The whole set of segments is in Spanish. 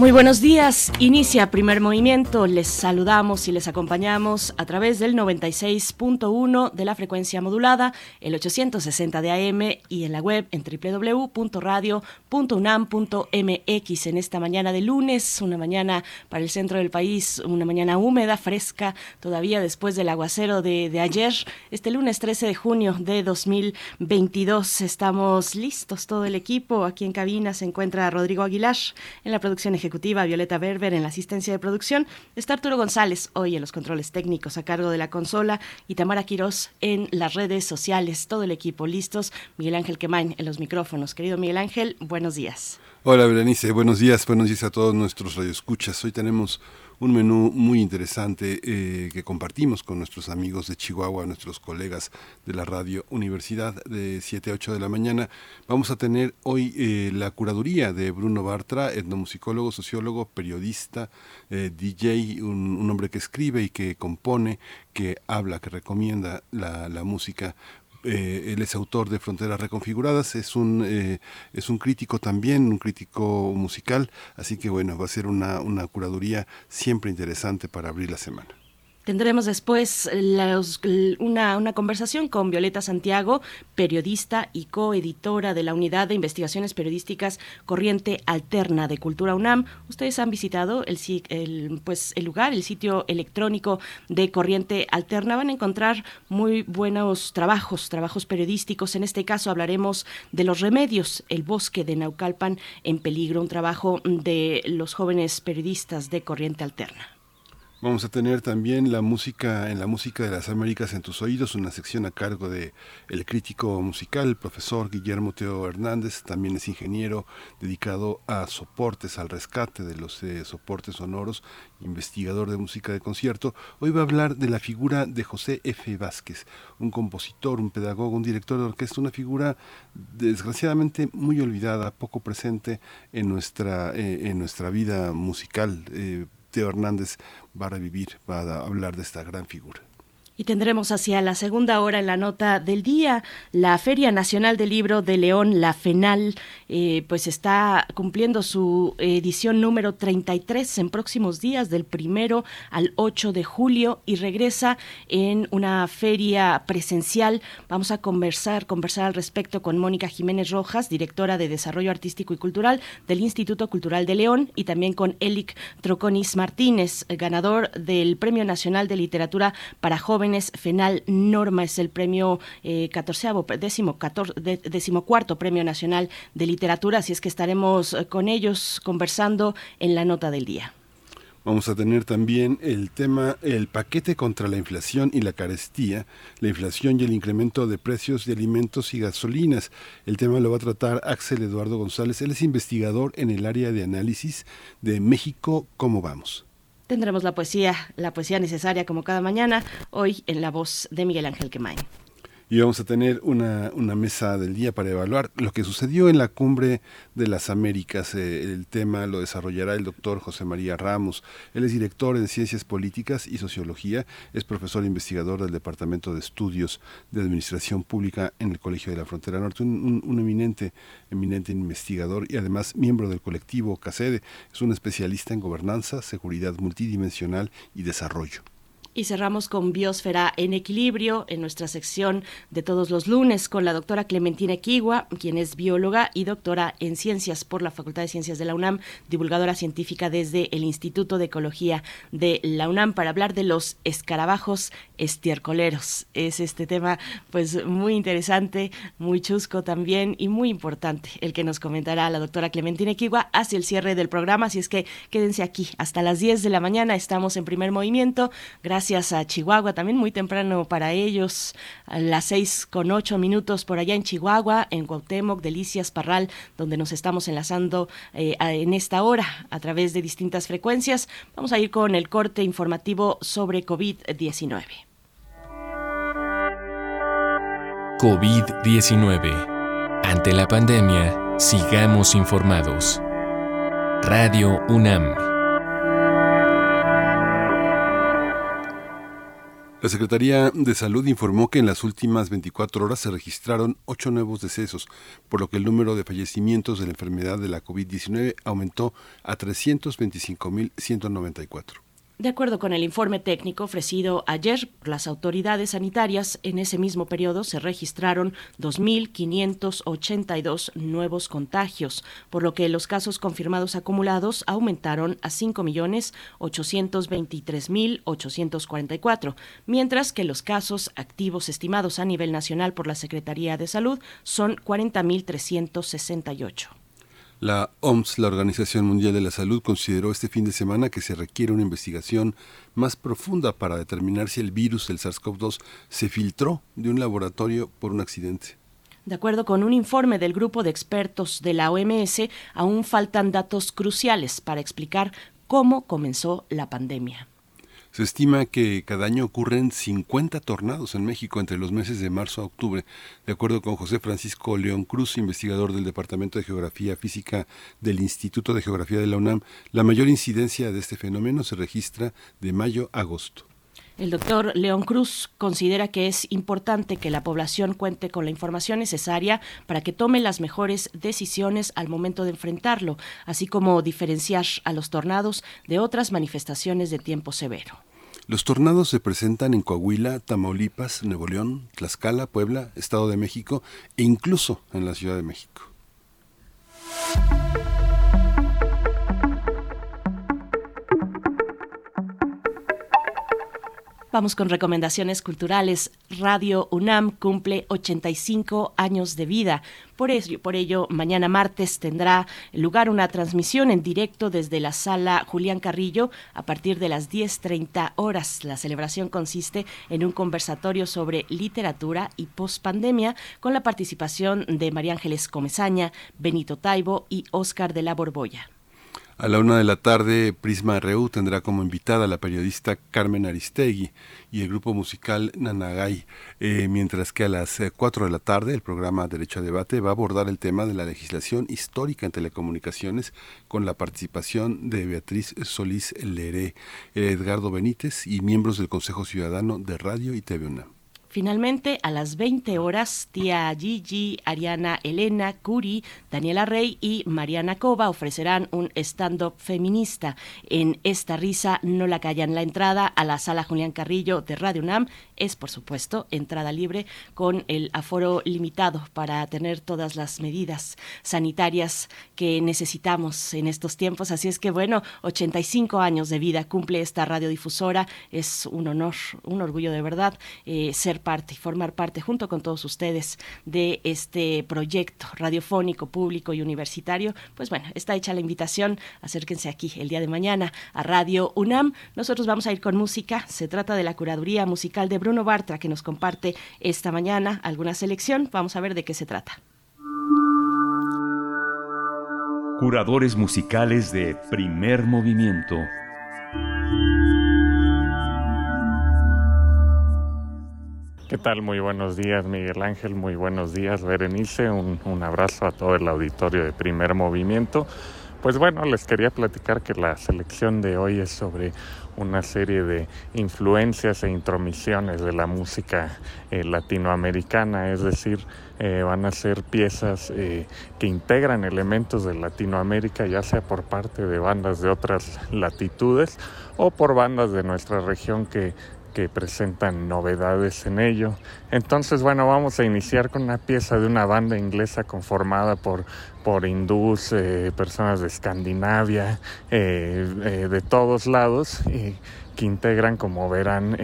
Muy buenos días, inicia primer movimiento, les saludamos y les acompañamos a través del 96.1 de la frecuencia modulada, el 860 de AM y en la web en www.radio.unam.mx en esta mañana de lunes, una mañana para el centro del país, una mañana húmeda, fresca, todavía después del aguacero de, ayer, este lunes 13 de junio de 2022. Estamos listos, todo el equipo, aquí en cabina se encuentra Rodrigo Aguilar en la producción ejecutiva Violeta Berber en la asistencia de producción, está Arturo González hoy en los controles técnicos a cargo de la consola y Tamara Quirós en las redes sociales, todo el equipo listos, Miguel Ángel Quemain en los micrófonos. Querido Miguel Ángel, buenos días. Hola Berenice, buenos días, buenos días a todos nuestros radioescuchas. Hoy tenemos un menú muy interesante eh, que compartimos con nuestros amigos de Chihuahua, nuestros colegas de la Radio Universidad de 7 a 8 de la mañana. Vamos a tener hoy eh, la curaduría de Bruno Bartra, etnomusicólogo, sociólogo, periodista, eh, DJ, un, hombre que escribe y que compone, que habla, que recomienda la, la música eh, él es autor de Fronteras Reconfiguradas, es un, eh, es un crítico también, un crítico musical, así que bueno, va a ser una, una curaduría siempre interesante para abrir la semana. Tendremos después una, una, conversación con Violeta Santiago, periodista y coeditora de la Unidad de Investigaciones Periodísticas Corriente Alterna de Cultura UNAM. Ustedes han visitado el, el, pues, el lugar, el sitio electrónico de Corriente Alterna. Van a encontrar muy buenos trabajos, trabajos periodísticos. En este caso hablaremos de los remedios, el bosque de Naucalpan en peligro, un trabajo de los jóvenes periodistas de Corriente Alterna. Vamos a tener también la música en la música de las Américas en tus oídos, una sección a cargo de el crítico musical, el profesor Guillermo Teo Hernández, también es ingeniero dedicado a soportes, al rescate de los eh, soportes sonoros, investigador de música de concierto. Hoy va a hablar de la figura de José F. Vázquez, un compositor, un pedagogo, un director de orquesta, una figura desgraciadamente muy olvidada, poco presente en nuestra, eh, en nuestra vida musical. Eh, Teo Hernández va a revivir, va a hablar de esta gran figura. Y tendremos hacia la segunda hora en la nota del día la Feria Nacional del Libro de León, la FENAL, eh, pues está cumpliendo su edición número 33 en próximos días, del primero al 8 de julio, y regresa en una feria presencial. Vamos a conversar, conversar al respecto con Mónica Jiménez Rojas, directora de Desarrollo Artístico y Cultural del Instituto Cultural de León, y también con Elic Troconis Martínez, ganador del Premio Nacional de Literatura para Jóvenes FENAL Norma es el premio eh, decimocuarto Premio Nacional de Literatura, así es que estaremos eh, con ellos conversando en la nota del día. Vamos a tener también el tema, el paquete contra la inflación y la carestía, la inflación y el incremento de precios de alimentos y gasolinas. El tema lo va a tratar Axel Eduardo González. Él es investigador en el área de análisis de México, ¿cómo vamos? Tendremos la poesía, la poesía necesaria como cada mañana, hoy en la voz de Miguel Ángel Quemain y vamos a tener una, una, mesa del día para evaluar lo que sucedió en la cumbre de las Américas. Eh, el tema lo desarrollará el doctor José María Ramos. Él es director en Ciencias Políticas y Sociología, es profesor e investigador del Departamento de Estudios de Administración Pública en el Colegio de la Frontera Norte, un, un eminente, eminente investigador y además miembro del colectivo CACEDE. Es un especialista en gobernanza, seguridad multidimensional y desarrollo. Y cerramos con Biosfera en Equilibrio, en nuestra sección de todos los lunes, con la doctora Clementina Equigua, quien es bióloga y doctora en ciencias por la Facultad de Ciencias de la UNAM, divulgadora científica desde el Instituto de Ecología de la UNAM, para hablar de los escarabajos estiércoleros. Es este tema, pues, muy interesante, muy chusco también y muy importante, el que nos comentará la doctora Clementina Equigua hacia el cierre del programa. Así es que quédense aquí hasta las 10 de la mañana. Estamos en primer movimiento. Gracias Gracias a Chihuahua, también muy temprano para ellos, a las seis con ocho minutos por allá en Chihuahua, en Cuauhtémoc, Delicias, Parral, donde nos estamos enlazando eh, en esta hora a través de distintas frecuencias. Vamos a ir con el corte informativo sobre COVID-19. COVID-19. Ante la pandemia, sigamos informados. Radio UNAM. La Secretaría de Salud informó que en las últimas 24 horas se registraron ocho nuevos decesos, por lo que el número de fallecimientos de la enfermedad de la COVID-19 aumentó a 325.194. De acuerdo con el informe técnico ofrecido ayer por las autoridades sanitarias, en ese mismo periodo se registraron 2.582 nuevos contagios, por lo que los casos confirmados acumulados aumentaron a 5.823.844, mientras que los casos activos estimados a nivel nacional por la Secretaría de Salud son 40.368. La OMS, la Organización Mundial de la Salud, consideró este fin de semana que se requiere una investigación más profunda para determinar si el virus del SARS-CoV-2 se filtró de un laboratorio por un accidente. De acuerdo con un informe del grupo de expertos de la OMS, aún faltan datos cruciales para explicar cómo comenzó la pandemia. Se estima que cada año ocurren 50 tornados en México entre los meses de marzo a octubre, de acuerdo con José Francisco León Cruz, investigador del Departamento de Geografía Física del Instituto de Geografía de la UNAM. La mayor incidencia de este fenómeno se registra de mayo a agosto. El doctor León Cruz considera que es importante que la población cuente con la información necesaria para que tome las mejores decisiones al momento de enfrentarlo, así como diferenciar a los tornados de otras manifestaciones de tiempo severo. Los tornados se presentan en Coahuila, Tamaulipas, Nuevo León, Tlaxcala, Puebla, Estado de México e incluso en la Ciudad de México. Vamos con recomendaciones culturales. Radio UNAM cumple 85 años de vida. Por ello, por ello, mañana martes tendrá lugar una transmisión en directo desde la sala Julián Carrillo a partir de las 10.30 horas. La celebración consiste en un conversatorio sobre literatura y pospandemia con la participación de María Ángeles Comezaña, Benito Taibo y Óscar de la Borbolla. A la una de la tarde, Prisma Reu tendrá como invitada a la periodista Carmen Aristegui y el grupo musical Nanagay, eh, mientras que a las eh, cuatro de la tarde el programa Derecho a Debate va a abordar el tema de la legislación histórica en telecomunicaciones con la participación de Beatriz Solís Leré, Edgardo Benítez y miembros del Consejo Ciudadano de Radio y TV Finalmente, a las 20 horas, tía Gigi, Ariana Elena, Curi, Daniela Rey y Mariana Cova ofrecerán un stand-up feminista. En esta risa no la callan. La entrada a la sala Julián Carrillo de Radio UNAM es, por supuesto, entrada libre con el aforo limitado para tener todas las medidas sanitarias que necesitamos en estos tiempos. Así es que, bueno, 85 años de vida cumple esta radiodifusora. Es un honor, un orgullo de verdad eh, ser parte y formar parte junto con todos ustedes de este proyecto radiofónico, público y universitario. Pues bueno, está hecha la invitación. Acérquense aquí el día de mañana a Radio UNAM. Nosotros vamos a ir con música. Se trata de la curaduría musical de Bruno Bartra que nos comparte esta mañana alguna selección. Vamos a ver de qué se trata. Curadores musicales de primer movimiento. ¿Qué tal? Muy buenos días, Miguel Ángel. Muy buenos días, Berenice. Un, un, abrazo a todo el auditorio de Primer Movimiento. Pues bueno, les quería platicar que la selección de hoy es sobre una serie de influencias e intromisiones de la música eh, latinoamericana, es decir, eh, van a ser piezas eh, que integran elementos de Latinoamérica, ya sea por parte de bandas de otras latitudes o por bandas de nuestra región que que presentan novedades en ello. Entonces, bueno, vamos a iniciar con una pieza de una banda inglesa conformada por, por hindús, eh, personas de Escandinavia, eh, eh, de todos lados, que integran, como verán,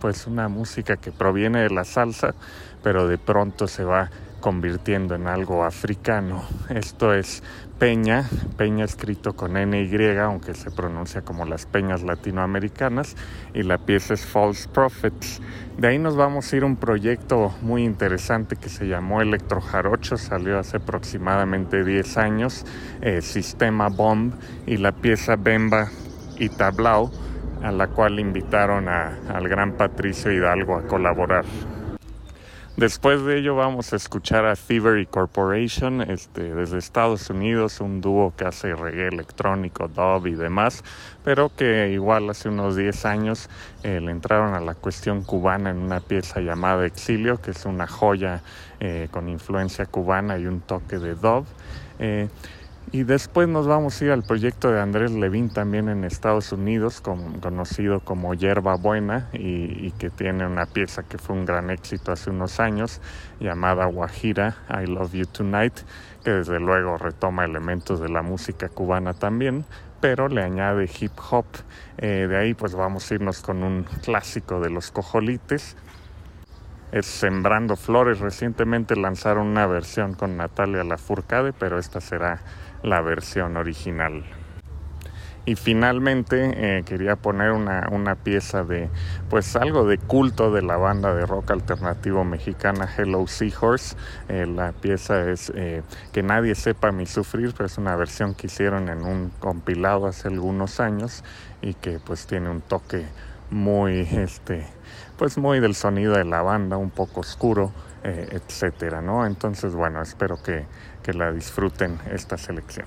pues una música que proviene de la salsa, pero de pronto se va convirtiendo en algo africano. Esto es Peña, Peña escrito con NY, aunque se pronuncia como las peñas latinoamericanas, y la pieza es False Prophets. De ahí nos vamos a ir a un proyecto muy interesante que se llamó Electro Jarocho, salió hace aproximadamente 10 años, eh, Sistema Bomb, y la pieza Bemba y Tablao, a la cual invitaron al gran Patricio Hidalgo a colaborar. Después de ello vamos a escuchar a Thievery Corporation este, desde Estados Unidos, un dúo que hace reggae electrónico, dub y demás, pero que igual hace unos 10 años eh, le entraron a la cuestión cubana en una pieza llamada Exilio, que es una joya eh, con influencia cubana y un toque de dub. Eh, y después nos vamos a ir al proyecto de Andrés Levin también en Estados Unidos, conocido como Yerba Buena, y, que tiene una pieza que fue un gran éxito hace unos años, llamada Guajira, I Love You Tonight, que desde luego retoma elementos de la música cubana también, pero le añade hip hop. Eh, de ahí pues vamos a irnos con un clásico de los cojolites, es Sembrando Flores. Recientemente lanzaron una versión con Natalia Lafourcade, pero esta será la versión original. Y finalmente eh, quería poner una, una, pieza de, pues algo de culto de la banda de rock alternativo mexicana Hello Seahorse. Eh, la pieza es eh, Que nadie sepa mi sufrir, pero es una versión que hicieron en un compilado hace algunos años y que pues tiene un toque muy, este, pues muy del sonido de la banda, un poco oscuro, etcétera, ¿no? Entonces, bueno, espero que que la disfruten esta selección.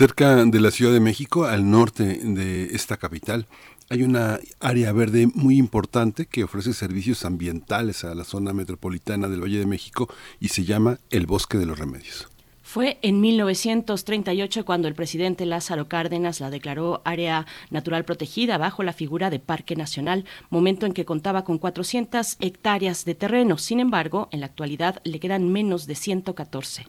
Cerca de la Ciudad de México, al norte de esta capital, hay una área verde muy importante que ofrece servicios ambientales a la zona metropolitana del Valle de México y se llama el Bosque de los Remedios. Fue en 1938 cuando el presidente Lázaro Cárdenas la declaró área natural protegida bajo la figura de Parque Nacional, momento en que contaba con 400 hectáreas de terreno. Sin embargo, en la actualidad le quedan menos de 114.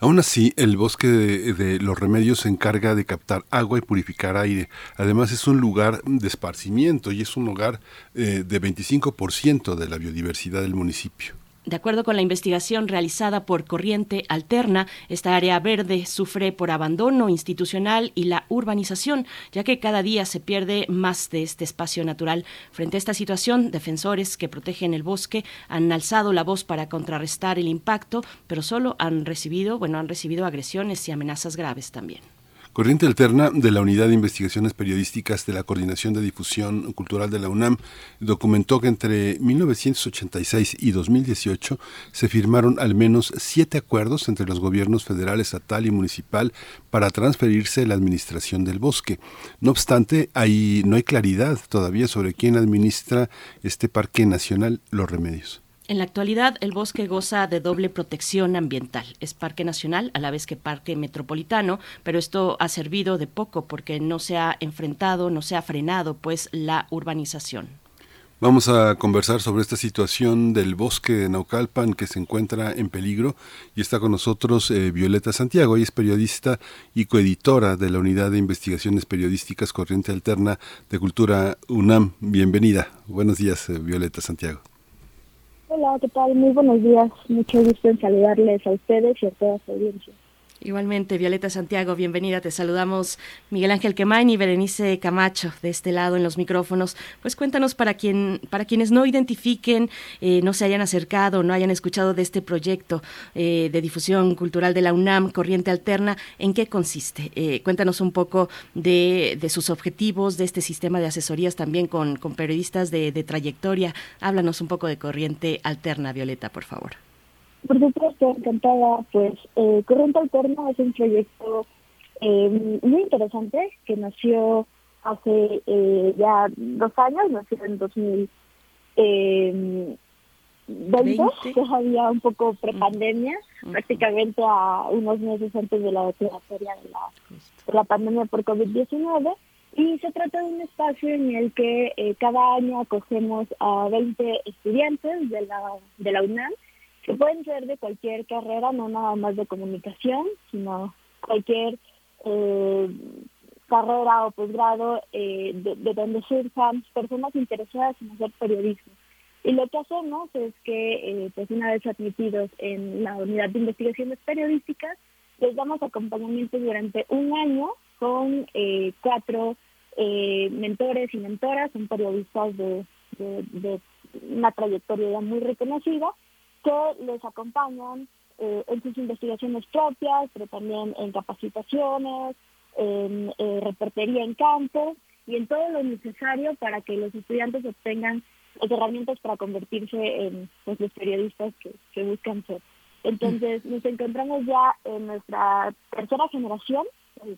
Aún así, el bosque de, los remedios se encarga de captar agua y purificar aire. Además, es un lugar de esparcimiento y es un lugar eh, de 25% de la biodiversidad del municipio. De acuerdo con la investigación realizada por Corriente Alterna, esta área verde sufre por abandono institucional y la urbanización, ya que cada día se pierde más de este espacio natural. Frente a esta situación, defensores que protegen el bosque han alzado la voz para contrarrestar el impacto, pero solo han recibido, bueno, han recibido agresiones y amenazas graves también. Corriente Alterna de la Unidad de Investigaciones Periodísticas de la Coordinación de Difusión Cultural de la UNAM documentó que entre 1986 y 2018 se firmaron al menos siete acuerdos entre los gobiernos federal, estatal y municipal para transferirse la administración del bosque. No obstante, ahí no hay claridad todavía sobre quién administra este Parque Nacional Los Remedios. En la actualidad, el bosque goza de doble protección ambiental. Es parque nacional a la vez que parque metropolitano, pero esto ha servido de poco porque no se ha enfrentado, no se ha frenado, pues, la urbanización. Vamos a conversar sobre esta situación del bosque de Naucalpan que se encuentra en peligro y está con nosotros eh, Violeta Santiago, ella es periodista y coeditora de la Unidad de Investigaciones Periodísticas Corriente Alterna de Cultura UNAM. Bienvenida. Buenos días, eh, Violeta Santiago. Hola, ¿qué tal? Muy buenos días. Mucho gusto en saludarles a ustedes y a toda su audiencia. Igualmente, Violeta Santiago, bienvenida. Te saludamos Miguel Ángel Quemain y Berenice Camacho de este lado en los micrófonos. Pues cuéntanos para quien, para quienes no identifiquen, eh, no se hayan acercado, no hayan escuchado de este proyecto eh, de difusión cultural de la UNAM, Corriente Alterna, ¿en qué consiste? Eh, cuéntanos un poco de, de, sus objetivos, de este sistema de asesorías también con, con periodistas de, de trayectoria. Háblanos un poco de Corriente Alterna, Violeta, por favor. Por supuesto, encantada. Pues eh, Corriente Alterna es un proyecto eh, muy interesante que nació hace eh, ya dos años, nació en 2020, que había un poco prepandemia, uh -huh. prácticamente a unos meses antes de la declaratoria de la, de la pandemia por COVID-19. Y se trata de un espacio en el que eh, cada año acogemos a 20 estudiantes de la, de la UNAM pueden ser de cualquier carrera, no nada más de comunicación, sino cualquier eh, carrera o posgrado eh, de, de, donde surjan personas interesadas en hacer periodismo. Y lo que hacemos es que, eh, pues una vez admitidos en la unidad de investigaciones periodísticas, les damos acompañamiento durante un año con eh, cuatro mentores y mentoras, son periodistas de, de una trayectoria ya muy reconocida, que les acompañan eh, en sus investigaciones propias, pero también en capacitaciones, en eh, reportería en campo y en todo lo necesario para que los estudiantes obtengan las herramientas para convertirse en pues, los periodistas que, que buscan ser. Entonces, nos encontramos ya en nuestra tercera generación,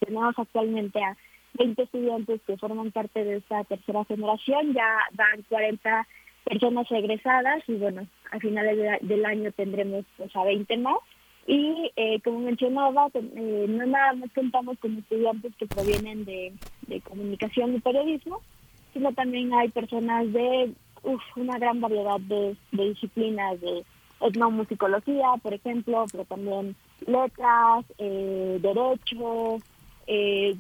tenemos actualmente a 20 estudiantes que forman parte de esta tercera generación, ya van 40 personas egresadas y bueno, a finales de, del año tendremos pues, a 20 más. Y eh, como mencionaba, eh, no nada más contamos con estudiantes que provienen de, de comunicación y periodismo, sino también hay personas de uf, una gran variedad de, de disciplinas, de etnomusicología, por ejemplo, pero también letras, eh, derecho, eh,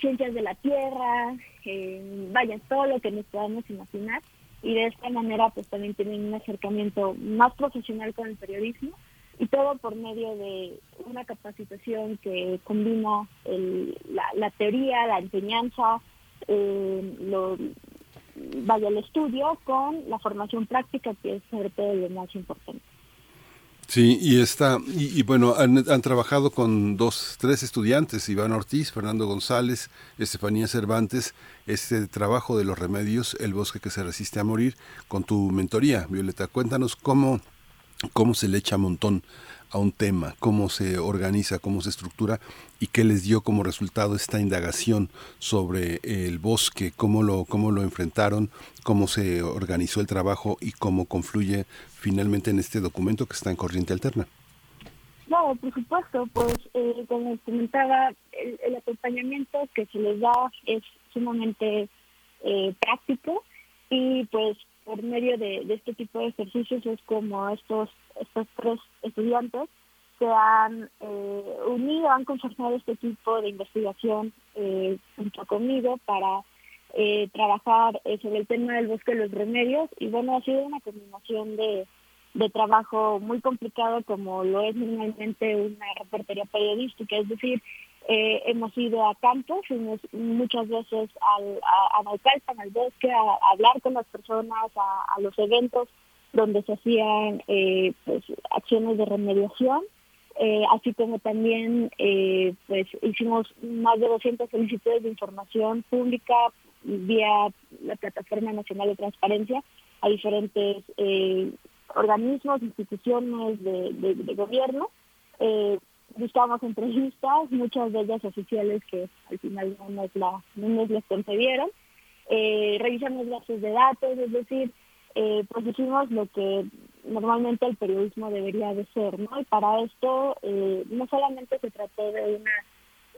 ciencias de la tierra, eh, vaya, todo lo que nos podamos imaginar y de esta manera pues también tienen un acercamiento más profesional con el periodismo y todo por medio de una capacitación que combina el, la, la, teoría, la enseñanza, eh, lo, vaya el estudio con la formación práctica, que es sobre todo lo más importante. Sí, y está, y, y bueno, han, han, trabajado con dos, tres estudiantes, Iván Ortiz, Fernando González, Estefanía Cervantes, este trabajo de los remedios, el bosque que se resiste a morir, con tu mentoría, Violeta. Cuéntanos cómo, cómo se le echa montón a un tema, cómo se organiza, cómo se estructura y qué les dio como resultado esta indagación sobre el bosque, cómo lo, cómo lo enfrentaron, cómo se organizó el trabajo y cómo confluye finalmente en este documento que está en corriente alterna. Claro, por supuesto, pues eh, como comentaba, el, el, acompañamiento que se les da es sumamente eh, práctico y pues por medio de, de, este tipo de ejercicios es como estos estos tres estudiantes se han eh, unido, han conformado este tipo de investigación eh, junto conmigo para eh, trabajar sobre el tema del bosque de los remedios. Y bueno, ha sido una combinación de, de trabajo muy complicado como lo es normalmente una reportería periodística, es decir, eh, hemos ido a campo, fuimos muchas veces al, a, a Naucalpan, al bosque, a, a, hablar con las personas, a, a los eventos donde se hacían eh, pues, acciones de remediación, eh, así como también eh, pues hicimos más de 200 solicitudes de información pública vía la Plataforma Nacional de Transparencia a diferentes organismos, instituciones de, gobierno. buscamos entrevistas, muchas de ellas oficiales que al final no nos, la, no nos las concedieron. revisamos bases de datos, es decir, eh, pues hicimos lo que normalmente el periodismo debería de ser, ¿no? Y para esto eh, no solamente se trató de una,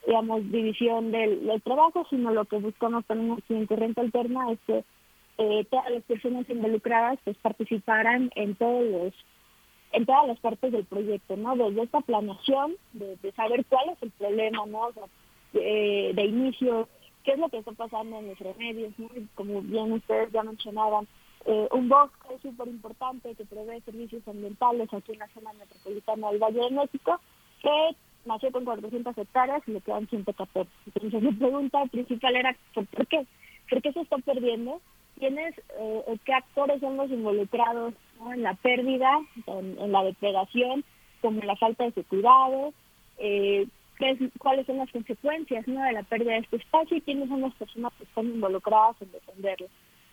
digamos, división del, del trabajo, sino lo que buscamos también aquí en Corriente Alterna es que eh, todas las personas involucradas pues participaran en todos los en todas las partes del proyecto, ¿no? Desde esta planeación, de, de saber cuál es el problema, ¿no? O de, de inicio, qué es lo que está pasando en los remedios, ¿no? Como bien ustedes ya mencionaban, eh, un bosque súper importante que provee servicios ambientales aquí en la zona metropolitana del Valle de México, que nació con 400 hectáreas y le quedan 114. Entonces mi pregunta principal era, ¿por, qué? ¿Por qué se está perdiendo? ¿Quiénes eh, qué actores son los involucrados en la pérdida, en, la depredación, como en la falta de cuidado? Eh, es, ¿Cuáles son las consecuencias ¿no? de la pérdida de este espacio y quiénes son las personas que están involucradas en defenderlo?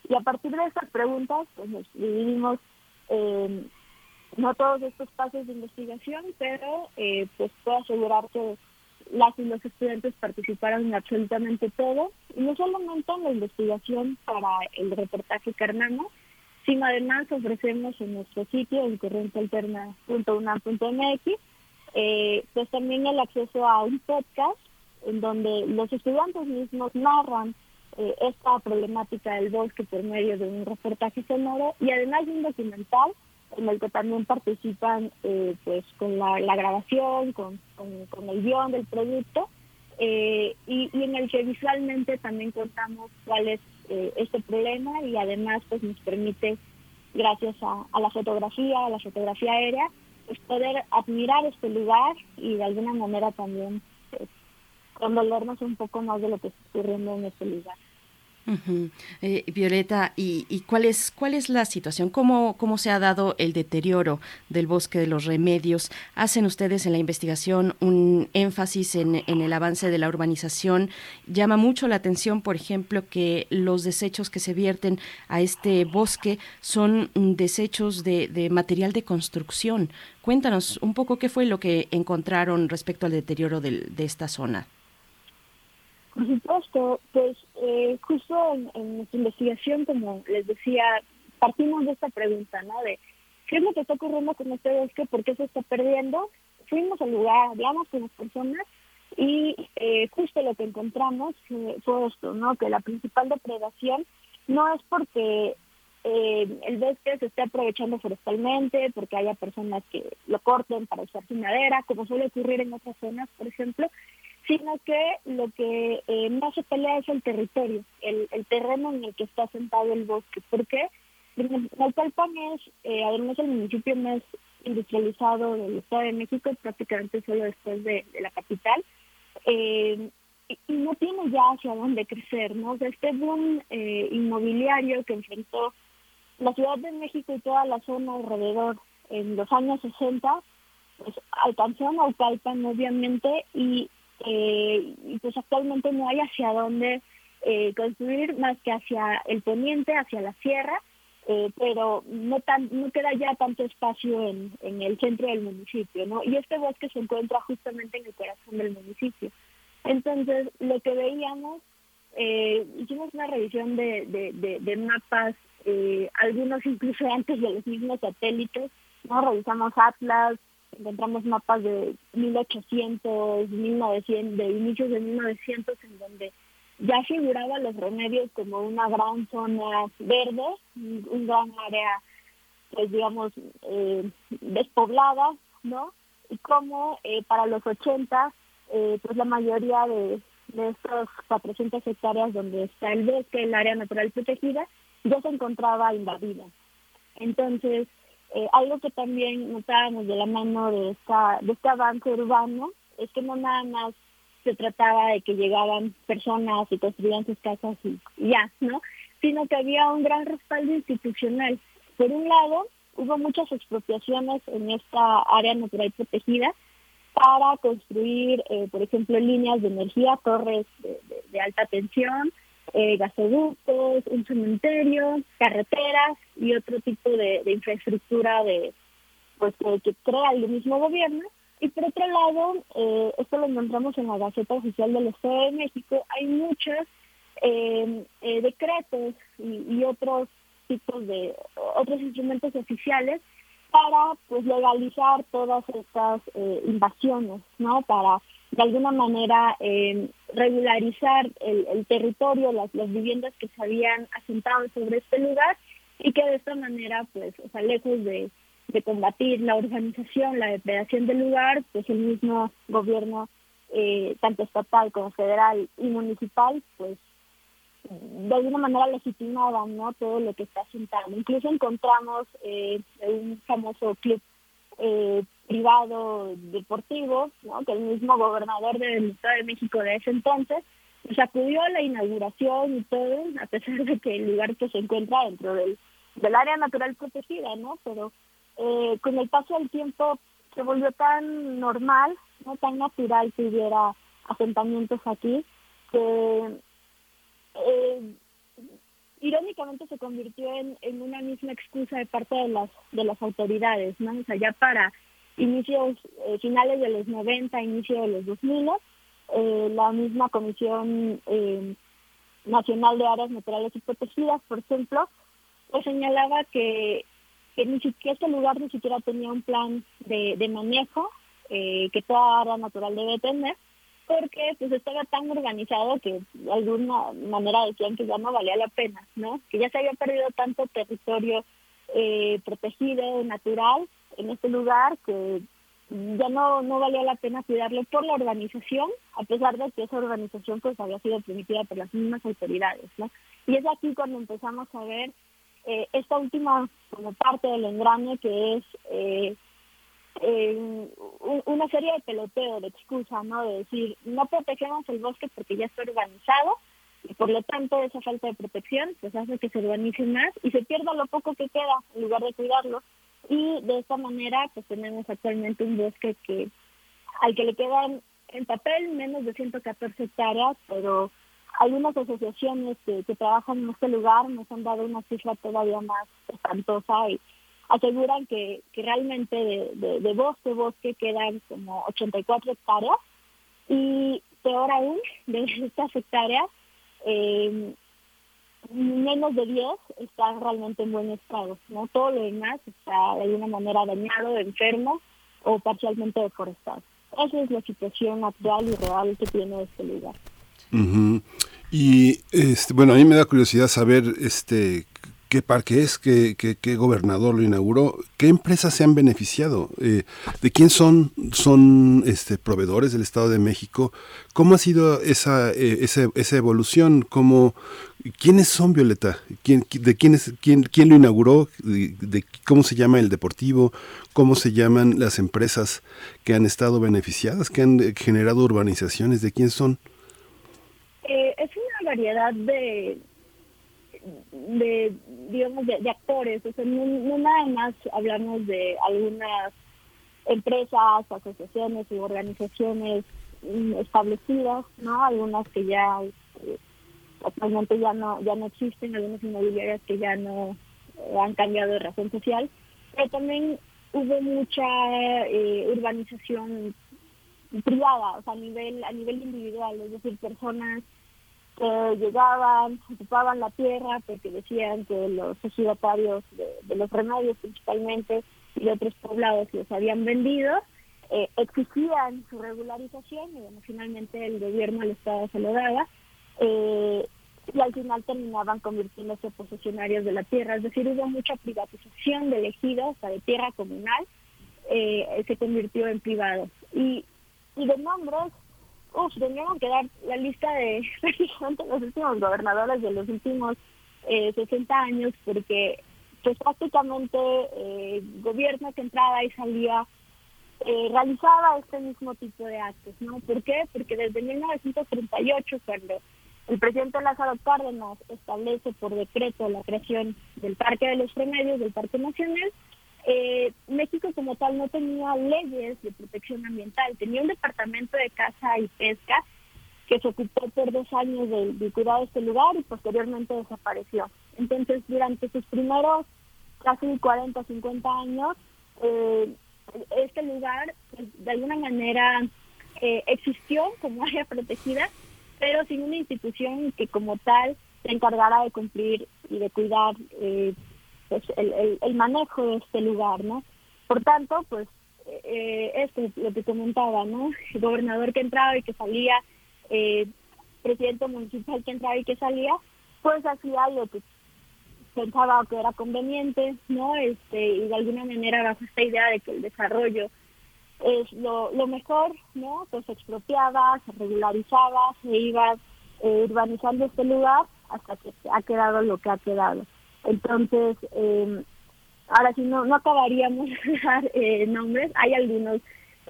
Y a partir de estas preguntas, pues nos dividimos eh, no todos estos pasos de investigación, pero eh, pues puedo asegurar que las y los estudiantes participaron en absolutamente todo, y no solamente en la investigación para el reportaje que sino además ofrecemos en nuestro sitio, en corrientealterna.unam.mx, eh, pues también el acceso a un podcast en donde los estudiantes mismos narran eh, esta problemática del bosque por medio de un reportaje sonoro y además de un documental en el que también participan eh, pues con la, grabación, con, con, con, el guion del producto eh, y, en el que visualmente también contamos cuál es eh, este problema y además pues nos permite gracias a, la fotografía, a la fotografía aérea, pues poder admirar este lugar y de alguna manera también pues, condolernos un poco más de lo que está ocurriendo en este lugar. Eh, Violeta, ¿y, ¿y, cuál es cuál es la situación? ¿Cómo, ¿Cómo se ha dado el deterioro del bosque de los remedios? ¿Hacen ustedes en la investigación un énfasis en, el avance de la urbanización? Llama mucho la atención, por ejemplo, que los desechos que se vierten a este bosque son desechos de, material de construcción. Cuéntanos un poco qué fue lo que encontraron respecto al deterioro de esta zona. Por supuesto, pues eh, justo en, nuestra investigación, como les decía, partimos de esta pregunta, ¿no? De qué es lo que está ocurriendo con este bosque, por qué se está perdiendo. Fuimos al lugar, hablamos con las personas y eh, justo lo que encontramos fue, fue esto, ¿no? Que la principal depredación no es porque eh, el bosque se esté aprovechando forestalmente, porque haya personas que lo corten para usar su madera, como suele ocurrir en otras zonas, por ejemplo, sino que lo que eh, más se pelea es el territorio, el, terreno en el que está sentado el bosque. ¿Por qué? Naucalpan es, eh, además, el municipio más industrializado del Estado de México, prácticamente solo después de, la capital. Eh, y, no tiene ya hacia dónde crecer, ¿no? Este boom eh, inmobiliario que enfrentó la Ciudad de México y toda la zona alrededor en los años 60, pues alcanzó a Naucalpan obviamente y, eh, pues actualmente no hay hacia dónde eh, construir más que hacia el poniente, hacia la sierra, eh, pero no tan no queda ya tanto espacio en, en el centro del municipio, ¿no? Y este bosque se encuentra justamente en el corazón del municipio. Entonces, lo que veíamos, eh, hicimos una revisión de, de, de, de mapas, eh, algunos incluso antes de los mismos satélites, ¿no? Revisamos Atlas, encontramos mapas de 1800, 1900, de inicios de 1900, en donde ya figuraba los remedios como una gran zona verde, un gran área, pues digamos, eh, despoblada, ¿no? Y como eh, para los 80, eh, pues la mayoría de, de estos 400 hectáreas donde está el bosque, el área natural protegida, ya se encontraba invadida. Entonces, eh, algo que también notábamos de la mano de, esta, de este avance urbano es que no nada más se trataba de que llegaban personas y construían sus casas y ya, ¿no? Sino que había un gran respaldo institucional. Por un lado, hubo muchas expropiaciones en esta área natural protegida para construir, eh, por ejemplo, líneas de energía, torres de, de- de alta tensión, eh, gasoductos, un cementerio, carreteras y otro tipo de, infraestructura de pues que, crea el mismo gobierno. Y por otro lado, eh, esto lo encontramos en la Gaceta Oficial del Estado de México, hay muchos eh, eh, decretos y, y otros tipos de otros instrumentos oficiales para pues legalizar todas estas eh, invasiones, ¿no? Para de alguna manera eh, regularizar el, el territorio, las, viviendas que se habían asentado sobre este lugar y que de esta manera, pues, o sea, lejos de, de combatir la urbanización, la depredación del lugar, pues el mismo gobierno, eh, tanto estatal como federal y municipal, pues de alguna manera legitimaban ¿no? todo lo que está asentado. Incluso encontramos eh, un famoso club eh, privado deportivo, ¿no? que el mismo gobernador del Estado de México de ese entonces pues, acudió a la inauguración y todo, a pesar de que el lugar pues, se encuentra dentro del, del área natural protegida, ¿no? Pero eh, con el paso del tiempo se volvió tan normal, no tan natural que hubiera asentamientos aquí, que eh, irónicamente se convirtió en, en una misma excusa de parte de las de las autoridades, ¿no? O sea, ya para inicios eh, finales de los 90, inicio de los 2000, eh, la misma Comisión eh, Nacional de Áreas Naturales y Protegidas, por ejemplo, pues señalaba que que ni siquiera este lugar ni siquiera tenía un plan de, de manejo eh, que toda área natural debe tener porque pues estaba tan organizado que de alguna manera decían que ya no valía la pena, ¿no? Que ya se había perdido tanto territorio eh, protegido, natural, en este lugar que ya no, no valía la pena cuidarlo por la organización, a pesar de que esa organización pues había sido permitida por las mismas autoridades, ¿no? Y es aquí cuando empezamos a ver eh, esta última como parte del engrane que es eh, eh, un- una serie de peloteo, de excusa, ¿no? De decir, no protegemos el bosque porque ya está urbanizado y por lo tanto esa falta de protección pues hace que se urbanice más y se pierda lo poco que queda en lugar de cuidarlo y de esta manera pues tenemos actualmente un bosque que al que le quedan en papel menos de 114 hectáreas, pero algunas asociaciones que trabajan en este lugar nos han dado una cifra todavía más espantosa y aseguran que, que realmente de, de, de bosque bosque quedan como 84 hectáreas y peor aún, de estas hectáreas, eh, menos de 10 están realmente en buen estado, ¿no? Todo lo demás está de alguna manera dañado, enfermo o parcialmente deforestado. Esa es la situación actual y real que tiene este lugar. Y este, bueno, a mí me da curiosidad saber este qué parque es, qué, qué, qué gobernador lo inauguró, qué empresas se han beneficiado, eh, de quién son, son este, proveedores del Estado de México, cómo ha sido esa, eh, esa, esa evolución, cómo, quiénes son Violeta, ¿Quién, de quién, es, quién, quién lo inauguró, de, cómo se llama el deportivo, cómo se llaman las empresas que han estado beneficiadas, que han eh, generado urbanizaciones, de quién son. Es una variedad de, de digamos, de, de actores. O sea, no, nada más hablamos de algunas empresas, asociaciones y organizaciones mm, establecidas, ¿no? Algunas que ya eh, actualmente ya no ya no existen, algunas inmobiliarias que ya no eh, han cambiado de razón social, pero también hubo mucha eh, urbanización privada, o sea, a nivel a nivel individual, es decir, personas que llegaban, ocupaban la tierra porque decían que los ejidatarios de, los remedios principalmente y de otros poblados los habían vendido, eh, exigían su regularización y bueno, finalmente el gobierno al Estado se lo daba eh, y al final terminaban convirtiéndose posesionarios de la tierra, es decir, hubo mucha privatización de ejidos, o sea, de tierra comunal, eh, se convirtió en privado. Y de nombres, uff, tendríamos que dar la lista de los últimos gobernadores de los últimos eh, 60 años, porque pues prácticamente eh, gobierno que entraba y salía eh, realizaba este mismo tipo de actos, ¿no? ¿Por qué? Porque desde 1938, cuando el presidente Lázaro Cárdenas establece por decreto la creación del Parque de los Remedios, del Parque Nacional, eh, México como tal no tenía leyes de protección ambiental, tenía un departamento de caza y pesca que se ocupó por dos años de, de cuidar este lugar y posteriormente desapareció. Entonces, durante sus primeros casi 40, 50 años, eh, este lugar pues, de alguna manera eh, existió como área protegida, pero sin una institución que como tal se encargara de cumplir y de cuidar eh, el, manejo de este lugar, ¿no? Por tanto, pues eh, esto es lo que comentaba, ¿no? El gobernador que entraba y que salía, eh, presidente municipal que entraba y que salía, pues hacía lo que pensaba que era conveniente, ¿no? Este, y de alguna manera bajo esta idea de que el desarrollo es lo, lo mejor, ¿no? Pues se expropiaba, se regularizaba, se iba eh, urbanizando este lugar hasta que ha quedado lo que ha quedado. Entonces, eh, ahora sí, no, no acabaríamos de dar eh, nombres, hay algunos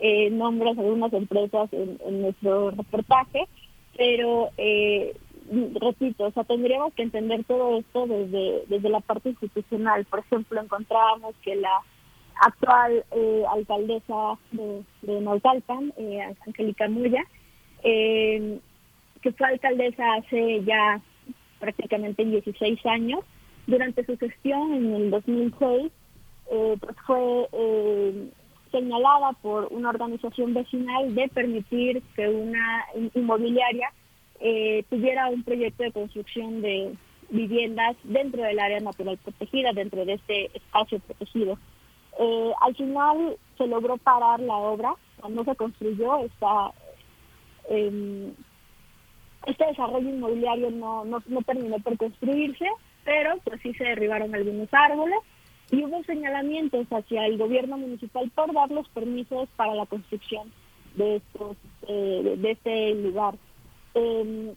eh, nombres, algunas empresas en, nuestro reportaje, pero eh, repito, o sea, tendríamos que entender todo esto desde, desde la parte institucional. Por ejemplo, encontrábamos que la actual eh, alcaldesa de, de Naucalpan, eh, Angélica Muya, eh, que fue alcaldesa hace ya prácticamente 16 años, durante su gestión en el 2006, eh, pues fue eh, señalada por una organización vecinal de permitir que una inmobiliaria eh, tuviera un proyecto de construcción de viviendas dentro del área natural protegida, dentro de este espacio protegido. Al final se logró parar la obra, no se construyó, esta, eh, este desarrollo inmobiliario no, no, no terminó por construirse, pero pues sí se derribaron algunos árboles y hubo señalamientos hacia el gobierno municipal por dar los permisos para la construcción de estos eh, de, este lugar. Eh,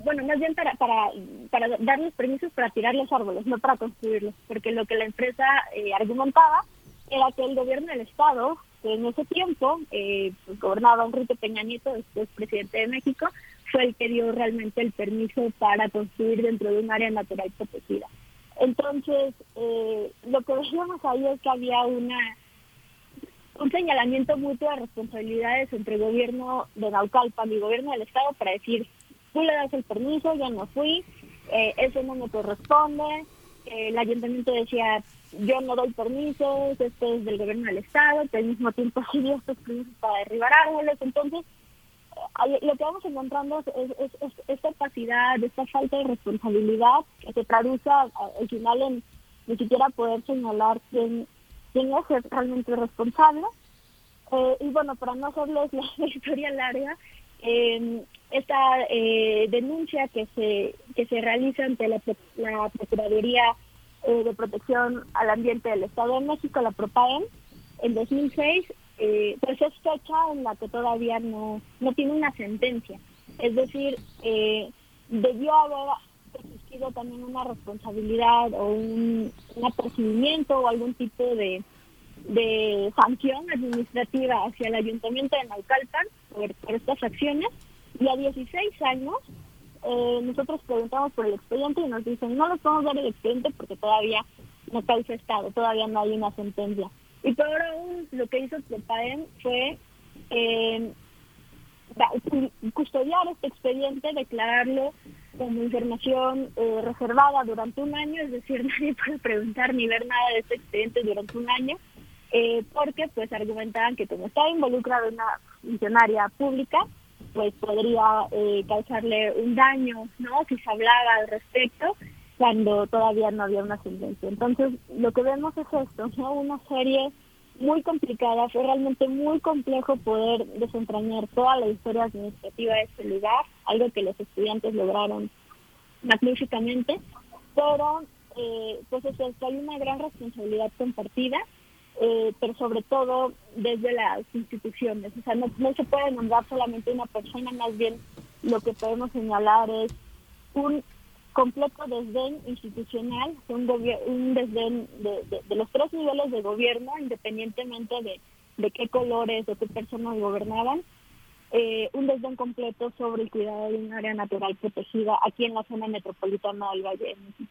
bueno, más bien para, para, para dar los permisos para tirar los árboles, no para construirlos, porque lo que la empresa eh, argumentaba era que el gobierno del Estado, que en ese tiempo eh, pues, gobernaba Enrique Peña Nieto, después presidente de México, fue el que dio realmente el permiso para construir dentro de un área natural protegida. Entonces, eh, lo que veíamos ahí es que había una un señalamiento mutuo de responsabilidades entre el gobierno de Naucalpan y el gobierno del Estado para decir, tú le das el permiso, yo no fui, eh, eso no me corresponde, eh, el ayuntamiento decía, yo no doy permisos, esto es del gobierno del Estado, pero al mismo tiempo sí dio estos permisos para derribar árboles, entonces lo que vamos encontrando es, es, es, esta opacidad, esta falta de responsabilidad que se traduce al final en ni siquiera poder señalar quién, quién es realmente responsable. Eh, y bueno, para no hacerles la historia larga, eh, esta eh, denuncia que se que se realiza ante la, la Procuraduría eh, de Protección al Ambiente del Estado de México, la PROPAEM, en 2006, eh, pues es fecha en la que todavía no, no tiene una sentencia. Es decir, eh, debió haber existido también una responsabilidad o un, un apercibimiento o algún tipo de, de sanción administrativa hacia el ayuntamiento de Naucalpan por, estas acciones y a 16 años eh, nosotros preguntamos por el expediente y nos dicen, no les podemos dar el expediente porque todavía no causa estado, todavía no hay una sentencia. Y peor aún, lo que hizo Trepaem fue eh, custodiar este expediente, declararlo como información eh, reservada durante un año, es decir, nadie puede preguntar ni ver nada de este expediente durante un año, eh, porque pues argumentaban que como estaba involucrada una funcionaria pública, pues podría causarle un daño, ¿no? Si se hablaba al respecto cuando todavía no había una sentencia. Entonces, lo que vemos es esto, ¿no? Una serie muy complicada, fue realmente muy complejo poder desentrañar toda la historia administrativa de este lugar, algo que los estudiantes lograron magníficamente, pero eh, pues es esto, hay una gran responsabilidad compartida, eh, pero sobre todo desde las instituciones, o sea, no, no se puede nombrar solamente una persona, más bien lo que podemos señalar es un completo desdén institucional, un, un desdén de, de- de los tres niveles de gobierno, independientemente de, de qué colores o qué personas gobernaban, eh, un desdén completo sobre el cuidado de un área natural protegida aquí en la zona metropolitana del Valle de.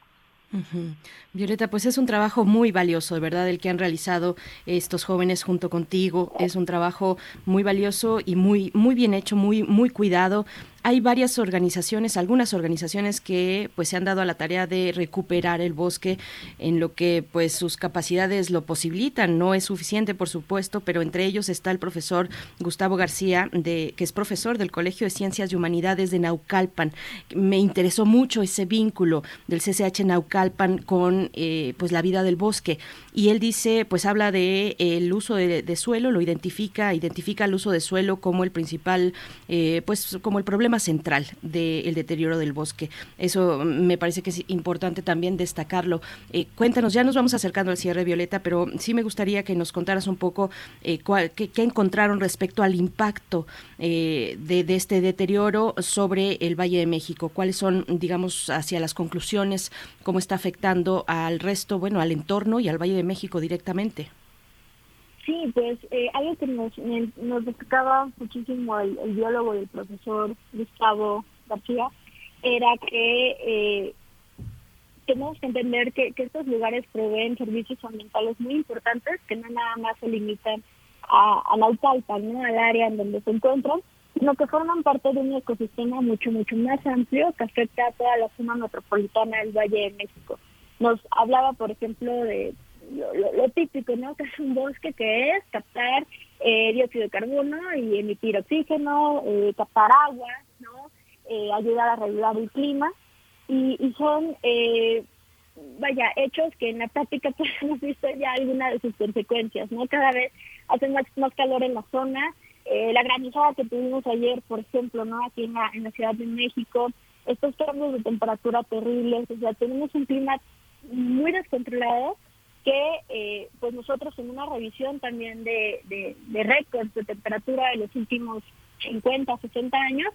Violeta, pues es un trabajo muy valioso, de verdad, el que han realizado estos jóvenes junto contigo. Es un trabajo muy valioso y muy, muy bien hecho, muy, muy cuidado. Hay varias organizaciones, algunas organizaciones que pues se han dado a la tarea de recuperar el bosque en lo que pues sus capacidades lo posibilitan. No es suficiente, por supuesto, pero entre ellos está el profesor Gustavo García, de, que es profesor del Colegio de Ciencias y Humanidades de Naucalpan. Me interesó mucho ese vínculo del CCH Naucalpan con eh, pues la vida del bosque. Y él dice, pues habla de eh, el uso de, de suelo, lo identifica, identifica el uso de suelo como el principal, eh, pues como el problema central del deterioro del bosque. Eso me parece que es importante también destacarlo. Eh, cuéntanos, ya nos vamos acercando al cierre, Violeta, pero sí me gustaría que nos contaras un poco cuál- qué, encontraron respecto al impacto de, de este deterioro sobre el Valle de México. ¿Cuáles son, digamos, hacia las conclusiones, cómo está afectando al resto, bueno, al entorno y al Valle de México directamente? Sí, pues eh, algo que nos, nos destacaba muchísimo el, biólogo y el profesor Gustavo García era que eh, tenemos que entender que, estos lugares proveen servicios ambientales muy importantes que no nada más se limitan a, a Naucalpan, ¿no? al área en donde se encuentran, sino que forman parte de un ecosistema mucho, mucho más amplio que afecta a toda la zona metropolitana del Valle de México. Nos hablaba, por ejemplo, de lo, típico, ¿no? Que es un bosque que es captar eh, dióxido de carbono y emitir oxígeno, eh, captar agua, ¿no? Eh, ayudar a regular el clima y, y son, eh, vaya, hechos que en la práctica pues, hemos visto ya algunas de sus consecuencias, ¿no? Cada vez hace más, más calor en la zona, eh, la granizada que tuvimos ayer, por ejemplo, ¿no? Aquí en la, en la Ciudad de México, estos cambios de temperatura terribles, o sea, tenemos un clima muy descontrolado que eh, pues nosotros en una revisión también de, de, récords de temperatura de los últimos 50, 60 años,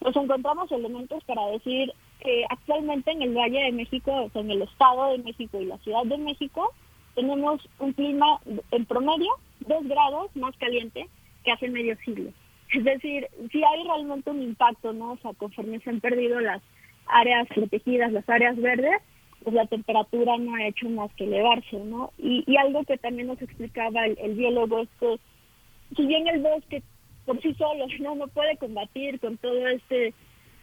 nos encontramos elementos para decir que actualmente en el Valle de México, o sea, en el Estado de México y la Ciudad de México, tenemos un clima en promedio dos grados más caliente que hace medio siglo. Es decir, sí hay realmente un impacto, ¿no? O sea, conforme se han perdido las áreas protegidas, las áreas verdes, pues la temperatura no ha hecho más que elevarse, ¿no? Y, y algo que también nos explicaba el, el biólogo es que si bien el bosque por sí solo no no puede combatir con todo este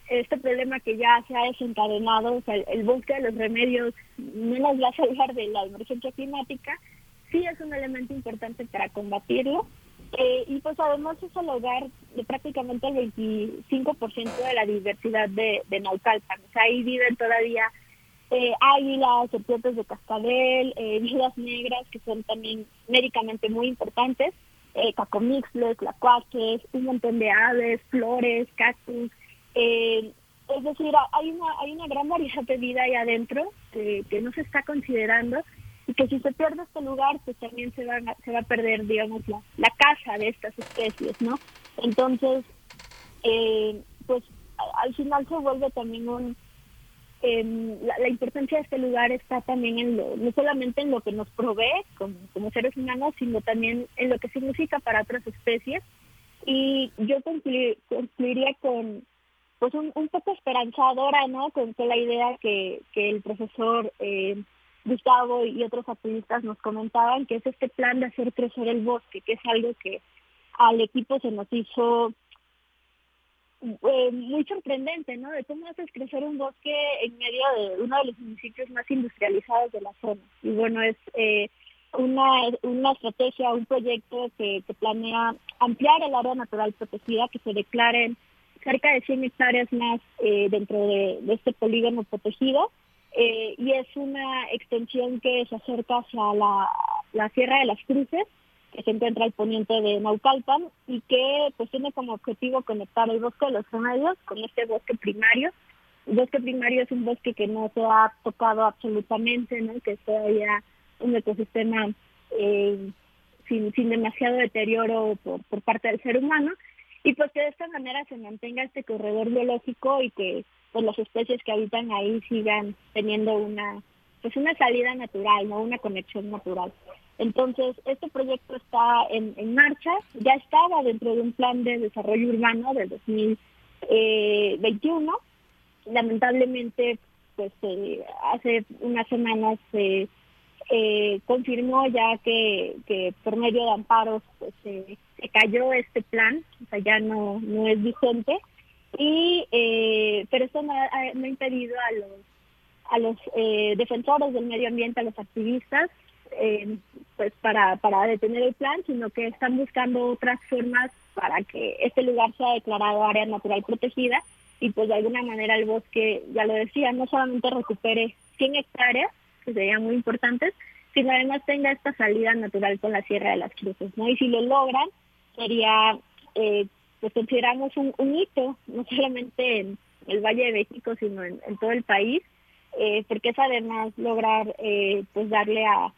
este problema que ya se ha desencadenado, o sea, el, bosque de los remedios no nos va a salvar de la emergencia climática, sí es un elemento importante para combatirlo. Eh, y pues además es el hogar de prácticamente el 25% de la diversidad de, de Naucalpan. O sea, ahí viven todavía eh, águilas, serpientes de cascabel, eh, negras, que son también médicamente muy importantes, eh, cacomixles, tlacuaches, un montón de aves, flores, cactus. Eh, es decir, hay una, hay una gran variedad de vida ahí adentro que, no se está considerando y que si se pierde este lugar, pues también se, van a- se va a perder, digamos, la, la casa de estas especies, ¿no? Entonces, eh, pues al final se vuelve también un, em, la, importancia de este lugar está también en lo, no solamente en lo que nos provee como, como seres humanos, sino también en lo que significa para otras especies. Y yo conclu- concluiría con, pues un, un poco esperanzadora, ¿no? Con, con la idea que, que el profesor eh, Gustavo y otros activistas nos comentaban, que es este plan de hacer crecer el bosque, que es algo que al equipo se nos hizo eh, muy sorprendente, ¿no? De cómo haces crecer un bosque en medio de uno de los municipios más industrializados de la zona. Y bueno, es eh, una, una estrategia, un proyecto que, que planea ampliar el área natural protegida, que se declaren cerca de 100 hectáreas más eh, dentro de, este polígono protegido. Y es una extensión que se acerca hacia la, la Sierra de las Cruces, que se encuentra al poniente de Naucalpan y que pues tiene como objetivo conectar el bosque de los remedios con este bosque primario. El bosque primario es un bosque que no se ha tocado absolutamente, ¿no? que es todavía un ecosistema eh, sin, demasiado deterioro por, por parte del ser humano y pues que de esta manera se mantenga este corredor biológico y que pues las especies que habitan ahí sigan teniendo una pues una salida natural, no una conexión natural. Entonces, este proyecto está en, en marcha, ya estaba dentro de un plan de desarrollo urbano del 2021. Lamentablemente, pues eh, hace unas semanas se eh, confirmó ya que, por medio de amparos pues, se cayó este plan, o sea, ya no, no es vigente. Y, eh, pero eso no ha, no ha impedido a los a los eh, defensores del medio ambiente, a los activistas, eh, pues para, para detener el plan, sino que están buscando otras formas para que este lugar sea declarado área natural protegida y pues de alguna manera el bosque, ya lo decía, no solamente recupere 100 hectáreas, que serían muy importantes, sino además tenga esta salida natural con la Sierra de las Cruces, ¿no? Y si lo logran, sería, eh, pues consideramos un, hito, no solamente en el Valle de México, sino en, en todo el país, eh, porque es además lograr eh, pues darle a,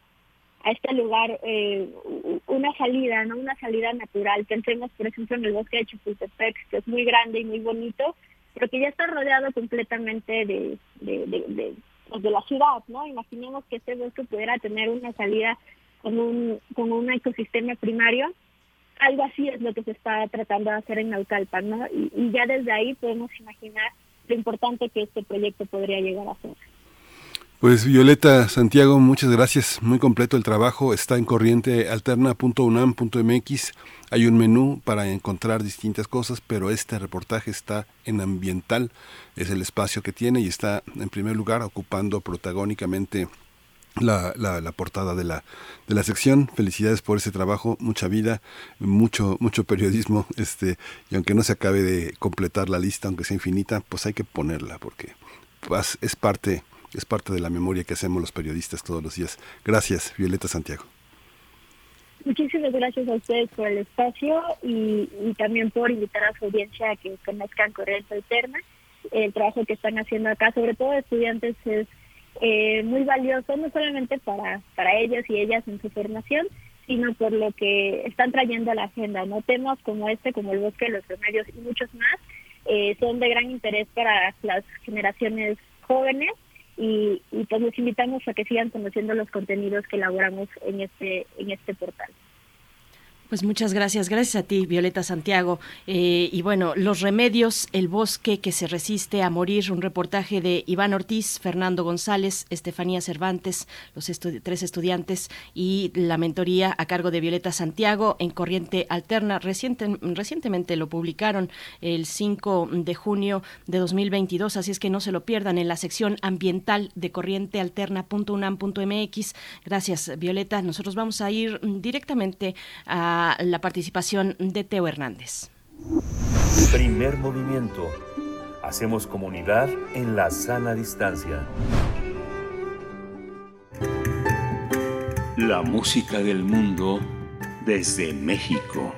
a este lugar eh, una salida, no una salida natural. Pensemos, por ejemplo, en el bosque de Chapultepec, que es muy grande y muy bonito, pero que ya está rodeado completamente de, de, de, pues, de la ciudad, ¿no? Imaginemos que este bosque pudiera tener una salida con un, con un ecosistema primario. Algo así es lo que se está tratando de hacer en Naucalpan, ¿no? Y ya desde ahí podemos imaginar lo importante que este proyecto podría llegar a ser. Pues Violeta Santiago, muchas gracias. Muy completo el trabajo. Está en corrientealterna.unam.mx. Hay un menú para encontrar distintas cosas, pero este reportaje está en ambiental. Es el espacio que tiene y está en primer lugar ocupando protagónicamente la, portada de la, de la sección. Felicidades por ese trabajo, mucha vida, mucho, mucho periodismo, este, y aunque no se acabe de completar la lista, aunque sea infinita, pues hay que ponerla, porque es parte, es parte de la memoria que hacemos los periodistas todos los días. Gracias, Violeta Santiago. Muchísimas gracias a ustedes por el espacio y, también por invitar a su audiencia a que conozcan Corriente Alterna. El trabajo que están haciendo acá, sobre todo estudiantes, es eh, muy valioso, no solamente para, para ellos y ellas en su formación, sino por lo que están trayendo a la agenda. ¿no? Temas como este, como el bosque de los remedios y muchos más, eh, son de gran interés para las generaciones jóvenes y, y pues los invitamos a que sigan conociendo los contenidos que elaboramos en este, en este portal. Pues muchas gracias, gracias a ti, Violeta Santiago. Eh, y bueno, los remedios, el bosque que se resiste a morir, un reportaje de Iván Ortiz, Fernando González, Estefanía Cervantes, los tres estudiantes y la mentoría a cargo de Violeta Santiago en Corriente Alterna. Reciente, recientemente lo publicaron el 5 de junio de 2022, así es que no se lo pierdan en la sección ambiental de corrientealterna.unam.mx. Gracias, Violeta. Nosotros vamos a ir directamente a la participación de Teo Hernández. Primer movimiento. Hacemos comunidad en la sana distancia. La música del mundo desde México.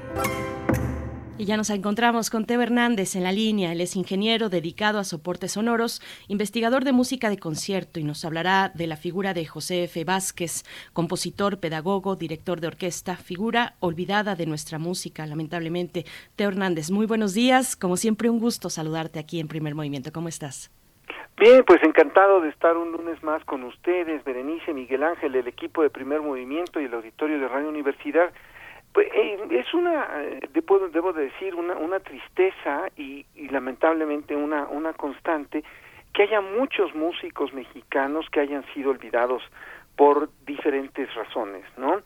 Y ya nos encontramos con Teo Hernández en la línea. Él es ingeniero dedicado a soportes sonoros, investigador de música de concierto y nos hablará de la figura de José F. Vázquez, compositor, pedagogo, director de orquesta, figura olvidada de nuestra música, lamentablemente. Teo Hernández, muy buenos días. Como siempre, un gusto saludarte aquí en Primer Movimiento. ¿Cómo estás? Bien, pues encantado de estar un lunes más con ustedes, Berenice, Miguel Ángel, el equipo de Primer Movimiento y el auditorio de Radio Universidad Pues, eh, es una, eh, debo, debo decir, una, una tristeza y, y lamentablemente una, una constante que haya muchos músicos mexicanos que hayan sido olvidados por diferentes razones, ¿no?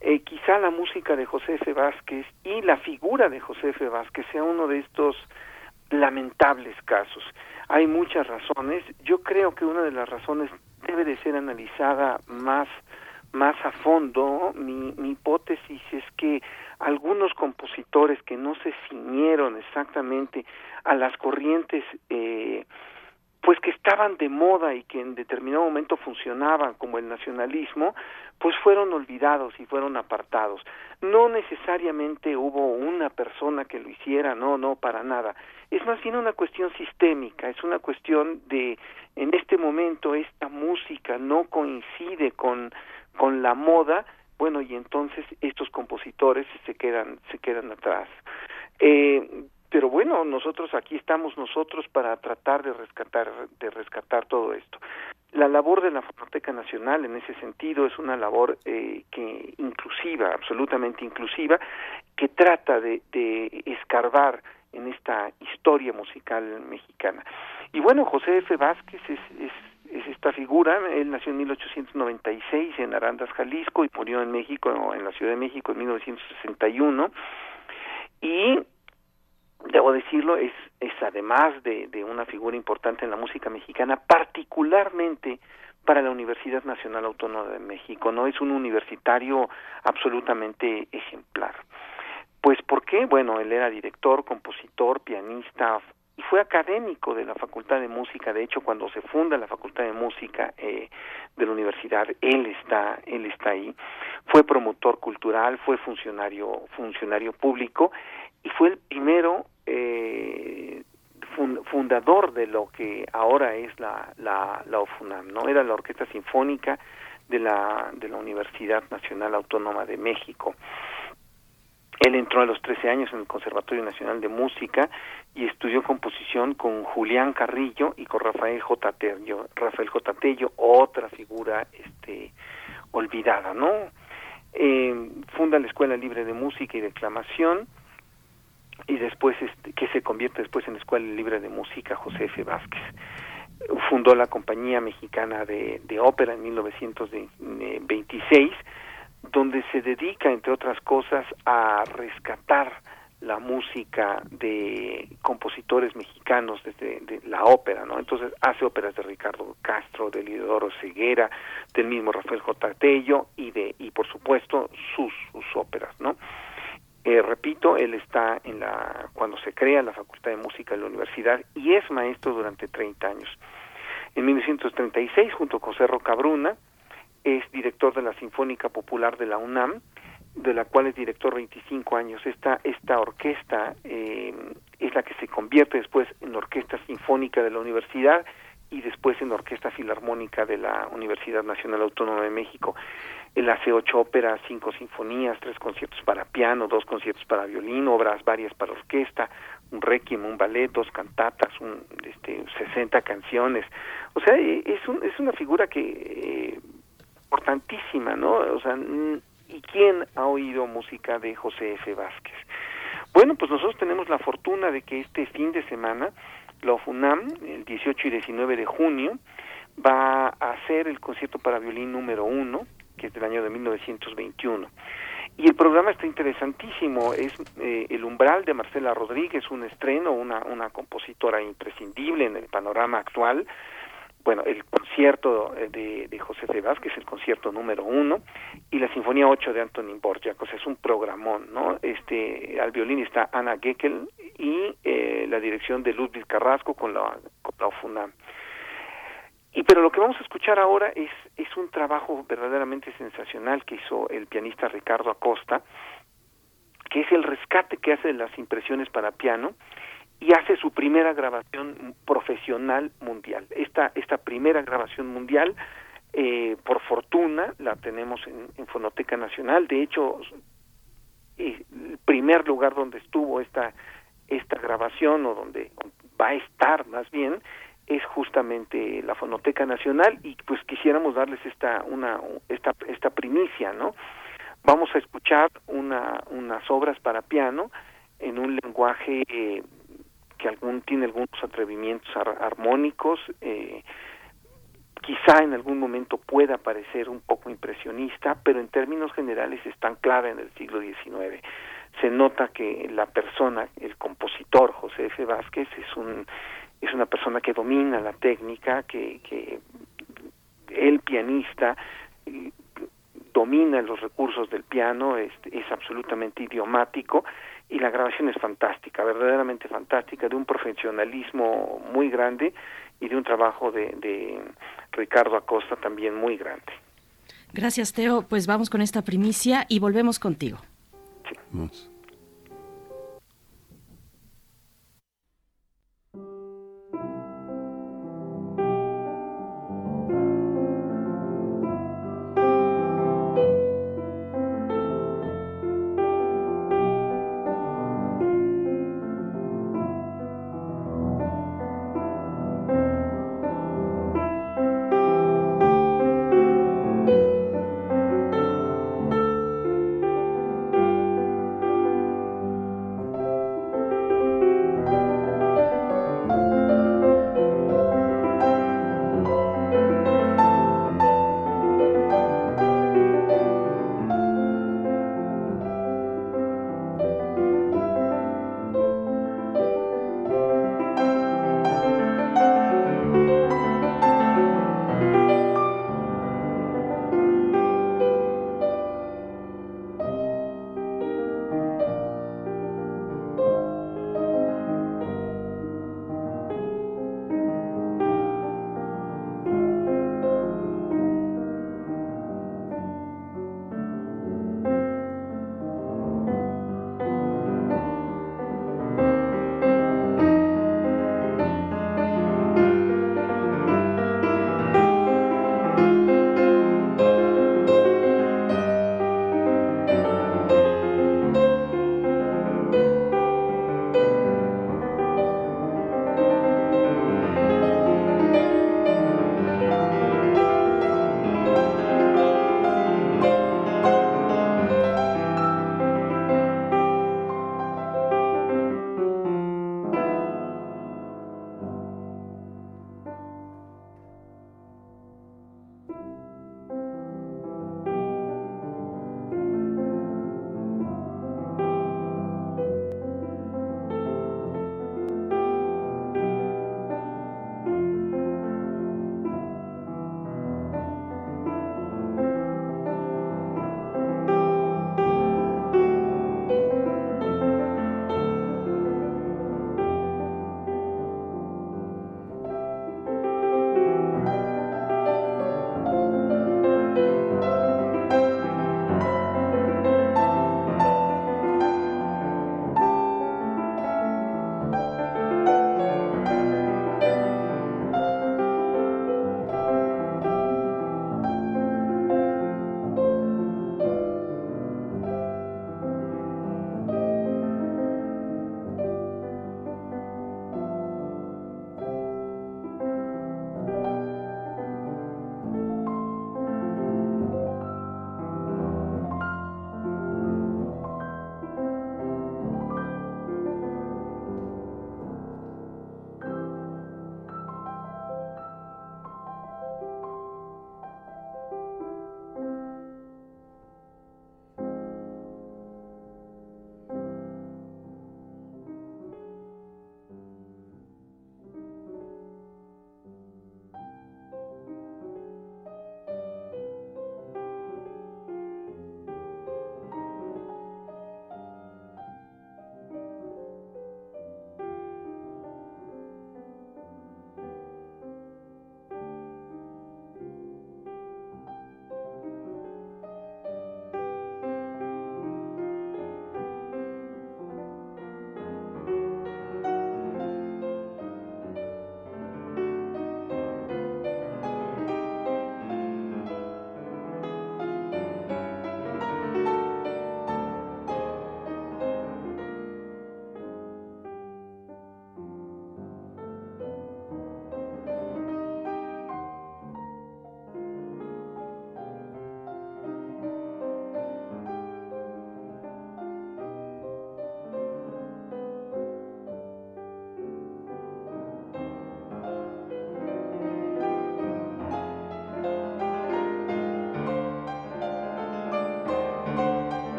Eh, quizá la música de José F. Vázquez y la figura de José F. Vázquez sea uno de estos lamentables casos. Hay muchas razones. Yo creo que una de las razones debe de ser analizada más más a fondo. Mi, mi hipótesis es que algunos compositores que no se ciñeron exactamente a las corrientes eh, pues que estaban de moda y que en determinado momento funcionaban como el nacionalismo, pues fueron olvidados y fueron apartados. No necesariamente hubo una persona que lo hiciera, no, no, para nada. Es más bien una cuestión sistémica, es una cuestión de, en este momento esta música no coincide con, con la moda, bueno, y entonces estos compositores se quedan, se quedan atrás. Eh, pero bueno, nosotros aquí estamos nosotros para tratar de rescatar de rescatar todo esto. La labor de la Fonoteca Nacional en ese sentido es una labor eh, que inclusiva, absolutamente inclusiva, que trata de, de escarbar en esta historia musical mexicana. Y bueno, José F. Vázquez es, es es esta figura. Él nació en 1896 en Arandas, Jalisco, y murió en México, en la Ciudad de México, en 1961. Y debo decirlo, es, es además de, de una figura importante en la música mexicana, particularmente para la Universidad Nacional Autónoma de México, ¿no? Es un universitario absolutamente ejemplar. Pues, ¿por qué? Bueno, él era director, compositor, pianista, fue académico de la Facultad de Música. De hecho, cuando se funda la Facultad de Música eh, de la universidad, él está, él está ahí. Fue promotor cultural, fue funcionario, funcionario público y fue el primero eh, fundador de lo que ahora es la, la, la OFUNAM, ¿no? Era la Orquesta Sinfónica de la, de la Universidad Nacional Autónoma de México. Él entró a los 13 años en el Conservatorio Nacional de Música y estudió composición con Julián Carrillo y con Rafael J. Tello, Rafael J. Tello, otra figura este olvidada, ¿no? Eh, funda la Escuela Libre de Música y Declamación y después este, que se convierte después en la Escuela Libre de Música José F. Vázquez. Fundó la Compañía Mexicana de Ópera en 1926 donde se dedica, entre otras cosas, a rescatar la música de compositores mexicanos desde de la ópera, ¿no? Entonces hace óperas de Ricardo Castro, de Lidoro Ceguera, del mismo Rafael J. Tello y de y por supuesto sus sus óperas, ¿no? Eh, repito, él está en la cuando se crea la Facultad de Música de la Universidad y es maestro durante 30 años. En 1936, junto con Cerro Cabruna, es director de la Sinfónica Popular de la UNAM, de la cual es director 25 años. Esta, esta orquesta eh, es la que se convierte después en Orquesta Sinfónica de la Universidad y después en Orquesta Filarmónica de la Universidad Nacional Autónoma de México. Él hace ocho óperas, cinco sinfonías, tres conciertos para piano, dos conciertos para violín, obras varias para orquesta, un requiem, un ballet, dos cantatas, un, este, 60 canciones. O sea, es, un, es una figura que eh, importantísima, ¿no? O sea, ¿y quién ha oído música de José F. Vázquez? Bueno, pues nosotros tenemos la fortuna de que este fin de semana la FUNAM, el 18 y 19 de junio, va a hacer el concierto para violín número uno, que es del año de 1921. Y el programa está interesantísimo, es eh, El umbral de Marcela Rodríguez, un estreno, una, una compositora imprescindible en el panorama actual, bueno, el concierto de, de José de Vázquez, el concierto número uno, y la Sinfonía 8 de Antonín Borjak, o sea, es un programón, ¿no? Este, al violín está Ana Geckel y eh, la dirección de Ludwig Carrasco con la, con la. Y pero lo que vamos a escuchar ahora es, es un trabajo verdaderamente sensacional que hizo el pianista Ricardo Acosta, que es el rescate que hace de las impresiones para piano, y hace su primera grabación profesional mundial. Esta, esta primera grabación mundial, eh, por fortuna, la tenemos en, en Fonoteca Nacional. De hecho, el primer lugar donde estuvo esta, esta grabación, o donde va a estar más bien, es justamente la Fonoteca Nacional y pues quisiéramos darles esta una esta esta primicia, ¿no? Vamos a escuchar una, unas obras para piano en un lenguaje eh, que algún, tiene algunos atrevimientos ar- armónicos, eh, quizá en algún momento pueda parecer un poco impresionista, pero en términos generales es tan clave en el siglo XIX. Se nota que la persona, el compositor José F. Vázquez, es un es una persona que domina la técnica, que, el pianista eh, domina los recursos del piano, es, es absolutamente idiomático y la grabación es fantástica, verdaderamente fantástica, de un profesionalismo muy grande y de un trabajo de, de Ricardo Acosta también muy grande. Gracias, Teo. Pues vamos con esta primicia y volvemos contigo. Vamos.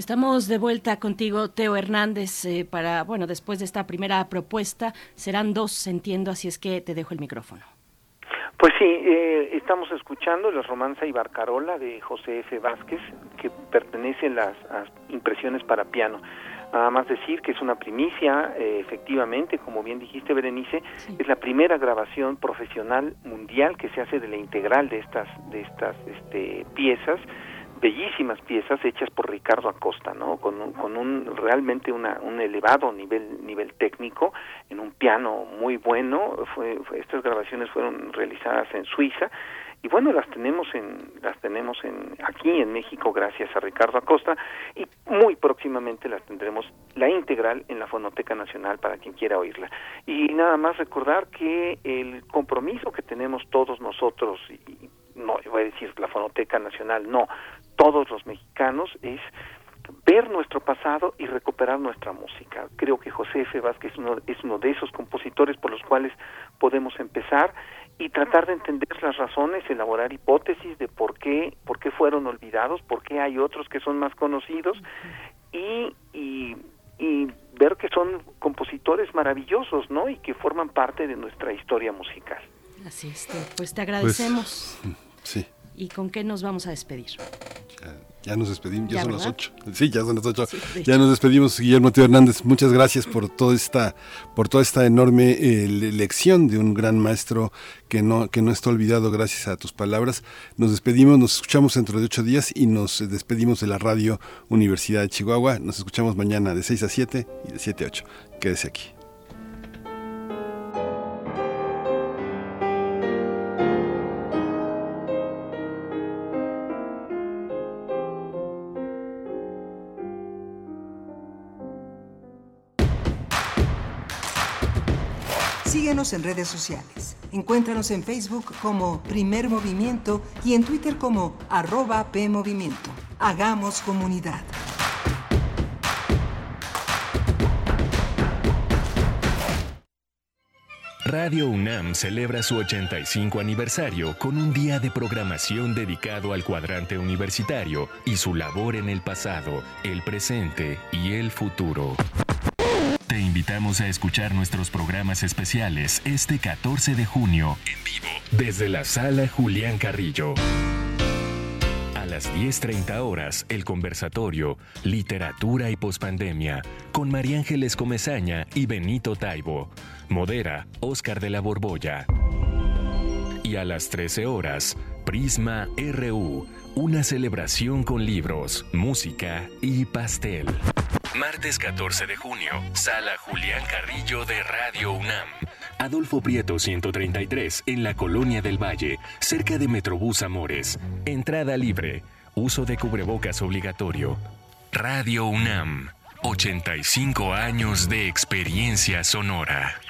Estamos de vuelta contigo, Teo Hernández, eh, para, bueno, después de esta primera propuesta, serán dos, entiendo, así es que te dejo el micrófono. Pues sí, eh, estamos escuchando la romanza y Barcarola de José F. Vázquez, que pertenece a las a impresiones para piano. Nada más decir que es una primicia, eh, efectivamente, como bien dijiste, Berenice, es la primera grabación profesional mundial que se hace de la integral de estas, de estas este, piezas bellísimas piezas hechas por Ricardo Acosta, ¿no? Con un, con un realmente una, un elevado nivel nivel técnico en un piano muy bueno. Fue, estas grabaciones fueron realizadas en Suiza y bueno las tenemos en las tenemos en aquí en México gracias a Ricardo Acosta y muy próximamente las tendremos la integral en la Fonoteca Nacional para quien quiera oírla. Y nada más recordar que el compromiso que tenemos todos nosotros y no voy a decir la Fonoteca Nacional, no, todos los mexicanos es ver nuestro pasado y recuperar nuestra música. Creo que José F. Vázquez es uno, es uno de esos compositores por los cuales podemos empezar y tratar de entender las razones, elaborar hipótesis de por qué, por qué fueron olvidados, por qué hay otros que son más conocidos y, y, y ver que son compositores maravillosos, ¿no? Y que forman parte de nuestra historia musical. Así es, pues te agradecemos. Sí, ¿Y con qué nos vamos a despedir? ya nos despedimos, ya, Ya, son las ¿verdad? ocho. Sí, ya son las ocho. Sí, de ya hecho. nos despedimos, Guillermo Tío Hernández. Muchas gracias por toda esta, por toda esta enorme eh, le- lección de un gran maestro que no, que no está olvidado gracias a tus palabras. Nos despedimos, nos escuchamos dentro de ocho días y nos eh, despedimos de la radio Universidad de Chihuahua. Nos escuchamos mañana de 6 a 7 y de 7 a 8. Quédese aquí. En redes sociales. Encuéntranos en Facebook como Primer Movimiento y en Twitter como arroba PMovimiento. Hagamos comunidad. Radio UNAM celebra su 85 aniversario con un día de programación dedicado al cuadrante universitario y su labor en el pasado, el presente y el futuro. Te invitamos a escuchar nuestros programas especiales este 14 de junio en vivo desde la sala Julián Carrillo. A las 10.30 horas, el conversatorio Literatura y Pospandemia con María Ángeles Comezaña y Benito Taibo. Modera Oscar de la Borbolla. Y a las 13 horas, Prisma RU, una celebración con libros, música y pastel. Martes 14 de junio, Sala Julián Carrillo de Radio UNAM. Adolfo Prieto 133 en la Colonia del Valle, cerca de Metrobús Amores. Entrada libre. Uso de cubrebocas obligatorio. Radio UNAM. 85 años de experiencia sonora.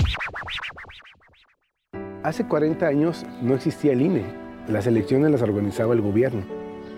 Hace 40 años no existía el INE. Las elecciones las organizaba el gobierno.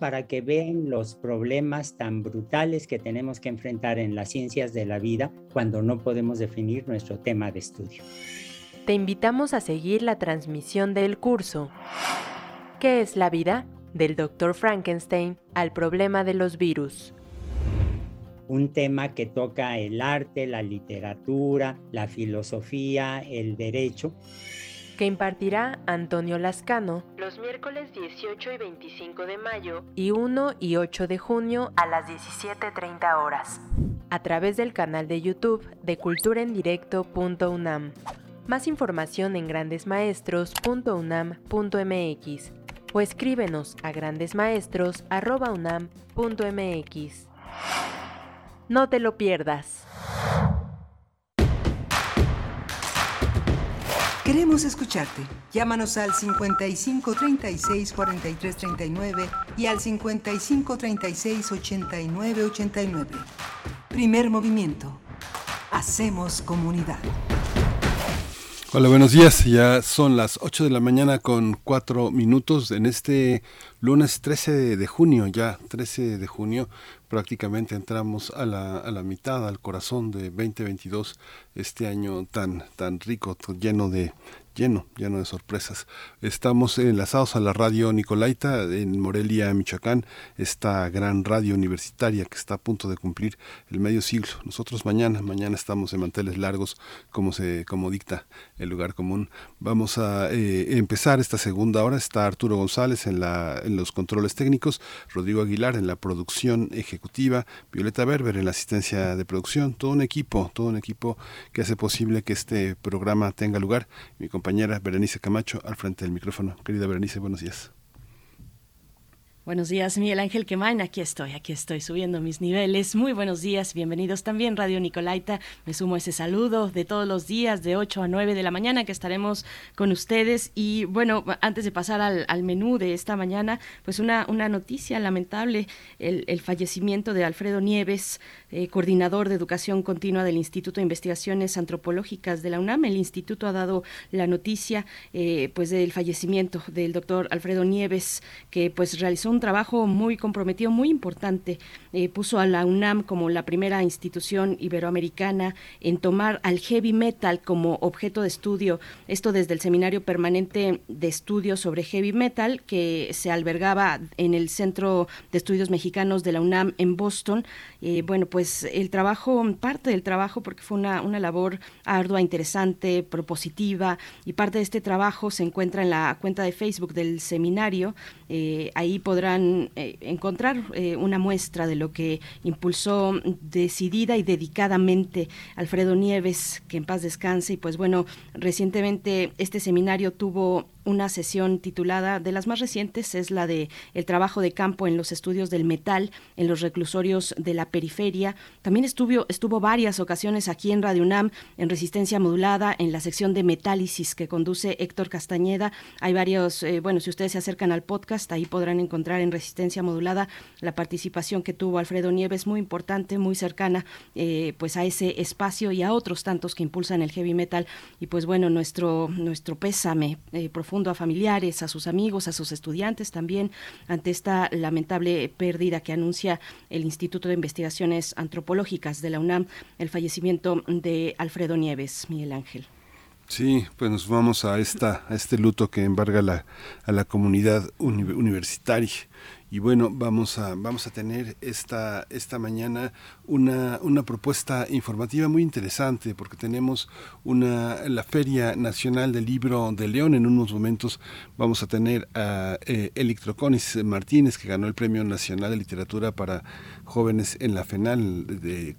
Para que vean los problemas tan brutales que tenemos que enfrentar en las ciencias de la vida cuando no podemos definir nuestro tema de estudio. Te invitamos a seguir la transmisión del curso ¿Qué es la vida? del Dr. Frankenstein al problema de los virus. Un tema que toca el arte, la literatura, la filosofía, el derecho. Que impartirá Antonio Lascano los miércoles 18 y 25 de mayo y 1 y 8 de junio a las 17.30 horas. a través del canal de YouTube de culturaendirecto.unam. Más información en grandesmaestros.unam.mx o escríbenos a grandesmaestros.unam.mx. No te lo pierdas. Queremos escucharte. Llámanos al 55 36 43 39 y al 55 36 89 89. Primer movimiento. Hacemos comunidad. Hola, buenos días. Ya son las 8 de la mañana con 4 minutos en este lunes 13 de junio, ya 13 de junio. Prácticamente entramos a la, a la mitad, al corazón de 2022, este año tan, tan rico, lleno de, lleno, lleno de sorpresas. Estamos enlazados a la radio Nicolaita en Morelia, Michoacán, esta gran radio universitaria que está a punto de cumplir el medio siglo. Nosotros mañana, mañana estamos en manteles largos, como se, como dicta el lugar común. Vamos a eh, empezar esta segunda hora. Está Arturo González en la, en los controles técnicos, Rodrigo Aguilar en la producción ejecutiva, Violeta Berber en la asistencia de producción, todo un equipo, todo un equipo que hace posible que este programa tenga lugar. Mi compañera Berenice Camacho al frente del micrófono. Querida Berenice, buenos días. Buenos días, Miguel Ángel Quemain. Aquí estoy, aquí estoy subiendo mis niveles. Muy buenos días, bienvenidos también, Radio Nicolaita. Me sumo a ese saludo de todos los días, de 8 a 9 de la mañana, que estaremos con ustedes. Y bueno, antes de pasar al, al menú de esta mañana, pues una, una noticia lamentable: el, el fallecimiento de Alfredo Nieves, eh, coordinador de educación continua del Instituto de Investigaciones Antropológicas de la UNAM. El instituto ha dado la noticia eh, pues del fallecimiento del doctor Alfredo Nieves, que pues realizó un trabajo muy comprometido, muy importante. Eh, puso a la UNAM como la primera institución iberoamericana en tomar al heavy metal como objeto de estudio. Esto desde el Seminario Permanente de Estudios sobre Heavy Metal, que se albergaba en el Centro de Estudios Mexicanos de la UNAM en Boston. Eh, bueno, pues el trabajo, parte del trabajo, porque fue una, una labor ardua, interesante, propositiva, y parte de este trabajo se encuentra en la cuenta de Facebook del seminario. Eh, ahí podrán eh, encontrar eh, una muestra de lo que impulsó decidida y dedicadamente Alfredo Nieves, que en paz descanse. Y pues bueno, recientemente este seminario tuvo una sesión titulada de las más recientes es la de el trabajo de campo en los estudios del metal en los reclusorios de la periferia. También estuvo estuvo varias ocasiones aquí en Radio UNAM en resistencia modulada en la sección de metálisis que conduce Héctor Castañeda. Hay varios, eh, bueno, si ustedes se acercan al podcast ahí podrán encontrar en resistencia modulada la participación que tuvo Alfredo Nieves muy importante, muy cercana eh, pues a ese espacio y a otros tantos que impulsan el heavy metal y pues bueno nuestro nuestro pésame eh, profundo a familiares, a sus amigos, a sus estudiantes también ante esta lamentable pérdida que anuncia el Instituto de Investigaciones Antropológicas de la UNAM, el fallecimiento de Alfredo Nieves, Miguel Ángel. Sí, pues nos vamos a esta a este luto que embarga la, a la comunidad uni- universitaria. Y bueno, vamos a, vamos a tener esta, esta mañana una, una propuesta informativa muy interesante porque tenemos una, la Feria Nacional del Libro de León. En unos momentos vamos a tener a eh, Electroconis Martínez, que ganó el Premio Nacional de Literatura para Jóvenes en la FENAL,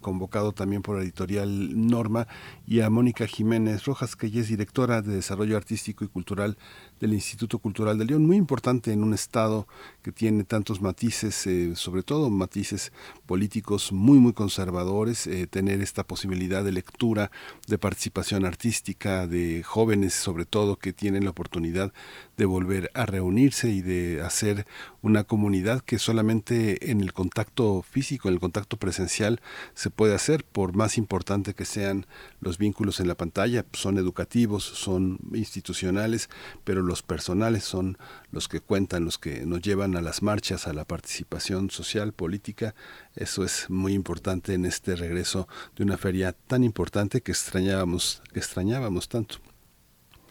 convocado también por la editorial Norma, y a Mónica Jiménez Rojas, que ella es directora de Desarrollo Artístico y Cultural del Instituto Cultural de León, muy importante en un estado que tiene tantos matices, eh, sobre todo matices políticos muy, muy conservadores, eh, tener esta posibilidad de lectura, de participación artística, de jóvenes sobre todo que tienen la oportunidad de volver a reunirse y de hacer una comunidad que solamente en el contacto físico, en el contacto presencial se puede hacer, por más importante que sean los vínculos en la pantalla, son educativos, son institucionales, pero los personales son los que cuentan, los que nos llevan a las marchas, a la participación social, política. Eso es muy importante en este regreso de una feria tan importante que extrañábamos, que extrañábamos tanto.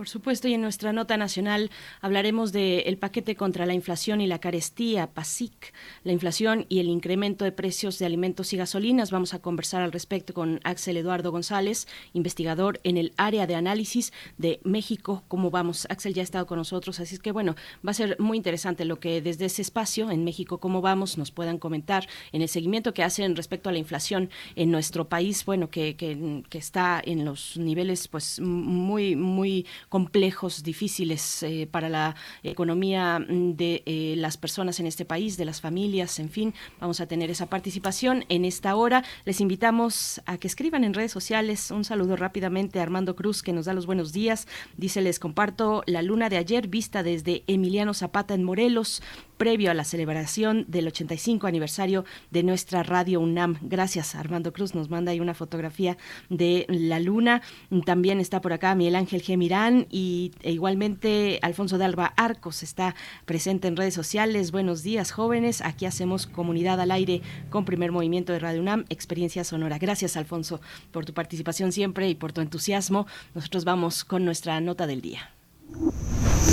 Por supuesto, y en nuestra nota nacional hablaremos del paquete contra la inflación y la carestía, PASIC, la inflación y el incremento de precios de alimentos y gasolinas. Vamos a conversar al respecto con Axel Eduardo González, investigador en el área de análisis de México. ¿Cómo vamos? Axel ya ha estado con nosotros, así es que bueno, va a ser muy interesante lo que desde ese espacio en México, cómo vamos, nos puedan comentar en el seguimiento que hacen respecto a la inflación en nuestro país, bueno, que, que está en los niveles pues muy, muy complejos, difíciles eh, para la economía de eh, las personas en este país, de las familias, en fin, vamos a tener esa participación en esta hora. Les invitamos a que escriban en redes sociales. Un saludo rápidamente a Armando Cruz, que nos da los buenos días. Dice, les comparto la luna de ayer vista desde Emiliano Zapata en Morelos previo a la celebración del 85 aniversario de nuestra radio UNAM. Gracias, Armando Cruz. Nos manda ahí una fotografía de la luna. También está por acá Miguel Ángel G. Mirán y e igualmente Alfonso de Alba Arcos está presente en redes sociales. Buenos días, jóvenes. Aquí hacemos comunidad al aire con primer movimiento de Radio UNAM, experiencia sonora. Gracias, Alfonso, por tu participación siempre y por tu entusiasmo. Nosotros vamos con nuestra nota del día.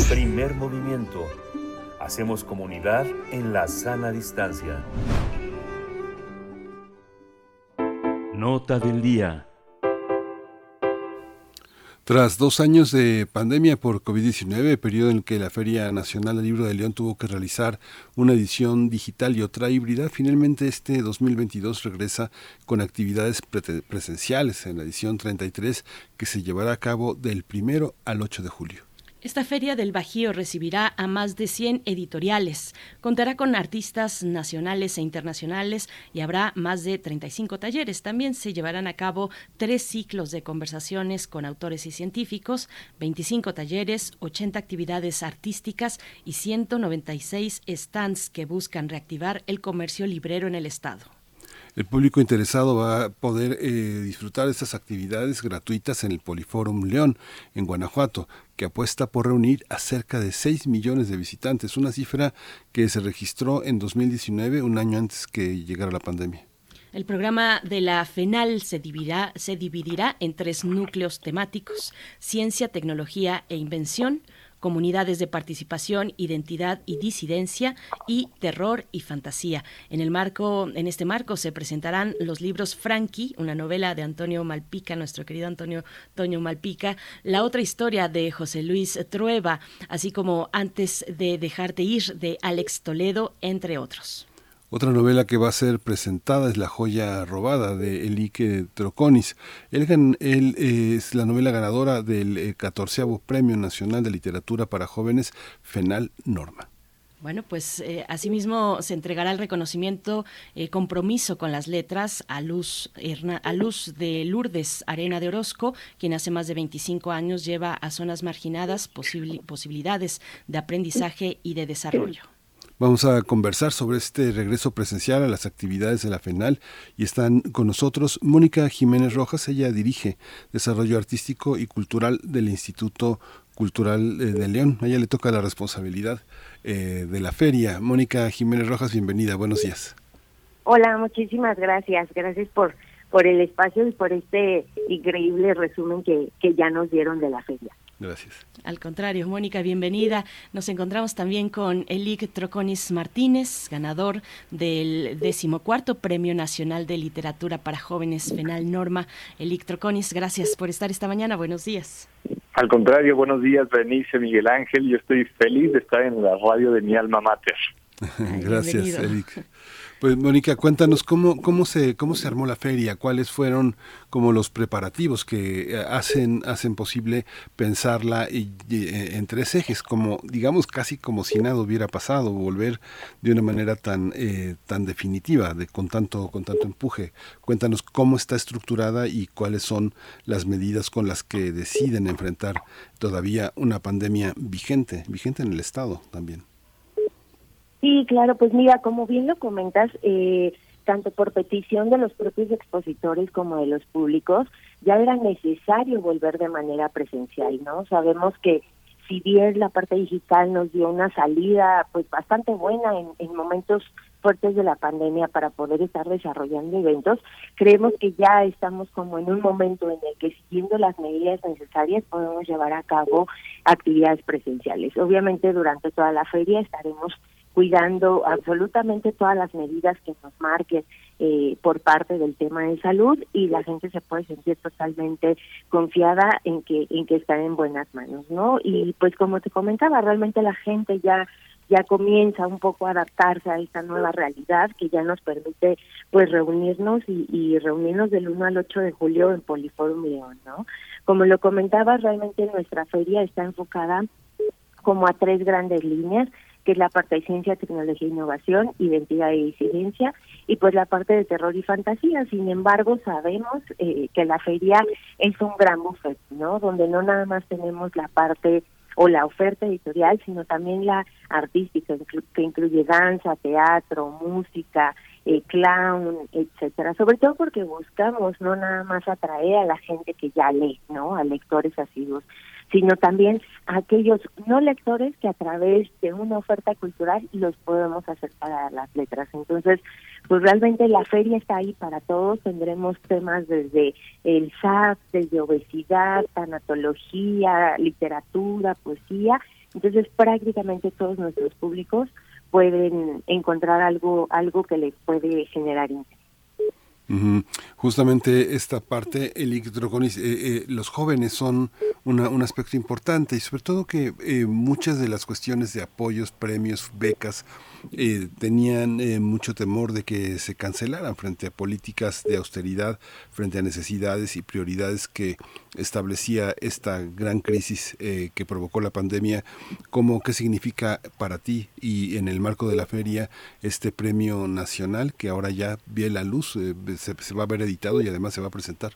Primer movimiento. Hacemos comunidad en la sana distancia. Nota del día. Tras dos años de pandemia por COVID-19, periodo en el que la Feria Nacional del Libro de León tuvo que realizar una edición digital y otra híbrida, finalmente este 2022 regresa con actividades pre- presenciales en la edición 33 que se llevará a cabo del primero al 8 de julio. Esta Feria del Bajío recibirá a más de 100 editoriales, contará con artistas nacionales e internacionales y habrá más de 35 talleres. También se llevarán a cabo tres ciclos de conversaciones con autores y científicos, 25 talleres, 80 actividades artísticas y 196 stands que buscan reactivar el comercio librero en el Estado. El público interesado va a poder eh, disfrutar de estas actividades gratuitas en el Poliforum León, en Guanajuato, que apuesta por reunir a cerca de 6 millones de visitantes, una cifra que se registró en 2019, un año antes que llegara la pandemia. El programa de la FENAL se se dividirá en tres núcleos temáticos, ciencia, tecnología e invención, comunidades de participación, identidad y disidencia y terror y fantasía. En el marco, en este marco se presentarán los libros Frankie, una novela de Antonio Malpica, nuestro querido Antonio Toño Malpica, la otra historia de José Luis Trueba, así como Antes de dejarte ir de Alex Toledo, entre otros. Otra novela que va a ser presentada es La joya robada de Enrique Troconis. Él, eh, es la novela ganadora del eh, 14 Premio Nacional de Literatura para Jóvenes FENAL Norma. Bueno, pues eh, asimismo se entregará el reconocimiento eh, compromiso con las letras a Luz, a Luz de Lourdes Arena de Orozco, quien hace más de 25 años lleva a zonas marginadas posibili- posibilidades de aprendizaje y de desarrollo. Vamos a conversar sobre este regreso presencial a las actividades de la FENAL y están con nosotros Mónica Jiménez Rojas. Ella dirige Desarrollo Artístico y Cultural del Instituto Cultural eh, de León. A ella le toca la responsabilidad eh, de la feria. Mónica Jiménez Rojas, bienvenida. Buenos días. Hola, muchísimas gracias. Gracias por, por el espacio y por este increíble resumen que, que ya nos dieron de la feria. Gracias. Al contrario, Mónica, bienvenida. Nos encontramos también con Elic Troconis Martínez, ganador del decimocuarto Premio Nacional de Literatura para Jóvenes Penal Norma. Elic Troconis, gracias por estar esta mañana. Buenos días. Al contrario, buenos días, Berenice, Miguel Ángel. Yo estoy feliz de estar en la radio de mi alma mater. Gracias, bienvenido. Pues Mónica, cuéntanos cómo, cómo se cómo se armó la feria, cuáles fueron como los preparativos que eh, hacen hacen posible pensarla y, eh, en tres ejes, como digamos casi como si nada hubiera pasado, volver de una manera tan eh, tan definitiva, de con tanto con tanto empuje. Cuéntanos cómo está estructurada y cuáles son las medidas con las que deciden enfrentar todavía una pandemia vigente, vigente en el estado también. Sí, claro, pues mira, como bien lo comentas, eh, tanto por petición de los propios expositores como de los públicos, ya era necesario volver de manera presencial, ¿no? Sabemos que si bien la parte digital nos dio una salida pues bastante buena en, en momentos fuertes de la pandemia para poder estar desarrollando eventos, creemos que ya estamos como en un momento en el que siguiendo las medidas necesarias podemos llevar a cabo actividades presenciales. Obviamente durante toda la feria estaremos cuidando absolutamente todas las medidas que nos marquen eh, por parte del tema de salud y la gente se puede sentir totalmente confiada en que en que está en buenas manos, ¿no? Y pues como te comentaba, realmente la gente ya ya comienza un poco a adaptarse a esta nueva realidad que ya nos permite pues reunirnos y, y reunirnos del 1 al 8 de julio en Poliforum León, ¿no? Como lo comentaba, realmente nuestra feria está enfocada como a tres grandes líneas que es la parte de ciencia, tecnología e innovación, identidad y disidencia, y pues la parte de terror y fantasía. Sin embargo, sabemos eh, que la feria es un gran buffet, ¿no? Donde no nada más tenemos la parte o la oferta editorial, sino también la artística, que incluye danza, teatro, música, eh, clown, etcétera. Sobre todo porque buscamos no nada más atraer a la gente que ya lee, ¿no? A lectores asiduos, sino también aquellos no lectores que a través de una oferta cultural los podemos acercar a las letras. Entonces, pues realmente la feria está ahí para todos, tendremos temas desde el SAP, desde obesidad, tanatología, literatura, poesía, entonces prácticamente todos nuestros públicos pueden encontrar algo algo que les puede generar interés. Justamente esta parte, el eh, eh, los jóvenes son una- un aspecto importante y sobre todo que eh, muchas de las cuestiones de apoyos, premios, becas, eh, tenían eh, mucho temor de que se cancelaran frente a políticas de austeridad, frente a necesidades y prioridades que establecía esta gran crisis eh, que provocó la pandemia. ¿Cómo, ¿Qué significa para ti y en el marco de la feria este premio nacional que ahora ya ve la luz, eh, se, se va a ver editado y además se va a presentar?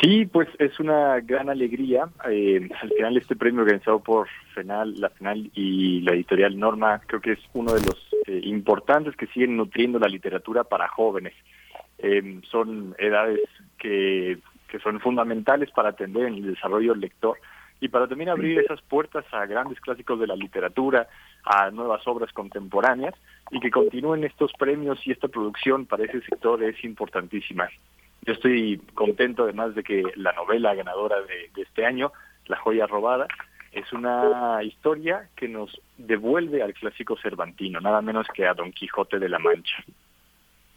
Sí, pues es una gran alegría. Eh, al final este premio organizado por FENAL, la FENAL y la editorial Norma, creo que es uno de los eh, importantes que siguen nutriendo la literatura para jóvenes. Eh, son edades que, que son fundamentales para atender el desarrollo del lector y para también abrir esas puertas a grandes clásicos de la literatura, a nuevas obras contemporáneas y que continúen estos premios y esta producción para ese sector es importantísima. Yo estoy contento además de que la novela ganadora de, de este año, La joya robada, es una historia que nos devuelve al clásico cervantino, nada menos que a Don Quijote de la Mancha.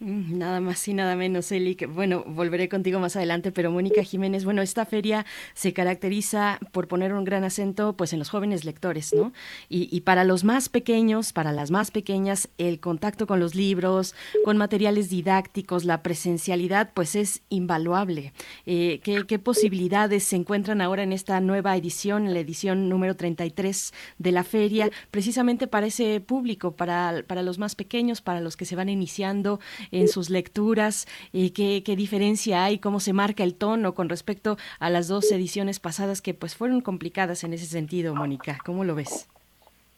Mm, Nada más y nada menos, Eli. que, bueno, volveré contigo más adelante, pero Mónica Jiménez, bueno, esta feria se caracteriza por poner un gran acento pues en los jóvenes lectores, ¿no? Y, y para los más pequeños, para las más pequeñas, el contacto con los libros, con materiales didácticos, la presencialidad, pues es invaluable. Eh, ¿qué, qué posibilidades se encuentran ahora en esta nueva edición, en la edición número 33 de la feria, precisamente para ese público, para, para los más pequeños, para los que se van iniciando en sus lecturas, eh, qué, qué diferencia hay, cómo se marca el tono con respecto a las dos ediciones pasadas que pues fueron complicadas en ese sentido, Mónica. ¿Cómo lo ves?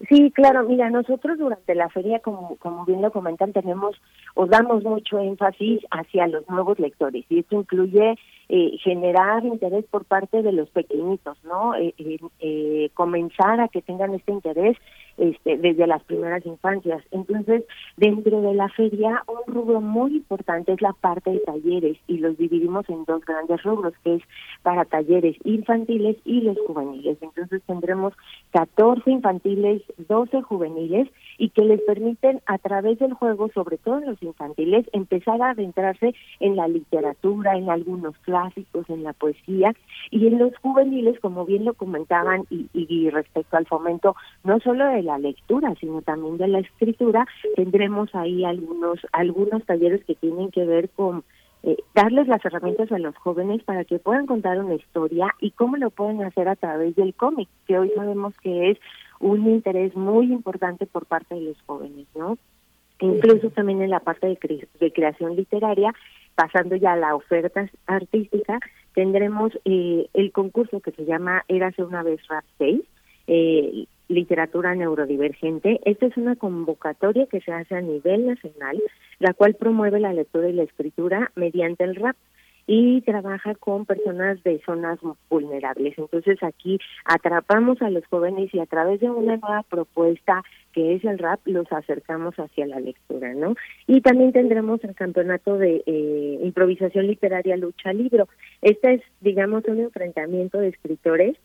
Sí, claro, mira, nosotros durante la feria, como, como bien lo comentan, tenemos o damos mucho énfasis hacia los nuevos lectores y esto incluye eh, generar interés por parte de los pequeñitos, ¿no? Eh, eh, eh, comenzar a que tengan este interés este, desde las primeras infancias. Entonces, dentro de la feria, un rubro muy importante es la parte de talleres y los dividimos en dos grandes rubros, que es para talleres infantiles y los juveniles. Entonces, tendremos 14 infantiles, 12 juveniles y que les permiten a través del juego, sobre todo en los infantiles, empezar a adentrarse en la literatura, en algunos clásicos, en la poesía y en los juveniles, como bien lo comentaban y, y respecto al fomento no solo de la lectura, sino también de la escritura, tendremos ahí algunos algunos talleres que tienen que ver con eh, darles las herramientas a los jóvenes para que puedan contar una historia y cómo lo pueden hacer a través del cómic, que hoy sabemos que es un interés muy importante por parte de los jóvenes, ¿no? Incluso también en la parte de, cre- de creación literaria, pasando ya a la oferta artística, tendremos eh, el concurso que se llama Érase una vez Rap 6, eh, literatura neurodivergente. Esta es una convocatoria que se hace a nivel nacional, la cual promueve la lectura y la escritura mediante el rap. Y trabaja con personas de zonas vulnerables. Entonces aquí atrapamos a los jóvenes y a través de una nueva propuesta que es el rap, los acercamos hacia la lectura, ¿no? Y también tendremos el campeonato de eh, improvisación literaria Lucha Libro. Este es, digamos, un enfrentamiento de escritores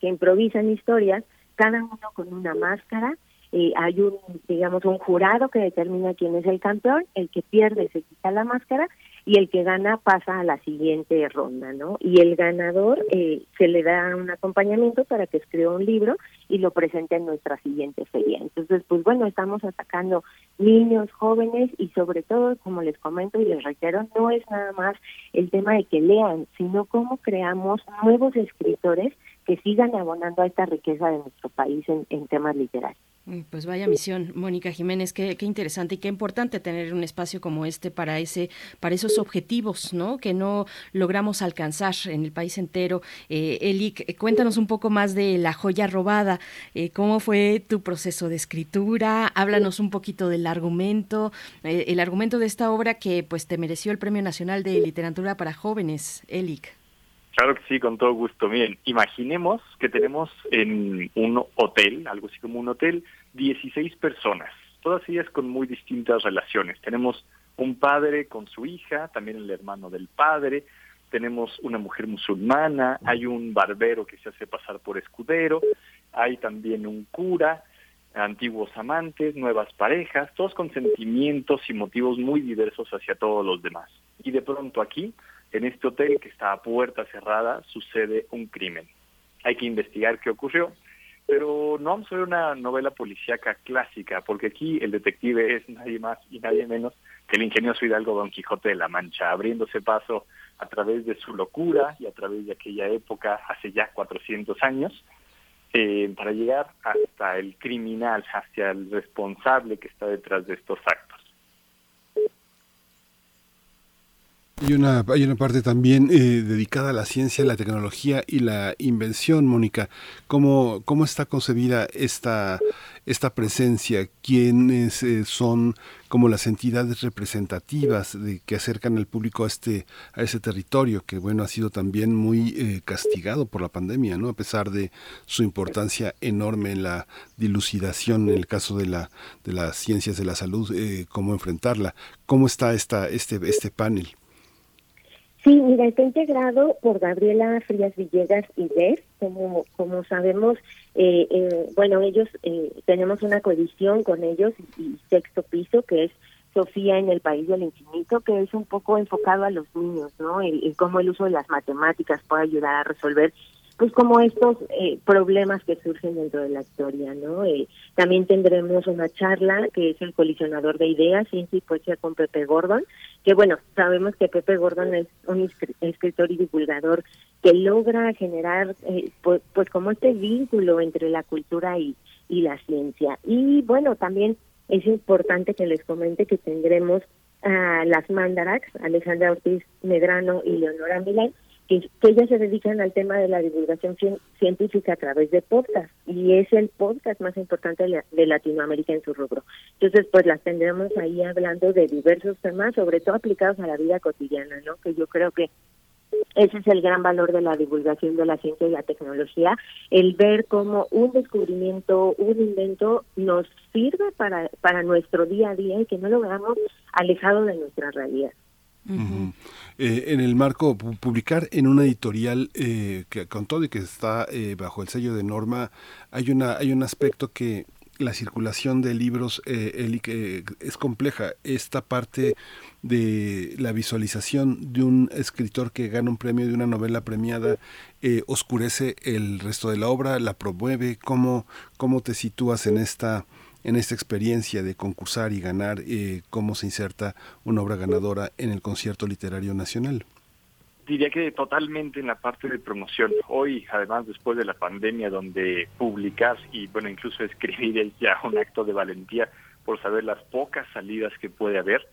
que improvisan historias, cada uno con una máscara eh, hay un, digamos, un jurado que determina quién es el campeón, el que pierde se quita la máscara y el que gana pasa a la siguiente ronda, ¿no? Y el ganador eh, se le da un acompañamiento para que escriba un libro y lo presente en nuestra siguiente feria. Entonces, pues bueno, estamos atacando niños, jóvenes y sobre todo, como les comento y les reitero, no es nada más el tema de que lean, sino cómo creamos nuevos escritores que sigan abonando a esta riqueza de nuestro país en temas literarios. Mm, pues vaya misión, Mónica Jiménez, qué, interesante y qué importante tener un espacio como este para ese, para esos objetivos, ¿no? Que no logramos alcanzar en el país entero. Eh, Elic, cuéntanos un poco más de la joya robada. Eh, ¿Cómo fue tu proceso de escritura? Háblanos un poquito del argumento, eh, el argumento de esta obra que pues te mereció el Premio Nacional de Literatura para Jóvenes, Elic. Claro que sí, con todo gusto. Miren, imaginemos que tenemos en un hotel, algo así como un hotel, 16 personas, todas ellas con muy distintas relaciones. Tenemos un padre con su hija, también el hermano del padre, tenemos una mujer musulmana, hay un barbero que se hace pasar por escudero, hay también un cura, antiguos amantes, nuevas parejas, todos con sentimientos y motivos muy diversos hacia todos los demás. Y de pronto aquí en este hotel que está a puerta cerrada sucede un crimen. Hay que investigar qué ocurrió, pero no vamos a ver una novela policíaca clásica, porque aquí el detective es nadie más y nadie menos que el ingenioso Hidalgo Don Quijote de la Mancha, abriéndose paso a través de su locura y a través de aquella época, hace ya 400 años, eh, para llegar hasta el criminal, hacia el responsable que está detrás de estos actos. Hay una, hay una parte también eh, dedicada a la ciencia, la tecnología y la invención, Mónica. ¿Cómo, cómo está concebida esta, esta presencia? ¿Quiénes eh, son como las entidades representativas de, que acercan al público a este a ese territorio que bueno ha sido también muy eh, castigado por la pandemia, ¿no? A pesar de su importancia enorme en la dilucidación en el caso de la de las ciencias de la salud, cómo enfrentarla. ¿Cómo está esta este este panel? Sí, mira, está integrado por Gabriela Frías Villegas y Ver, como, como sabemos, eh, eh, bueno, ellos, eh, tenemos una coedición con ellos y, sexto piso, que es Sofía en el País del Infinito, que es un poco enfocado a los niños, ¿no? Y, cómo el uso de las matemáticas puede ayudar a resolver pues como estos eh, problemas que surgen dentro de la historia, ¿no? Eh, también tendremos una charla que es el colisionador de ideas, ciencia y poesía con Pepe Gordon, que bueno, sabemos que Pepe Gordon es un escritor y divulgador que logra generar eh, pues, pues, como este vínculo entre la cultura y, y la ciencia. Y bueno, también es importante que les comente que tendremos a las Mandarax, Alejandra Ortiz Medrano y Leonora Milán, que, ellas se dedican al tema de la divulgación científica a través de podcast y es el podcast más importante de, Latinoamérica en su rubro. Entonces, pues las tendremos ahí hablando de diversos temas, sobre todo aplicados a la vida cotidiana, ¿no? Que yo creo que ese es el gran valor de la divulgación de la ciencia y la tecnología, el ver cómo un descubrimiento, un invento nos sirve para, para nuestro día a día y que no lo veamos alejado de nuestra realidad. Eh, en el marco, publicar en una editorial eh, que con todo y que está eh, bajo el sello de norma, hay, una, hay un aspecto que la circulación de libros eh, es compleja. Esta parte de la visualización de un escritor que gana un premio de una novela premiada oscurece el resto de la obra, la promueve. ¿Cómo, cómo te sitúas en esta en esta experiencia de concursar y ganar, eh, cómo se inserta una obra ganadora en el concierto literario nacional? Diría que totalmente en la parte de promoción. Hoy, además, después de la pandemia, donde publicar y, bueno, incluso escribir es ya un acto de valentía por saber las pocas salidas que puede haber,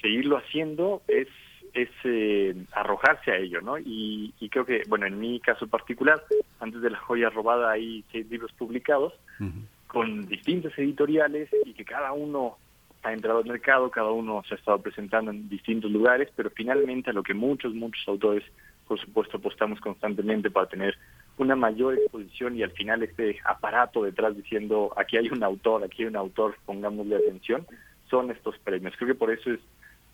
seguirlo haciendo es es eh, arrojarse a ello, ¿no? Y, y, creo que, bueno, en mi caso particular, antes de la joya robada hay seis libros publicados, con distintas editoriales y que cada uno ha entrado al mercado, cada uno se ha estado presentando en distintos lugares, pero finalmente a lo que muchos, muchos autores, por supuesto, apostamos constantemente para tener una mayor exposición y al final este aparato detrás diciendo aquí hay un autor, aquí hay un autor, pongámosle atención, son estos premios. Creo que por eso es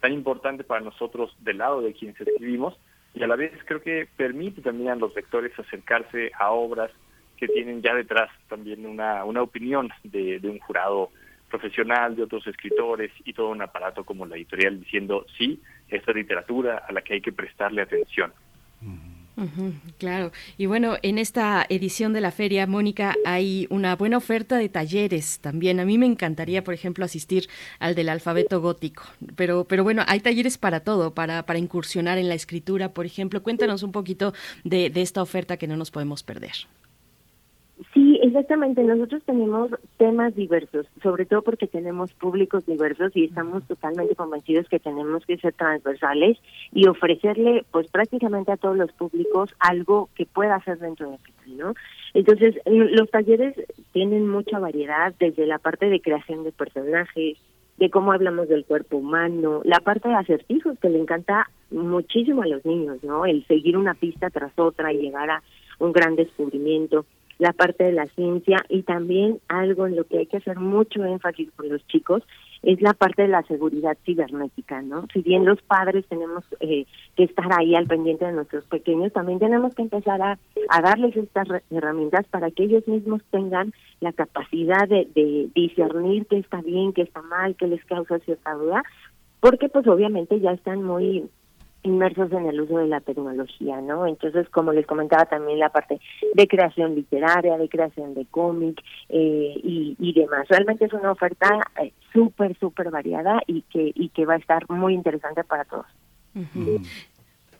tan importante para nosotros del lado de quienes escribimos y a la vez creo que permite también a los lectores acercarse a obras que tienen ya detrás también una, una opinión de, un jurado profesional, de otros escritores y todo un aparato como la editorial diciendo sí, esta literatura a la que hay que prestarle atención. Claro. Y bueno, en esta edición de la feria, Mónica, hay una buena oferta de talleres también. A mí me encantaría, por ejemplo, asistir al del alfabeto gótico. Pero, pero bueno, hay talleres para todo, para, para incursionar en la escritura, por ejemplo. Cuéntanos un poquito de esta oferta que no nos podemos perder. Exactamente. Nosotros tenemos temas diversos, sobre todo porque tenemos públicos diversos y estamos totalmente convencidos que tenemos que ser transversales y ofrecerle, pues prácticamente a todos los públicos algo que pueda hacer dentro de ti, ¿no? Entonces, los talleres tienen mucha variedad, desde la parte de creación de personajes, de cómo hablamos del cuerpo humano, la parte de acertijos que le encanta muchísimo a los niños, ¿no? El seguir una pista tras otra y llegar a un gran descubrimiento la parte de la ciencia y también algo en lo que hay que hacer mucho énfasis con los chicos es la parte de la seguridad cibernética, ¿no? Si bien los padres tenemos eh, que estar ahí al pendiente de nuestros pequeños, también tenemos que empezar a, a darles estas herramientas para que ellos mismos tengan la capacidad de, de discernir qué está bien, qué está mal, qué les causa cierta duda, porque pues obviamente ya están muy inmersos en el uso de la tecnología, ¿no? Entonces, como les comentaba también la parte de creación literaria, de creación de cómic eh, y, y demás. Realmente es una oferta eh, súper, súper variada y que, y que va a estar muy interesante para todos. Ujú.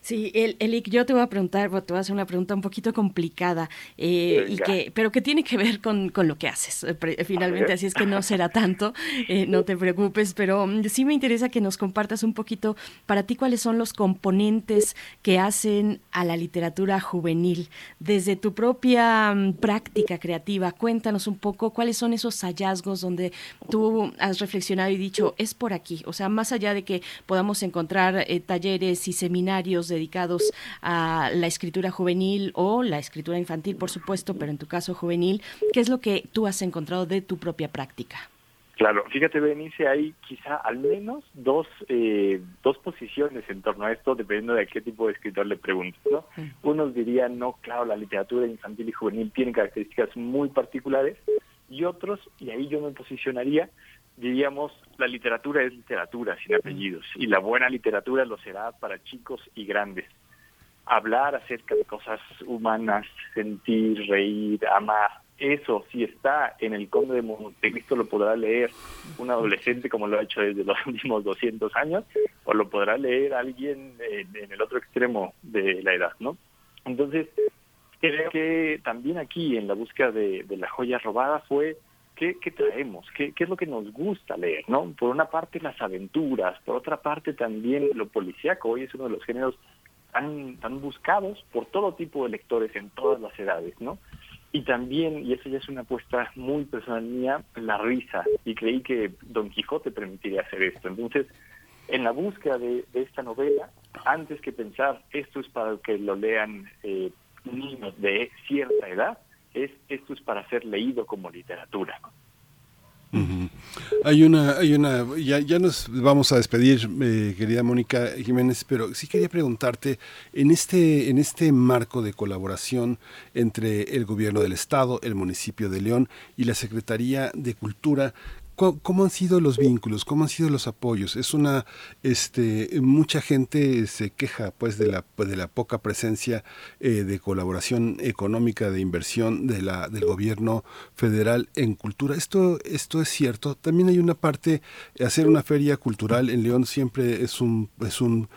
Sí, el, Elic, yo te voy a preguntar, te voy a hacer una pregunta un poquito complicada, eh, y que, pero que tiene que ver con, con lo que haces. eh, Finalmente, así es que no será tanto, eh, no te preocupes, pero mm, sí me interesa que nos compartas un poquito para ti cuáles son los componentes que hacen a la literatura juvenil. Desde tu propia mm, práctica creativa, cuéntanos un poco cuáles son esos hallazgos donde tú has reflexionado y dicho, es por aquí. O sea, más allá de que podamos encontrar eh, talleres y seminarios dedicados a la escritura juvenil o la escritura infantil, por supuesto, pero en tu caso juvenil, ¿qué es lo que tú has encontrado de tu propia práctica? Claro, fíjate, Benice, hay quizá al menos dos, eh, dos posiciones en torno a esto, dependiendo de qué tipo de escritor le preguntes, ¿no? Unos dirían, no, claro, la literatura infantil y juvenil tiene características muy particulares, y otros, y ahí yo me posicionaría, diríamos, la literatura es literatura sin apellidos, y la buena literatura lo será para chicos y grandes. Hablar acerca de cosas humanas, sentir, reír, amar, eso si está en el Conde de Montecristo lo podrá leer un adolescente como lo ha hecho desde los últimos 200 años, o lo podrá leer alguien en, en el otro extremo de la edad, ¿no? Entonces, creo que también aquí en la búsqueda de, de la joya robada fue ¿qué, traemos? ¿Qué, ¿Qué es lo que nos gusta leer? ¿no? Por una parte las aventuras, por otra parte también lo policíaco, hoy es uno de los géneros tan, tan buscados por todo tipo de lectores en todas las edades, ¿no? Y también, y eso ya es una apuesta muy personal mía, la risa. Y creí que Don Quijote permitiría hacer esto. Entonces, en la búsqueda de, de esta novela, antes que pensar esto es para que lo lean eh, niños de cierta edad, es esto es para ser leído como literatura. Hay una, hay una, ya, ya nos vamos a despedir, eh, querida Mónica Jiménez, pero sí quería preguntarte, en este, en este marco de colaboración entre el gobierno del Estado, el municipio de León y la Secretaría de Cultura, ¿Cómo, han sido los vínculos? ¿Cómo han sido los apoyos? Es una, este, mucha gente se queja, pues, de la, de la poca presencia eh, de colaboración económica, de inversión de la, del gobierno federal en cultura. Esto, esto es cierto. También hay una parte, hacer una feria cultural en León siempre es un, es un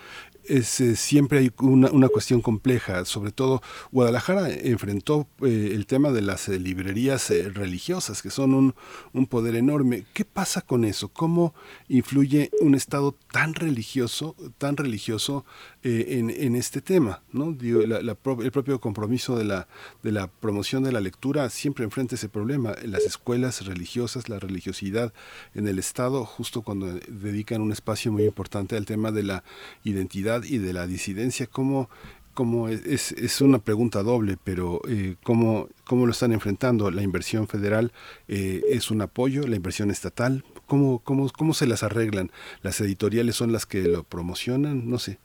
es eh, siempre hay una, una, cuestión compleja. Sobre todo, Guadalajara enfrentó eh, el tema de las eh, librerías religiosas, que son un, un, poder enorme. ¿Qué pasa con eso? ¿Cómo influye un Estado tan religioso, tan religioso en, en, este tema? ¿no? Digo, la, la, el propio compromiso de la, de la promoción de la lectura siempre enfrenta ese problema. Las escuelas religiosas, la religiosidad en el Estado, justo cuando dedican un espacio muy importante al tema de la identidad y de la disidencia, ¿cómo, cómo es, es una pregunta doble, pero eh, ¿cómo, ¿cómo, lo están enfrentando? ¿La inversión federal eh, es un apoyo? ¿La inversión estatal? ¿Cómo, cómo, ¿Cómo se las arreglan? ¿Las editoriales son las que lo promocionan? No sé.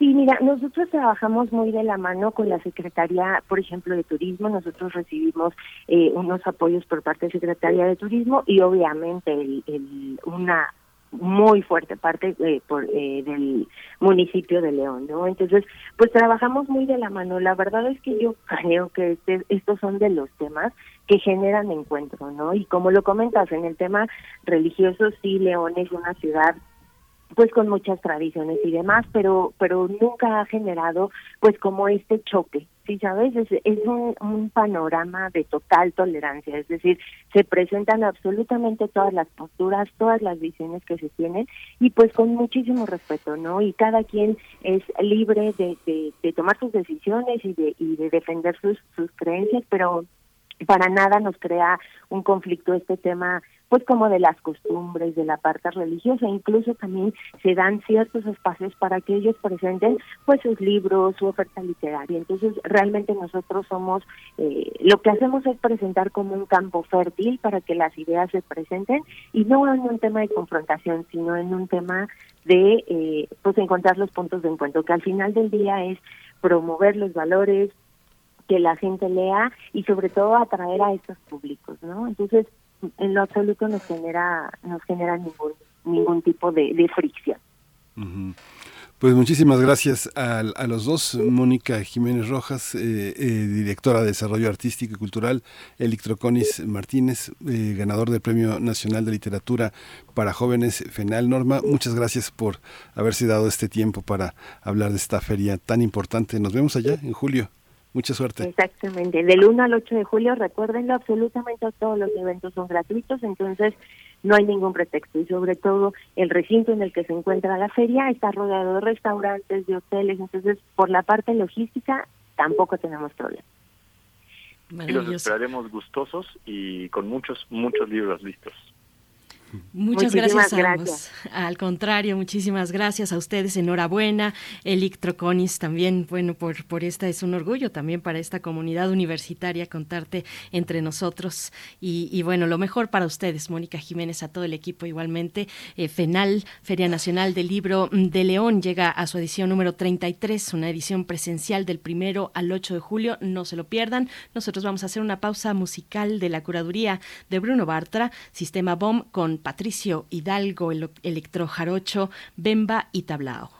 Sí, mira, nosotros trabajamos muy de la mano con la Secretaría, por ejemplo, de Turismo. Nosotros recibimos eh, unos apoyos por parte de Secretaría de Turismo y obviamente el, el, una muy fuerte parte eh, por, eh, del municipio de León, ¿no? Entonces, pues trabajamos muy de la mano. La verdad es que yo creo que este, estos son de los temas que generan encuentro, ¿no? Y como lo comentas, en el tema religioso, sí, León es una ciudad pues con muchas tradiciones y demás, pero pero nunca ha generado pues como este choque, ¿sí sabes? Es, es un, panorama de total tolerancia, es decir, se presentan absolutamente todas las posturas, todas las visiones que se tienen y pues con muchísimo respeto, ¿no? Y cada quien es libre de, de, de tomar sus decisiones y de, y de defender sus, sus creencias, pero para nada nos crea un conflicto este tema pues como de las costumbres, de la parte religiosa, incluso también se dan ciertos espacios para que ellos presenten pues sus libros, su oferta literaria. Entonces realmente nosotros somos, eh, lo que hacemos es presentar como un campo fértil para que las ideas se presenten y no en un tema de confrontación, sino en un tema de eh, pues encontrar los puntos de encuentro, que al final del día es promover los valores, que la gente lea y sobre todo atraer a estos públicos, ¿no? Entonces, en lo absoluto nos genera nos genera ningún ningún tipo de, fricción. Pues muchísimas gracias a, a, los dos, Mónica Jiménez Rojas, eh, eh, directora de Desarrollo Artístico y Cultural, Electroconis Martínez, eh, ganador del Premio Nacional de Literatura para Jóvenes FENAL. Norma, muchas gracias por haberse dado este tiempo para hablar de esta feria tan importante. Nos vemos allá en julio. Mucha suerte. Exactamente. Del 1 al 8 de julio, recuérdenlo, absolutamente todos los eventos son gratuitos, entonces no hay ningún pretexto. Y sobre todo, el recinto en el que se encuentra la feria está rodeado de restaurantes, de hoteles, entonces por la parte logística tampoco tenemos problema. Y los esperaremos gustosos y con muchos, muchos libros listos. Muchas gracias a gracias. Al contrario, muchísimas gracias a ustedes. Enhorabuena. Electroconis también, bueno, por, por esta es un orgullo también para esta comunidad universitaria contarte entre nosotros. Y, y bueno, lo mejor para ustedes, Mónica Jiménez, a todo el equipo igualmente. Eh, FENAL, Feria Nacional del Libro de León, llega a su edición número 33, una edición presencial del primero al 8 de julio. No se lo pierdan. Nosotros vamos a hacer una pausa musical de la curaduría de Bruno Bartra, Sistema BOM con Patricio Hidalgo, el Electrojarocho, Bemba y Tablao.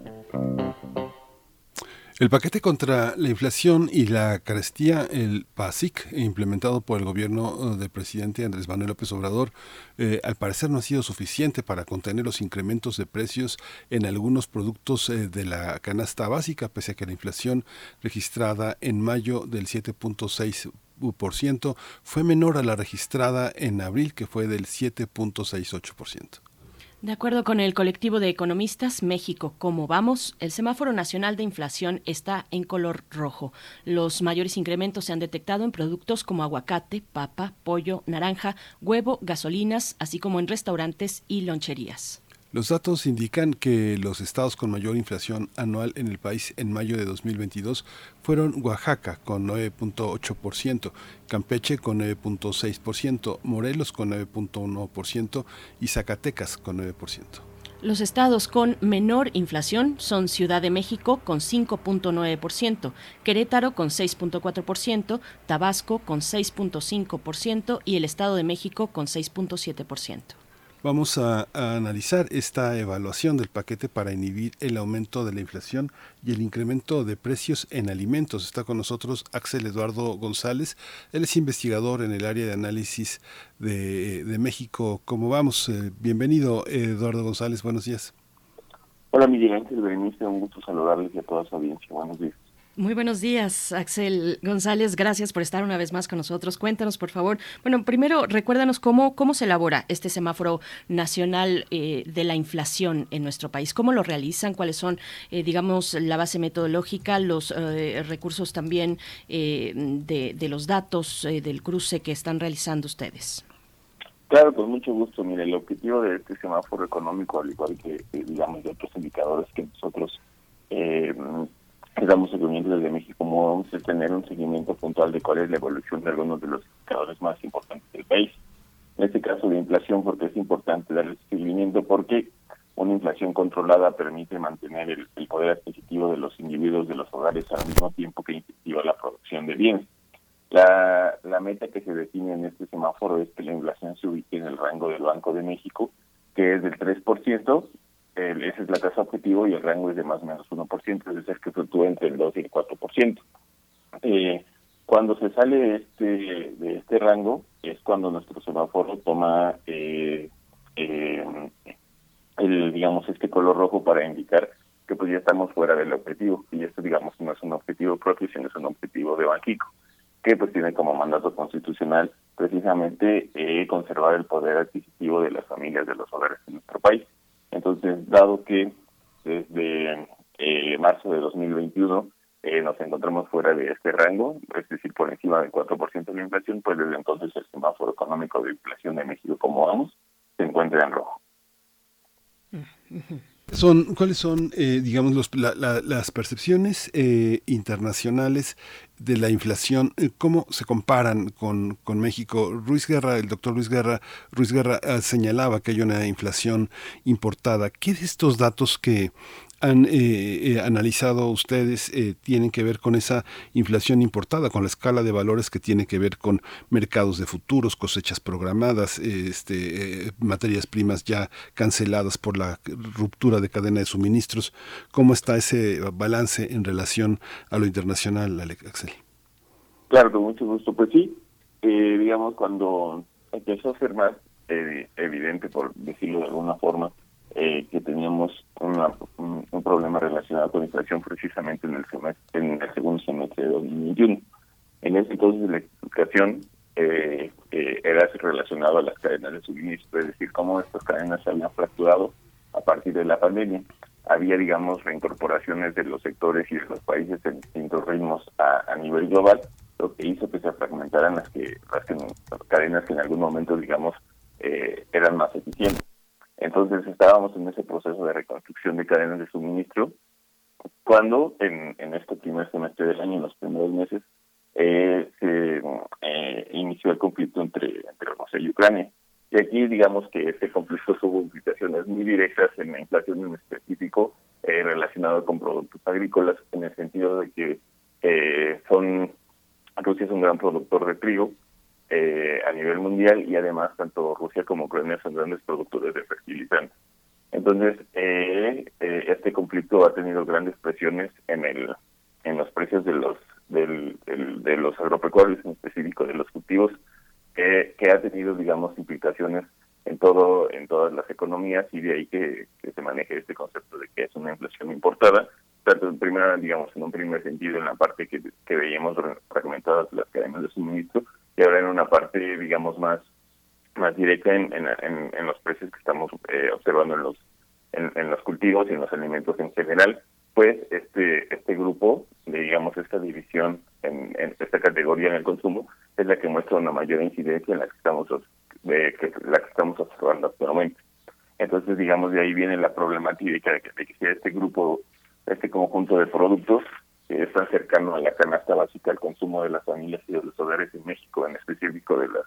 El paquete contra la inflación y la carestía, el PASIC, implementado por el gobierno eh, del presidente Andrés Manuel López Obrador, eh, al parecer no ha sido suficiente para contener los incrementos de precios en algunos productos eh, de la canasta básica, pese a que la inflación registrada en mayo del 7.6% fue menor a la registrada en abril, que fue del 7.68%. De acuerdo con el colectivo de economistas México, ¿cómo vamos? El semáforo nacional de inflación está en color rojo. Los mayores incrementos se han detectado en productos como aguacate, papa, pollo, naranja, huevo, gasolinas, así como en restaurantes y loncherías. Los datos indican que los estados con mayor inflación anual en el país en mayo de 2022 fueron Oaxaca con 9.8%, Campeche con 9.6%, Morelos con 9.1% y Zacatecas con 9%. Los estados con menor inflación son Ciudad de México con 5.9%, Querétaro con 6.4%, Tabasco con 6.5% y el Estado de México con 6.7%. Vamos a, analizar esta evaluación del paquete para inhibir el aumento de la inflación y el incremento de precios en alimentos. Está con nosotros Axel Eduardo González. Él es investigador en el área de análisis de, de México. ¿Cómo vamos? Eh, bienvenido, Eduardo González. Buenos días. Hola, Miguel Ángel Berenice. Un gusto saludarles y a toda su audiencia. Buenos días. Muy buenos días, Axel González. Gracias por estar una vez más con nosotros. Cuéntanos, por favor. Bueno, primero, recuérdanos cómo, cómo se elabora este semáforo nacional eh, de la inflación en nuestro país. ¿Cómo lo realizan? ¿Cuáles son, eh, digamos, la base metodológica, los eh, recursos también de, de, los datos del cruce que están realizando ustedes? Claro, con mucho gusto. Mire, el objetivo de este semáforo económico, al igual que, digamos, de otros indicadores que nosotros damos seguimiento desde México, como vamos a tener un seguimiento puntual de cuál es la evolución de algunos de los indicadores más importantes del país. En este caso de inflación, porque es importante darle seguimiento, porque una inflación controlada permite mantener el, el, poder adquisitivo de los individuos de los hogares al mismo tiempo que incentiva la producción de bienes. La, la meta que se define en este semáforo es que la inflación se ubique en el rango del Banco de México, que es del 3%, el, esa es la tasa objetivo y el rango es de más o menos 1%, es decir, que fluctúa entre el 2 y el 4%. Eh, cuando se sale este, de este rango es cuando nuestro semáforo toma eh, eh, el digamos este color rojo para indicar que pues ya estamos fuera del objetivo y esto digamos no es un objetivo propio sino es un objetivo de Banquico que pues tiene como mandato constitucional precisamente eh, conservar el poder adquisitivo de las familias de los hogares en nuestro país entonces, dado que desde eh, marzo de 2021 eh, nos encontramos fuera de este rango, es decir, por encima del 4% de la inflación, pues desde entonces el semáforo económico de inflación de México, como vamos, se encuentra en rojo. Son, ¿Cuáles son, eh, digamos, los, la, la, las percepciones eh, internacionales de la inflación? Eh, ¿Cómo se comparan con, con, México? Ruiz Guerra, el doctor Luis Guerra, Ruiz Guerra señalaba que hay una inflación importada. ¿Qué de estos datos que han eh, eh, analizado ustedes eh, tienen que ver con esa inflación importada, con la escala de valores que tiene que ver con mercados de futuros, cosechas programadas, este, materias primas ya canceladas por la ruptura de cadena de suministros. ¿Cómo está ese balance en relación a lo internacional, Axel? Claro, con mucho gusto. Pues sí, digamos, cuando empezó a ser más evidente, por decirlo de alguna forma, eh, que teníamos una, un, problema relacionado con inflación precisamente en el, semestre, en el segundo semestre de 2021. En ese entonces la explicación eh, eh, era relacionado a las cadenas de suministro, es decir, cómo estas cadenas se habían fracturado a partir de la pandemia. Había, digamos, reincorporaciones de los sectores y de los países en distintos ritmos a, nivel global, lo que hizo que se fragmentaran las, las, que, las cadenas que en algún momento, digamos, eh, eran más eficientes. Entonces estábamos en ese proceso de reconstrucción de cadenas de suministro cuando en, en este primer semestre del año, en los primeros meses, eh, se eh, inició el conflicto entre, entre Rusia y Ucrania. Y aquí digamos que este conflicto tuvo implicaciones muy directas en la inflación en específico eh, relacionado con productos agrícolas, en el sentido de que son Rusia es un gran productor de trigo eh, a nivel mundial y además tanto Rusia como Ucrania son grandes productores de fertilizantes. Entonces, eh, eh, este conflicto ha tenido grandes presiones en el en los precios de los del, de los agropecuarios, en específico de los cultivos, que, ha tenido, digamos, implicaciones en todo en todas las economías y de ahí que, que se maneje este concepto de que es una inflación importada, tanto en primera, digamos, en un primer sentido en la parte que, veíamos fragmentadas las cadenas de suministro y ahora en una parte, digamos, más más directa en, en, los precios que estamos eh, observando en los en, los cultivos y en los alimentos en general, pues este este grupo, de, digamos esta división en, esta categoría en el consumo es la que muestra una mayor incidencia en la que estamos os- de, que, la que estamos observando actualmente. Entonces, digamos, de ahí viene la problemática de que, de que sea este grupo, este conjunto de productos está cercano a la canasta básica al consumo de las familias y de los hogares en México, en específico de las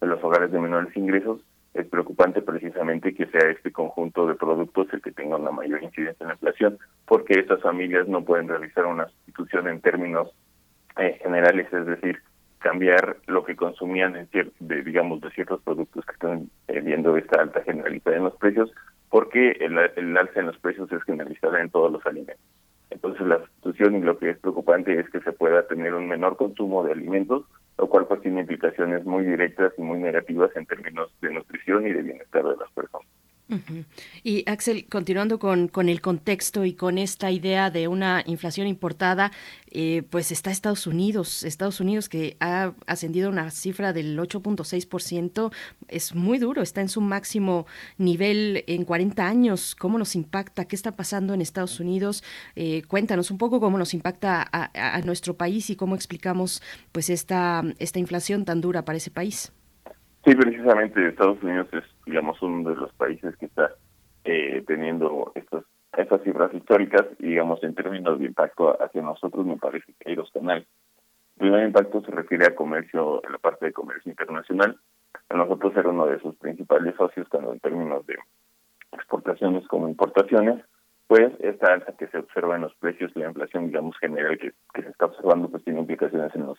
de los hogares de menores ingresos, es preocupante precisamente que sea este conjunto de productos el que tenga una mayor incidencia en la inflación, porque estas familias no pueden realizar una sustitución en términos eh, generales, es decir, cambiar lo que consumían en cier- de, digamos de ciertos productos que están eh, viendo esta alta generalizada en los precios, porque el alza en los precios es generalizada en todos los alimentos. Entonces la sustitución y lo que es preocupante es que se pueda tener un menor consumo de alimentos, lo cual pues tiene implicaciones muy directas y muy negativas en términos de nutrición y de bienestar de las personas. Y Axel, continuando con, con el contexto y con esta idea de una inflación importada, eh, pues está Estados Unidos, Estados Unidos que ha ascendido a una cifra del 8.6%, es muy duro, está en su máximo nivel en 40 años. ¿Cómo nos impacta? ¿Qué está pasando en Estados Unidos? Eh, cuéntanos un poco cómo nos impacta a- a nuestro país y cómo explicamos pues esta, esta inflación tan dura para ese país. Sí, precisamente Estados Unidos es, digamos, uno de los países que está eh, teniendo estas cifras históricas y, digamos, en términos de impacto hacia nosotros, me parece que hay dos canales. El primer impacto se refiere a comercio, en la parte de comercio internacional. A nosotros era uno de sus principales socios, tanto en términos de exportaciones como importaciones, pues esta alza que se observa en los precios y la inflación, digamos, general que, que se está observando, pues tiene implicaciones en los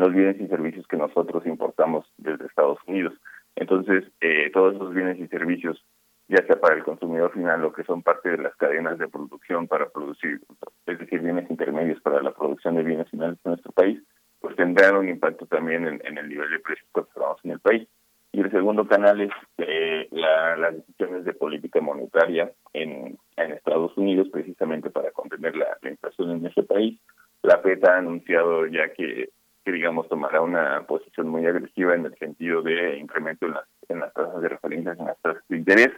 los bienes y servicios que nosotros importamos desde Estados Unidos. Entonces, eh, todos esos bienes y servicios, ya sea para el consumidor final o que son parte de las cadenas de producción para producir, es decir, bienes intermedios para la producción de bienes finales en nuestro país, pues tendrán un impacto también en, el nivel de precios que observamos en el país. Y el segundo canal es eh, la- las decisiones de política monetaria en, Estados Unidos, precisamente para contener la, la inflación en ese país. La FED ha anunciado ya que, que, digamos, tomará una posición muy agresiva en el sentido de incremento en las, en las tasas de referencia, en las tasas de interés.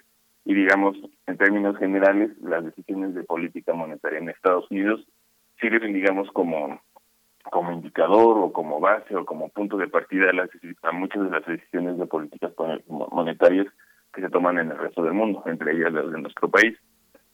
Y, digamos, en términos generales, las decisiones de política monetaria en Estados Unidos sirven, digamos, como como indicador o como base o como punto de partida a, las, a muchas de las decisiones de políticas monetarias que se toman en el resto del mundo, entre ellas las de nuestro país.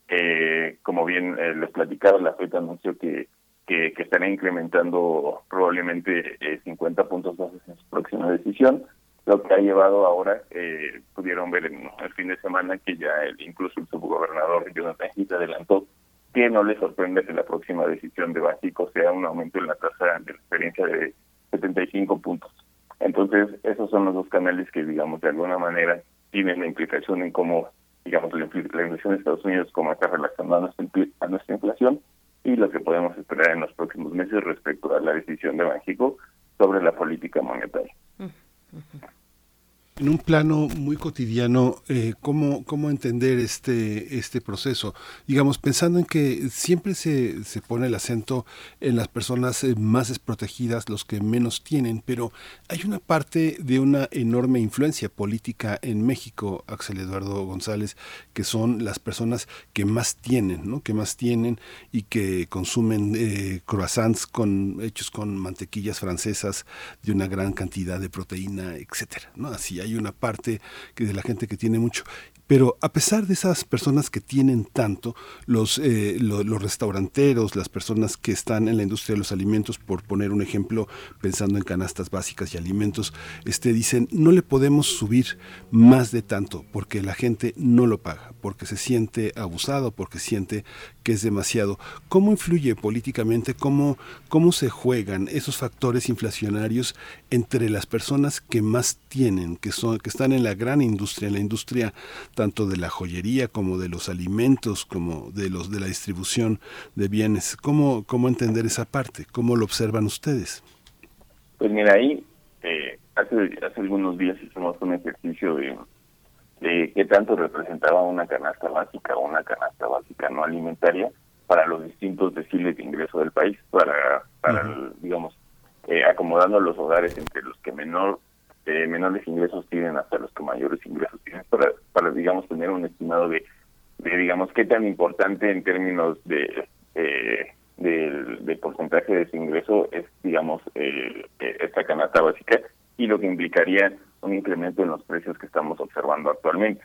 Eh, como bien eh, les platicaba, la FED anunció que, que, que incrementando probablemente eh, 50 puntos bases en su próxima decisión, lo que ha llevado ahora, eh, pudieron ver en el fin de semana que ya el, incluso el subgobernador Jonathan Heath adelantó que no le sorprende que la próxima decisión de Básico sea un aumento en la tasa de referencia de 75 puntos. Entonces, esos son los dos canales que, digamos, de alguna manera tienen la implicación en cómo, digamos, la, la inflación de Estados Unidos, cómo está relacionada a nuestra inflación y lo que podemos esperar en los próximos meses respecto a la decisión de México sobre la política monetaria. En un plano muy cotidiano, eh, ¿cómo, ¿cómo entender este, este proceso? Digamos, pensando en que siempre se, se pone el acento en las personas eh, más desprotegidas, los que menos tienen, pero hay una parte de una enorme influencia política en México, Axel Eduardo González, que son las personas que más tienen, ¿no? que más tienen y que consumen eh, croissants con, hechos con mantequillas francesas de una gran cantidad de proteína, etcétera, ¿no? Así hay una parte de la gente que tiene mucho. Pero a pesar de esas personas que tienen tanto, los, eh, lo- los restauranteros, las personas que están en la industria de los alimentos, por poner un ejemplo, pensando en canastas básicas y alimentos, este, dicen, no le podemos subir más de tanto porque la gente no lo paga, porque se siente abusado, porque siente que es demasiado. ¿Cómo influye políticamente, cómo, cómo se juegan esos factores inflacionarios entre las personas que más tienen, que, son, que están en la gran industria, en la industria tanto de la joyería como de los alimentos, como de, los, de la distribución de bienes? ¿Cómo, ¿Cómo entender esa parte? ¿Cómo lo observan ustedes? Pues mira, ahí eh, hace, hace algunos días hicimos un ejercicio de, de qué tanto representaba una canasta básica o una canasta básica no alimentaria para los distintos deciles de ingreso del país, para, para digamos, eh, acomodando los hogares entre los que menor eh, menores ingresos tienen hasta los que mayores ingresos tienen, para, para digamos, tener un estimado de, de, digamos, qué tan importante en términos de... eh, del, del porcentaje de ese ingreso es, digamos, eh, eh, esta canasta básica y lo que implicaría un incremento en los precios que estamos observando actualmente.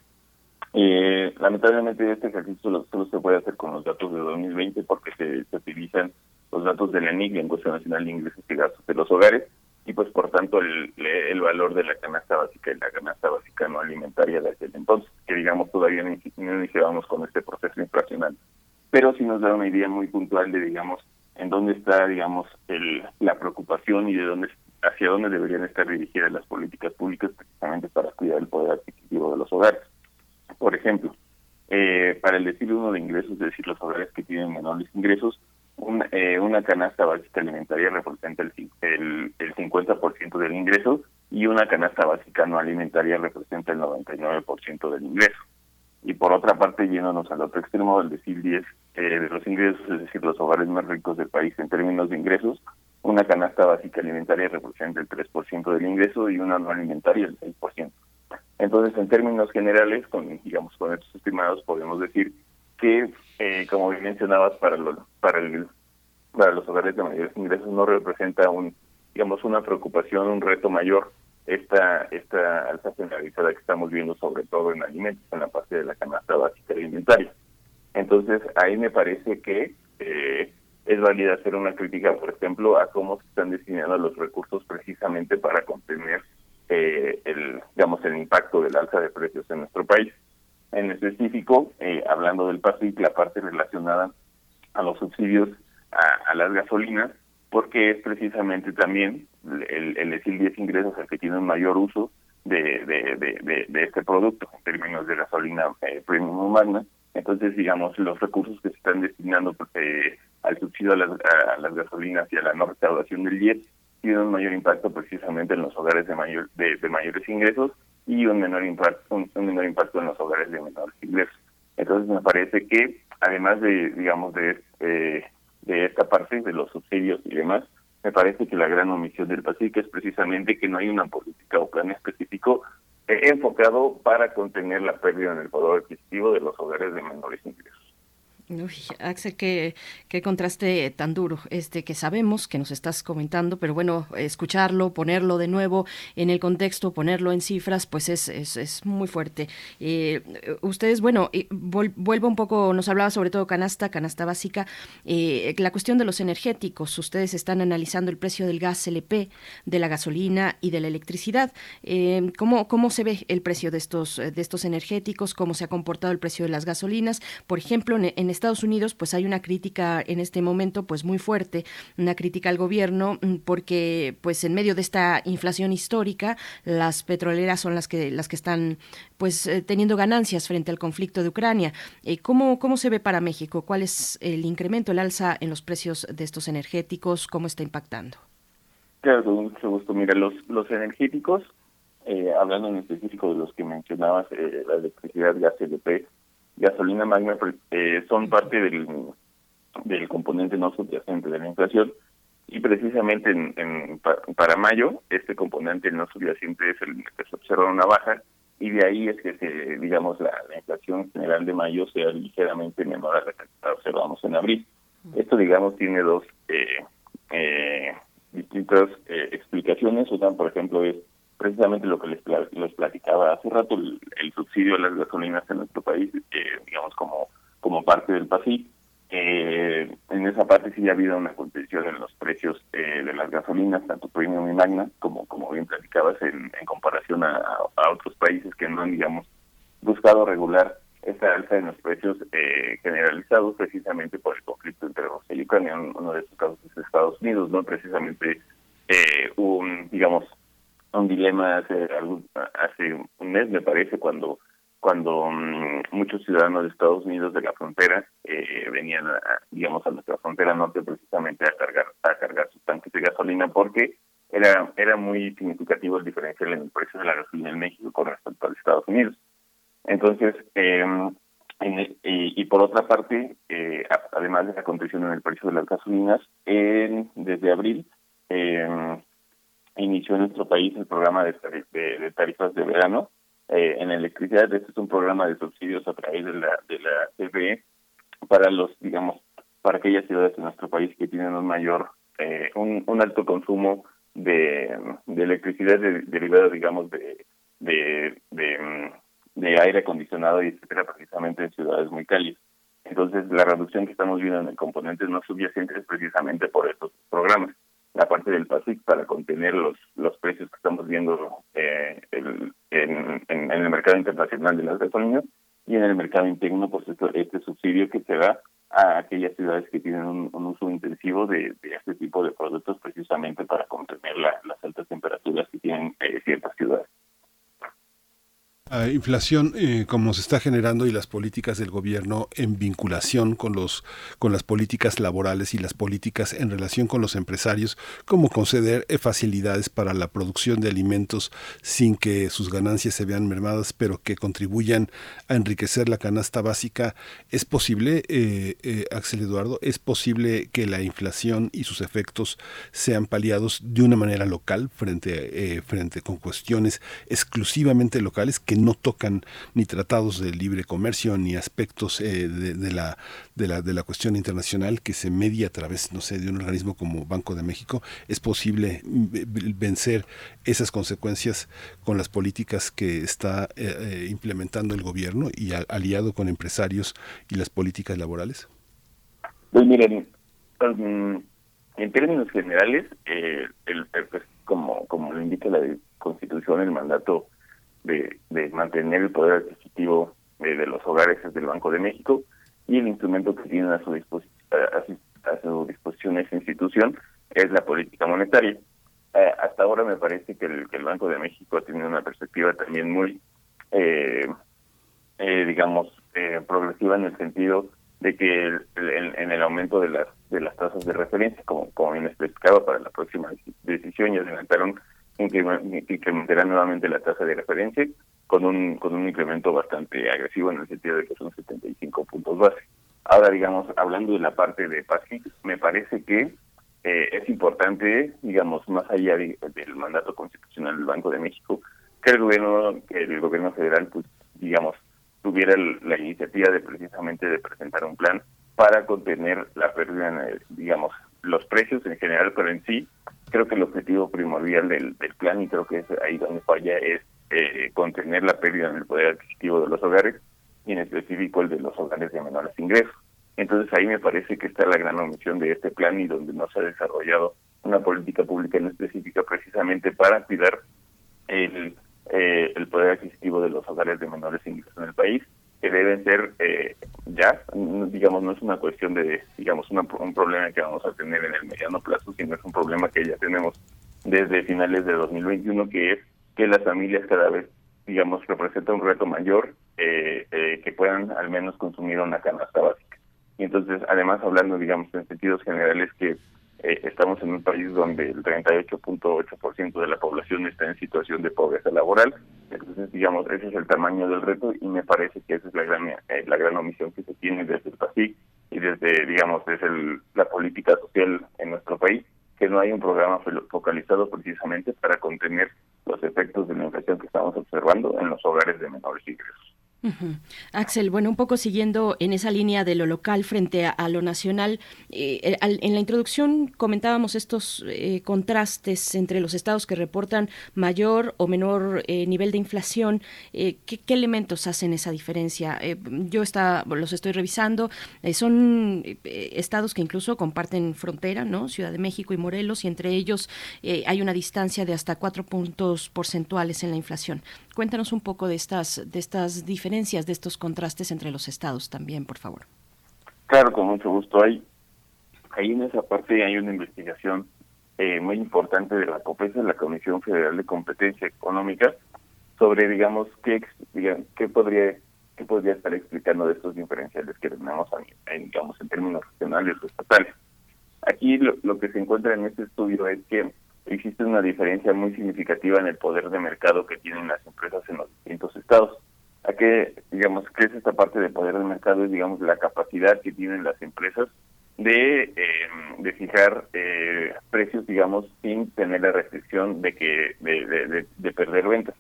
Eh, lamentablemente este ejercicio solo, solo se puede hacer con los datos de 2020 porque se, se utilizan los datos de la NIC, la Encuesta Nacional de Ingresos y Gastos de los Hogares, y pues por tanto el, el valor de la canasta básica y la canasta básica no alimentaria de aquel entonces, que digamos todavía no iniciábamos con este proceso inflacional. Pero sí nos da una idea muy puntual de, digamos, en dónde está, digamos, el, la preocupación y de dónde hacia dónde deberían estar dirigidas las políticas públicas precisamente para cuidar el poder adquisitivo de los hogares. Por ejemplo, eh, para el decir uno de ingresos, es decir, los hogares que tienen menores ingresos, un- eh, una canasta básica alimentaria representa el, el, el 50% del ingreso y una canasta básica no alimentaria representa el 99% del ingreso. Y por otra parte, yéndonos al otro extremo del decir 10 eh, de los ingresos, es decir, los hogares más ricos del país en términos de ingresos, una canasta básica alimentaria representa el 3% del ingreso y una no alimentaria el 6%. Entonces, en términos generales, con digamos con estos estimados, podemos decir que, eh, como bien mencionabas, para los para el para los hogares de mayores ingresos no representa un digamos una preocupación, un reto mayor esta esta alza generalizada que estamos viendo sobre todo en alimentos, en la parte de la canasta básica alimentaria. Entonces, ahí me parece que eh, es válida hacer una crítica, por ejemplo, a cómo se están destinando los recursos precisamente para contener eh, el, digamos, el impacto del alza de precios en nuestro país. En específico, eh, hablando del PASIC, la parte relacionada a los subsidios a, a las gasolinas, porque es precisamente también el, el decil 10 ingresos el que tiene un mayor uso de, de, de, este producto en términos de gasolina eh, premium magna. Entonces, digamos, los recursos que se están destinando eh, al subsidio a las, a las gasolinas y a la no recaudación del IET tienen un mayor impacto precisamente en los hogares de mayor de, mayores ingresos y un menor impacto un, un menor impacto en los hogares de menores ingresos. Entonces, me parece que además de, digamos, de eh, de esta parte de los subsidios y demás, me parece que la gran omisión del Pacífico es precisamente que no hay una política o plan específico eh, enfocado para contener la pérdida en el poder adquisitivo de los hogares de menores ingresos. Uy, Axel, qué, qué contraste tan duro, este que sabemos que nos estás comentando, pero bueno, escucharlo, ponerlo de nuevo en el contexto, ponerlo en cifras, pues es, es, es muy fuerte. Eh, ustedes, bueno, vuelvo un poco, nos hablaba sobre todo canasta, canasta básica, eh, la cuestión de los energéticos. Ustedes están analizando el precio del gas LP, de la gasolina y de la electricidad. Eh, ¿cómo, ¿Cómo se ve el precio de estos, de estos energéticos? ¿Cómo se ha comportado el precio de las gasolinas? Por ejemplo, en, en Estados Unidos, pues hay una crítica en este momento, pues muy fuerte, una crítica al gobierno, mm, porque pues en medio de esta inflación histórica, las petroleras son las que las que están pues eh, teniendo ganancias frente al conflicto de Ucrania. Eh, ¿cómo, ¿Cómo se ve para México? ¿Cuál es el incremento, el alza en los precios de estos energéticos? ¿Cómo está impactando? Claro, con mucho gusto. Mira, los, los energéticos, eh, hablando en específico de los que mencionabas, eh, la electricidad, gas LP, gasolina magna, pues, eh, son parte del, del componente no subyacente de la inflación y precisamente en, en- pa- para mayo este componente no subyacente es el que se observa una baja y de ahí es que se, digamos la, la inflación general de mayo sea ligeramente menor a la que observamos en abril. Esto digamos tiene dos eh, eh, distintas eh, explicaciones. Una, por ejemplo, es precisamente lo que les, les platicaba hace rato, el, el subsidio a las gasolinas en nuestro país, eh, digamos como, como parte del PASI. Eh, en esa parte sí ha habido una contención en los precios eh, de las gasolinas, tanto premium y magna, como, como bien platicabas, en, en comparación a, otros países que no han, digamos, buscado regular esta alza en los precios eh, generalizados precisamente por el conflicto entre Rusia y Ucrania. Un- Uno de estos casos es Estados Unidos, ¿no? Precisamente eh, un, digamos, un dilema hace, algún, hace un mes, me parece, cuando cuando mm, muchos ciudadanos de Estados Unidos de la frontera eh, venían, digamos, a nuestra frontera norte precisamente a cargar a cargar sus tanques de gasolina porque era era muy significativo el diferencial en el precio de la gasolina en México con respecto a los Estados Unidos. Entonces, eh, en el- y, por otra parte, eh, además de la contención en el precio de las gasolinas, en- desde abril eh, inició en nuestro país el programa de, tari- de- de tarifas de verano eh, en electricidad. Este es un programa de subsidios a través de la de la CFE para los, digamos, para aquellas ciudades de nuestro país que tienen un mayor, eh, un, alto consumo de, electricidad de- derivado, digamos, de, mm, de aire acondicionado y etcétera, precisamente en ciudades muy cálidas. Entonces, la reducción que estamos viendo en el componente no subyacente es precisamente por estos programas. La parte del PASIC para contener los los precios que estamos viendo eh, el- en, el mercado internacional de las gasolinas y en el mercado interno, pues esto, este subsidio que se da a aquellas ciudades que tienen un, uso intensivo de, este tipo de productos precisamente para contener la- las altas temperaturas que tienen eh, ciertas ciudades. La inflación, eh, como se está generando y las políticas del gobierno en vinculación con los con las políticas laborales y las políticas en relación con los empresarios, como conceder eh, facilidades para la producción de alimentos sin que sus ganancias se vean mermadas, pero que contribuyan a enriquecer la canasta básica, ¿es posible, eh, eh, Axel Eduardo, es posible que la inflación y sus efectos sean paliados de una manera local frente, eh, frente con cuestiones exclusivamente locales que no tocan ni tratados de libre comercio ni aspectos eh, de, la, de, la, de la cuestión internacional que se media a través, no sé, de un organismo como Banco de México, es posible v- vencer esas consecuencias con las políticas que está eh, eh, implementando el gobierno y aliado con empresarios y las políticas laborales? Pues miren, en términos generales, eh, el, el- pues, como, como lo indica la Constitución, el mandato de, mantener el poder adquisitivo eh, de los hogares es del Banco de México y el instrumento que tienen a su, disposi- a, su- disposición esa institución es la política monetaria. Eh, hasta ahora me parece que el, que el Banco de México ha tenido una perspectiva también muy, eh, eh, digamos, progresiva en el sentido de que el- en el aumento de las de las tasas de referencia, como, bien explicaba para la próxima deci- decisión, y adelantaron increme- incrementarán nuevamente la tasa de referencia con un con un incremento bastante agresivo en el sentido de que son 75 puntos base. Ahora, digamos, hablando de la parte de PASIC, me parece que eh, es importante, digamos, más allá de- del mandato constitucional del Banco de México, que el gobierno, que el gobierno federal, pues, digamos, tuviera la iniciativa de precisamente de presentar un plan para contener la pérdida, en el- digamos, los precios en general, pero en sí, creo que el objetivo primordial del, plan, y creo que es ahí donde falla, es eh, contener la pérdida en el poder adquisitivo de los hogares, y en específico el de los hogares de menores ingresos. Entonces ahí me parece que está la gran omisión de este plan y donde no se ha desarrollado una política pública en específica precisamente para cuidar el, eh, el poder adquisitivo de los hogares de menores ingresos en el país, que deben ser eh, ya, mm, digamos, no es una cuestión de, digamos, una- un problema que vamos a tener en el mediano plazo, sino es un problema que ya tenemos desde finales de 2021, que es que las familias cada vez, digamos, representan un reto mayor eh, eh, que puedan al menos consumir una canasta básica. Y entonces, además, hablando, digamos, en sentidos generales, que eh, estamos en un país donde el 38.8% de la población está en situación de pobreza laboral. Entonces, digamos, ese es el tamaño del reto y me parece que esa es la gran, eh, la gran omisión que se tiene desde el PASIC y desde, digamos, desde el- la política social en nuestro país, que no hay un programa fo- focalizado precisamente para contener los efectos de la inflación que estamos observando en los hogares de menores ingresos. Axel, bueno, un poco siguiendo en esa línea de lo local frente a, lo nacional, eh, eh, al- en la introducción comentábamos estos eh, contrastes entre los estados que reportan mayor o menor nivel de inflación. ¿qué, elementos hacen esa diferencia? Yo los estoy revisando. son estados que incluso comparten frontera, ¿no? Ciudad de México y Morelos, y entre ellos hay una distancia de hasta cuatro puntos porcentuales en la inflación. Cuéntanos un poco de estas, de estas diferencias, de estos contrastes entre los estados también, por favor. Claro, con mucho gusto. Hay, ahí en esa parte hay una investigación eh, muy importante de la COPESA, la Comisión Federal de Competencia Económica, sobre, digamos, qué, ex- diga- qué podría qué podría estar explicando de estos diferenciales que tenemos, en, digamos, en términos regionales o estatales. Aquí lo, lo que se encuentra en este estudio es que existe una diferencia muy significativa en el poder de mercado que tienen las empresas en los distintos estados. ¿A qué, digamos, qué es esta parte de poder de mercado? Es, digamos, la capacidad que tienen las empresas de, eh, de fijar eh, precios, digamos, sin tener la restricción de que de, de, de- de perder ventas.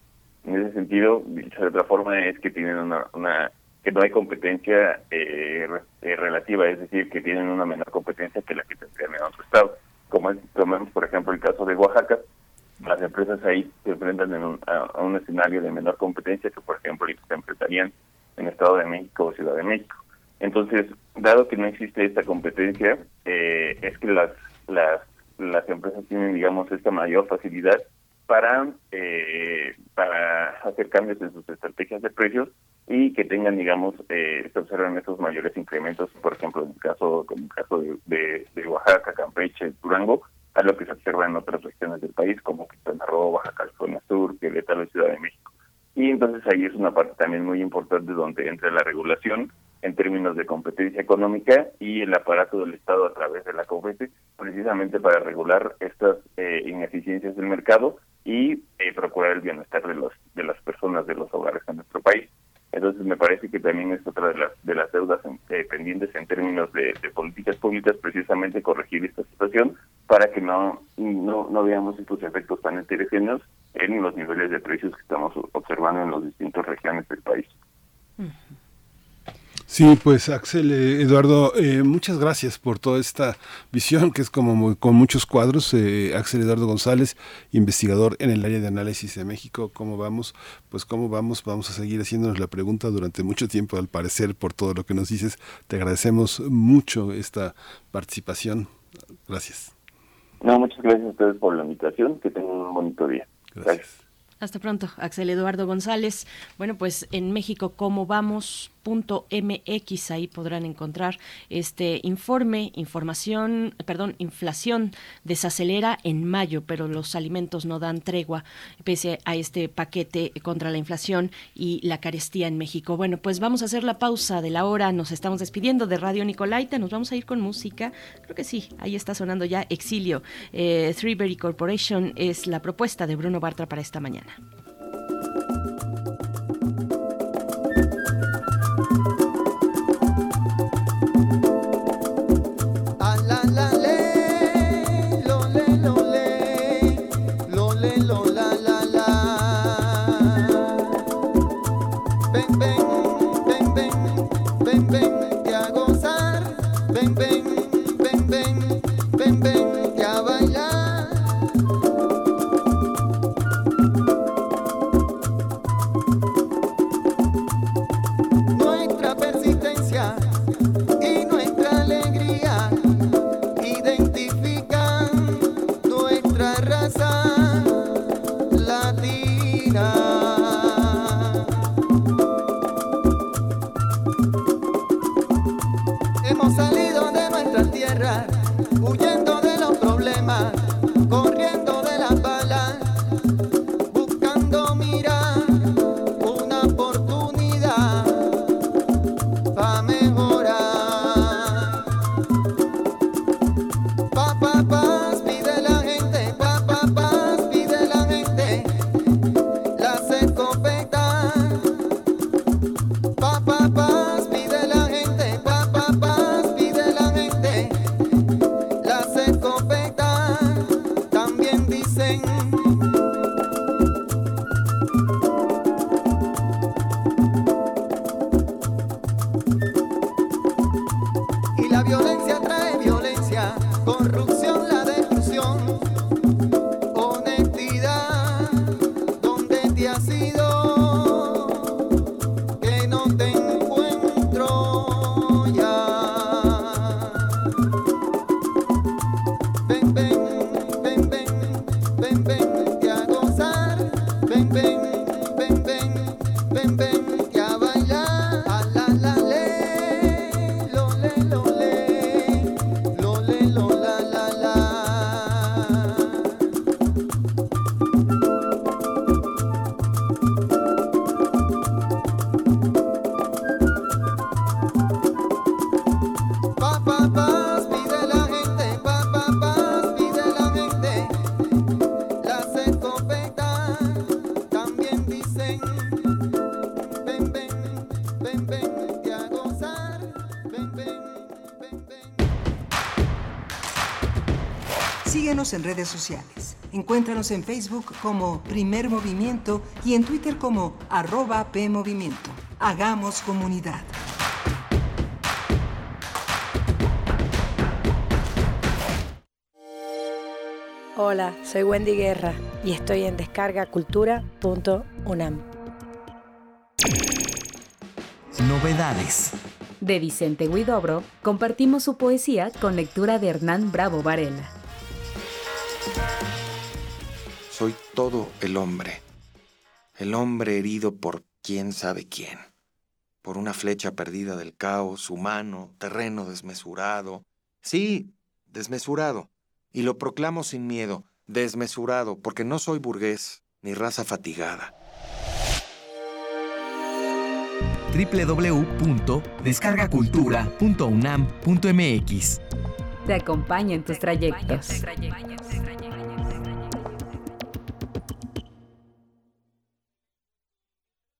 En ese sentido, dicho de otra forma, es que tienen una, una que no hay competencia eh, eh, relativa, es decir, que tienen una menor competencia que la que tendrían en otro estado. Como es, tomemos, por ejemplo, el caso de Oaxaca, las empresas ahí se enfrentan en un- a, un escenario de menor competencia que, por ejemplo, se enfrentarían en Estado de México o Ciudad de México. Entonces, dado que no existe esta competencia, eh, es que las, las, las empresas tienen, digamos, esta mayor facilidad para, eh, para hacer cambios en sus estrategias de precios y que tengan, digamos, eh, se observan estos mayores incrementos, por ejemplo, en el caso, como el caso de, de Oaxaca, Campeche, Durango, a lo que se observa en otras regiones del país, como Quintana Roo, Baja California Sur, Querétaro y Ciudad de México. Y entonces ahí es una parte también muy importante donde entra la regulación en términos de competencia económica y el aparato del Estado a través de la COFESE, precisamente para regular estas eh, ineficiencias del mercado y eh, procurar el bienestar de los de las personas, de los hogares en nuestro país. Entonces me parece que también es otra de las de las deudas eh, pendientes en términos de, de políticas públicas, precisamente corregir esta situación para que no no, no veamos estos efectos tan heterogéneos en los niveles de precios que estamos observando en las distintas regiones del país. Sí, pues Axel, eh, Eduardo, eh, muchas gracias por toda esta visión que es como muy- con muchos cuadros. Eh, Axel Eduardo González, investigador en el área de análisis de México. ¿Cómo vamos? Pues cómo vamos, vamos a seguir haciéndonos la pregunta durante mucho tiempo, al parecer, por todo lo que nos dices. Te agradecemos mucho esta participación. Gracias. No, muchas gracias a ustedes por la invitación, que tengan un bonito día. gracias. Hasta pronto, Axel Eduardo González. Bueno, pues en México, ¿cómo vamos? MX, ahí podrán encontrar este informe, información, perdón, inflación desacelera en mayo, pero los alimentos no dan tregua pese a este paquete contra la inflación y la carestía en México. Bueno, pues vamos a hacer la pausa de la hora, nos estamos despidiendo de Radio Nicolaita, nos vamos a ir con música, creo que sí, ahí está sonando ya Exilio. Eh, Threeberry Corporation es la propuesta de Bruno Bartra para esta mañana. Huyendo de los problemas, corriendo en redes sociales. Encuéntranos en Facebook como Primer Movimiento y en Twitter como arroba PMovimiento. Hagamos comunidad. Hola, soy Wendy Guerra y estoy en descargacultura.unam. Novedades. De Vicente Huidobro, compartimos su poesía con lectura de Hernán Bravo Varela. Todo el hombre. El hombre herido por quién sabe quién. Por una flecha perdida del caos humano, terreno desmesurado. Sí, desmesurado. Y lo proclamo sin miedo, desmesurado, porque no soy burgués ni raza fatigada. www.descargacultura.unam.mx Te acompaña en tus trayectos.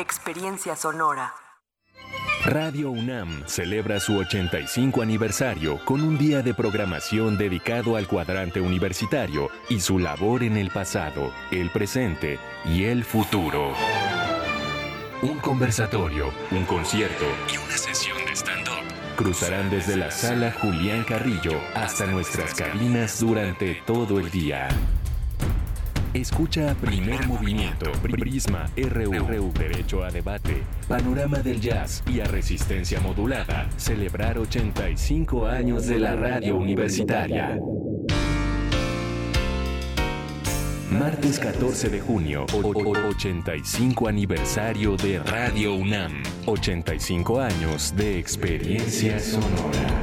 Experiencia sonora. Radio UNAM celebra su 85 aniversario con un día de programación dedicado al cuadrante universitario y su labor en el pasado, el presente y el futuro. Un conversatorio, un concierto y una sesión de stand-up cruzarán desde la sala Julián Carrillo hasta nuestras cabinas durante todo el día. Escucha Primer Movimiento, Prisma RU, Derecho a Debate, Panorama del Jazz y a Resistencia Modulada, celebrar 85 años de la radio universitaria. Martes 14 de junio, o- o- 85 aniversario de Radio UNAM, 85 años de experiencia sonora.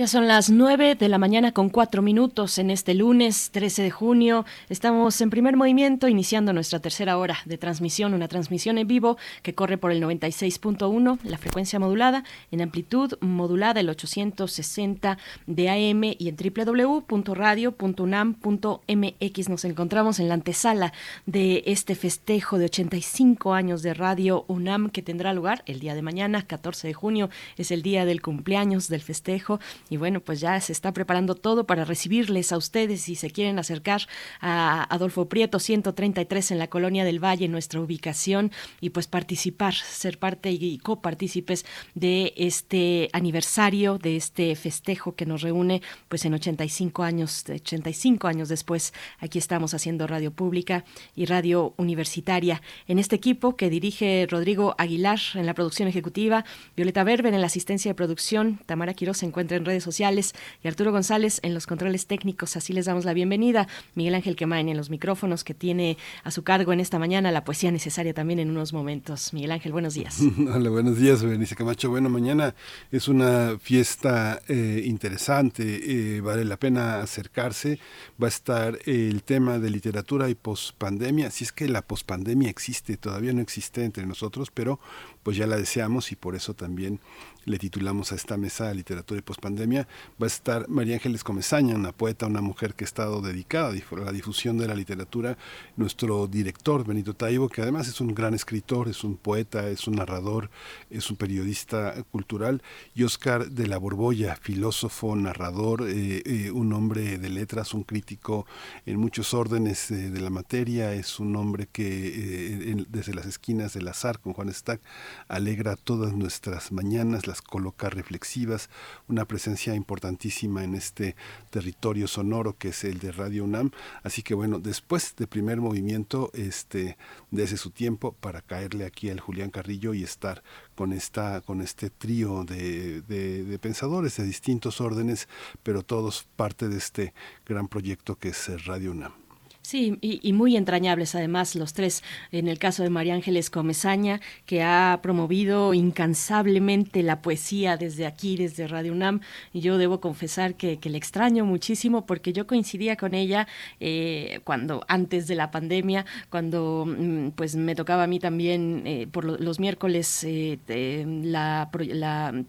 Ya son las 9 de la mañana con cuatro minutos en este lunes 13 de junio. Estamos en primer movimiento iniciando nuestra tercera hora de transmisión, una transmisión en vivo que corre por el 96.1, la frecuencia modulada, en amplitud modulada el 860 de AM y en www.radio.unam.mx. Nos encontramos en la antesala de este festejo de 85 años de Radio UNAM que tendrá lugar el día de mañana, 14 de junio. Es el día del cumpleaños del festejo y bueno, pues ya se está preparando todo para recibirles a ustedes si se quieren acercar a Adolfo Prieto 133 en la Colonia del Valle, nuestra ubicación, y pues participar, ser parte y copartícipes de este aniversario, de este festejo que nos reúne pues en 85 años, 85 años después, aquí estamos haciendo radio pública y radio universitaria. En este equipo que dirige Rodrigo Aguilar en la producción ejecutiva, Violeta Berber en la asistencia de producción, Tamara Quiroz se encuentra en redes sociales y Arturo González en los controles técnicos. Así les damos la bienvenida. Miguel Ángel Quemain en los micrófonos que tiene a su cargo en esta mañana la poesía necesaria también en unos momentos. Miguel Ángel, buenos días. Hola, buenos días, Berenice Camacho. Bueno, mañana es una fiesta eh, interesante, eh, vale la pena acercarse. Va a estar el tema de literatura y pospandemia. Si es que la pospandemia existe, todavía no existe entre nosotros, pero pues ya la deseamos y por eso también le titulamos a esta mesa Literatura y Postpandemia, va a estar María Ángeles Comezaña, una poeta, una mujer que ha estado dedicada a la difusión de la literatura, nuestro director Benito Taibo, que además es un gran escritor, es un poeta, es un narrador, es un periodista cultural, y Oscar de la Borbolla, filósofo, narrador, eh, eh, un hombre de letras, un crítico en muchos órdenes eh, de la materia, es un hombre que desde las esquinas del azar con Juan Stack alegra todas nuestras mañanas, las coloca reflexivas, una presencia importantísima en este territorio sonoro que es el de Radio UNAM. Así que bueno, después de primer movimiento, este, desde su tiempo para caerle aquí al Julián Carrillo y estar con esta, con este trío de, de pensadores de distintos órdenes, pero todos parte de este gran proyecto que es Radio UNAM. Sí, y, muy entrañables además los tres. En el caso de María Ángeles Comezaña, que ha promovido incansablemente la poesía desde aquí, desde Radio UNAM. Y yo debo confesar que, le extraño muchísimo porque yo coincidía con ella eh, cuando antes de la pandemia, cuando mm, pues me tocaba a mí también eh, por los miércoles eh, la,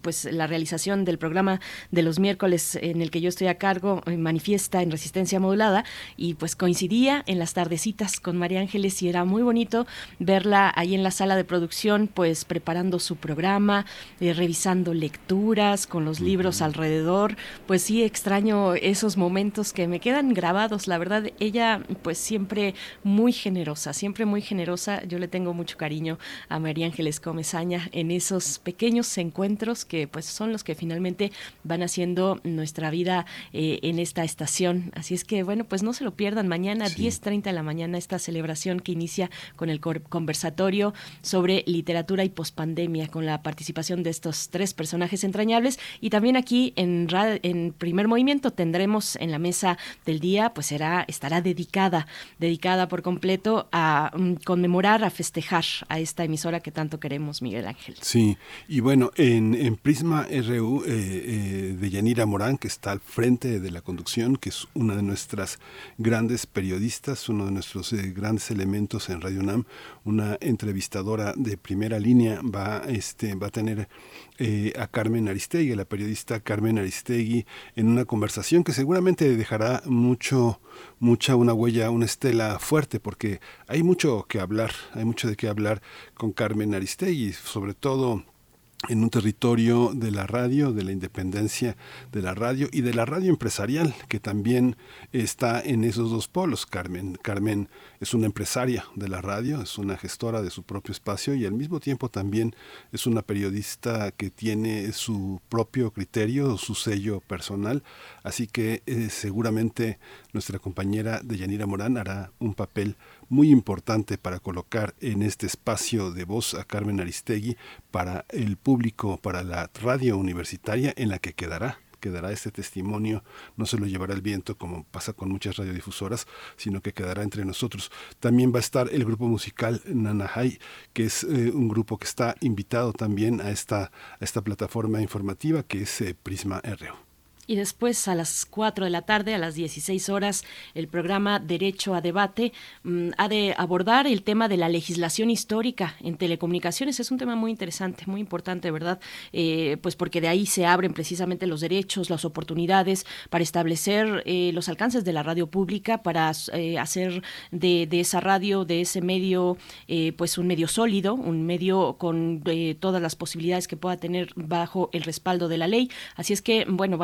pues la realización del programa de los miércoles en el que yo estoy a cargo, manifiesta en resistencia modulada, y pues en las tardecitas con María Ángeles y era muy bonito verla ahí en la sala de producción, pues preparando su programa, eh, revisando lecturas con los libros alrededor. Pues sí, extraño esos momentos que me quedan grabados. La verdad, ella pues siempre muy generosa, siempre muy generosa. Yo le tengo mucho cariño a María Ángeles Comezaña en esos pequeños encuentros que pues son los que finalmente van haciendo nuestra vida eh, en esta estación. Así es que bueno, pues no se lo pierdan mañana 10.30 de la mañana esta celebración que inicia con el conversatorio sobre literatura y pospandemia, con la participación de estos tres personajes entrañables. Y también aquí en, en primer movimiento tendremos en la mesa del día, pues será, estará dedicada, dedicada por completo a mm, conmemorar, a festejar a esta emisora que tanto queremos, Miguel Ángel. Sí, y bueno, en, en Prisma RU eh, eh, de Yanira Morán, que está al frente de la conducción, que es una de nuestras grandes periodistas, uno de nuestros eh, grandes elementos en Radio UNAM, una entrevistadora de primera línea, va, este, va a tener eh, a Carmen Aristegui, la periodista Carmen Aristegui, en una conversación que seguramente dejará mucho, mucha una huella, una estela fuerte, porque hay mucho que hablar, hay mucho de qué hablar con Carmen Aristegui, sobre todo en un territorio de la radio, de la independencia de la radio y de la radio empresarial, que también está en esos dos polos. Carmen, Carmen es una empresaria de la radio, es una gestora de su propio espacio y al mismo tiempo también es una periodista que tiene su propio criterio, su sello personal. Así que eh, seguramente nuestra compañera Deyanira Morán hará un papel muy importante para colocar en este espacio de voz a Carmen Aristegui para el público, para la radio universitaria en la que quedará quedará este testimonio, no se lo llevará el viento como pasa con muchas radiodifusoras, sino que quedará entre nosotros. También va a estar el grupo musical Nanahai, que es eh, un grupo que está invitado también a esta, a esta plataforma informativa que es eh, Prisma RU. Y después a las 4 de la tarde, a las 16 horas, el programa Derecho a Debate mm, ha de abordar el tema de la legislación histórica en telecomunicaciones. Es un tema muy interesante, muy importante, ¿verdad? Eh, pues porque de ahí se abren precisamente los derechos, las oportunidades para establecer eh, los alcances de la radio pública, para eh, hacer de, de, esa radio, de ese medio, pues un medio sólido, un medio con todas las posibilidades que pueda tener bajo el respaldo de la ley. Así es que, bueno,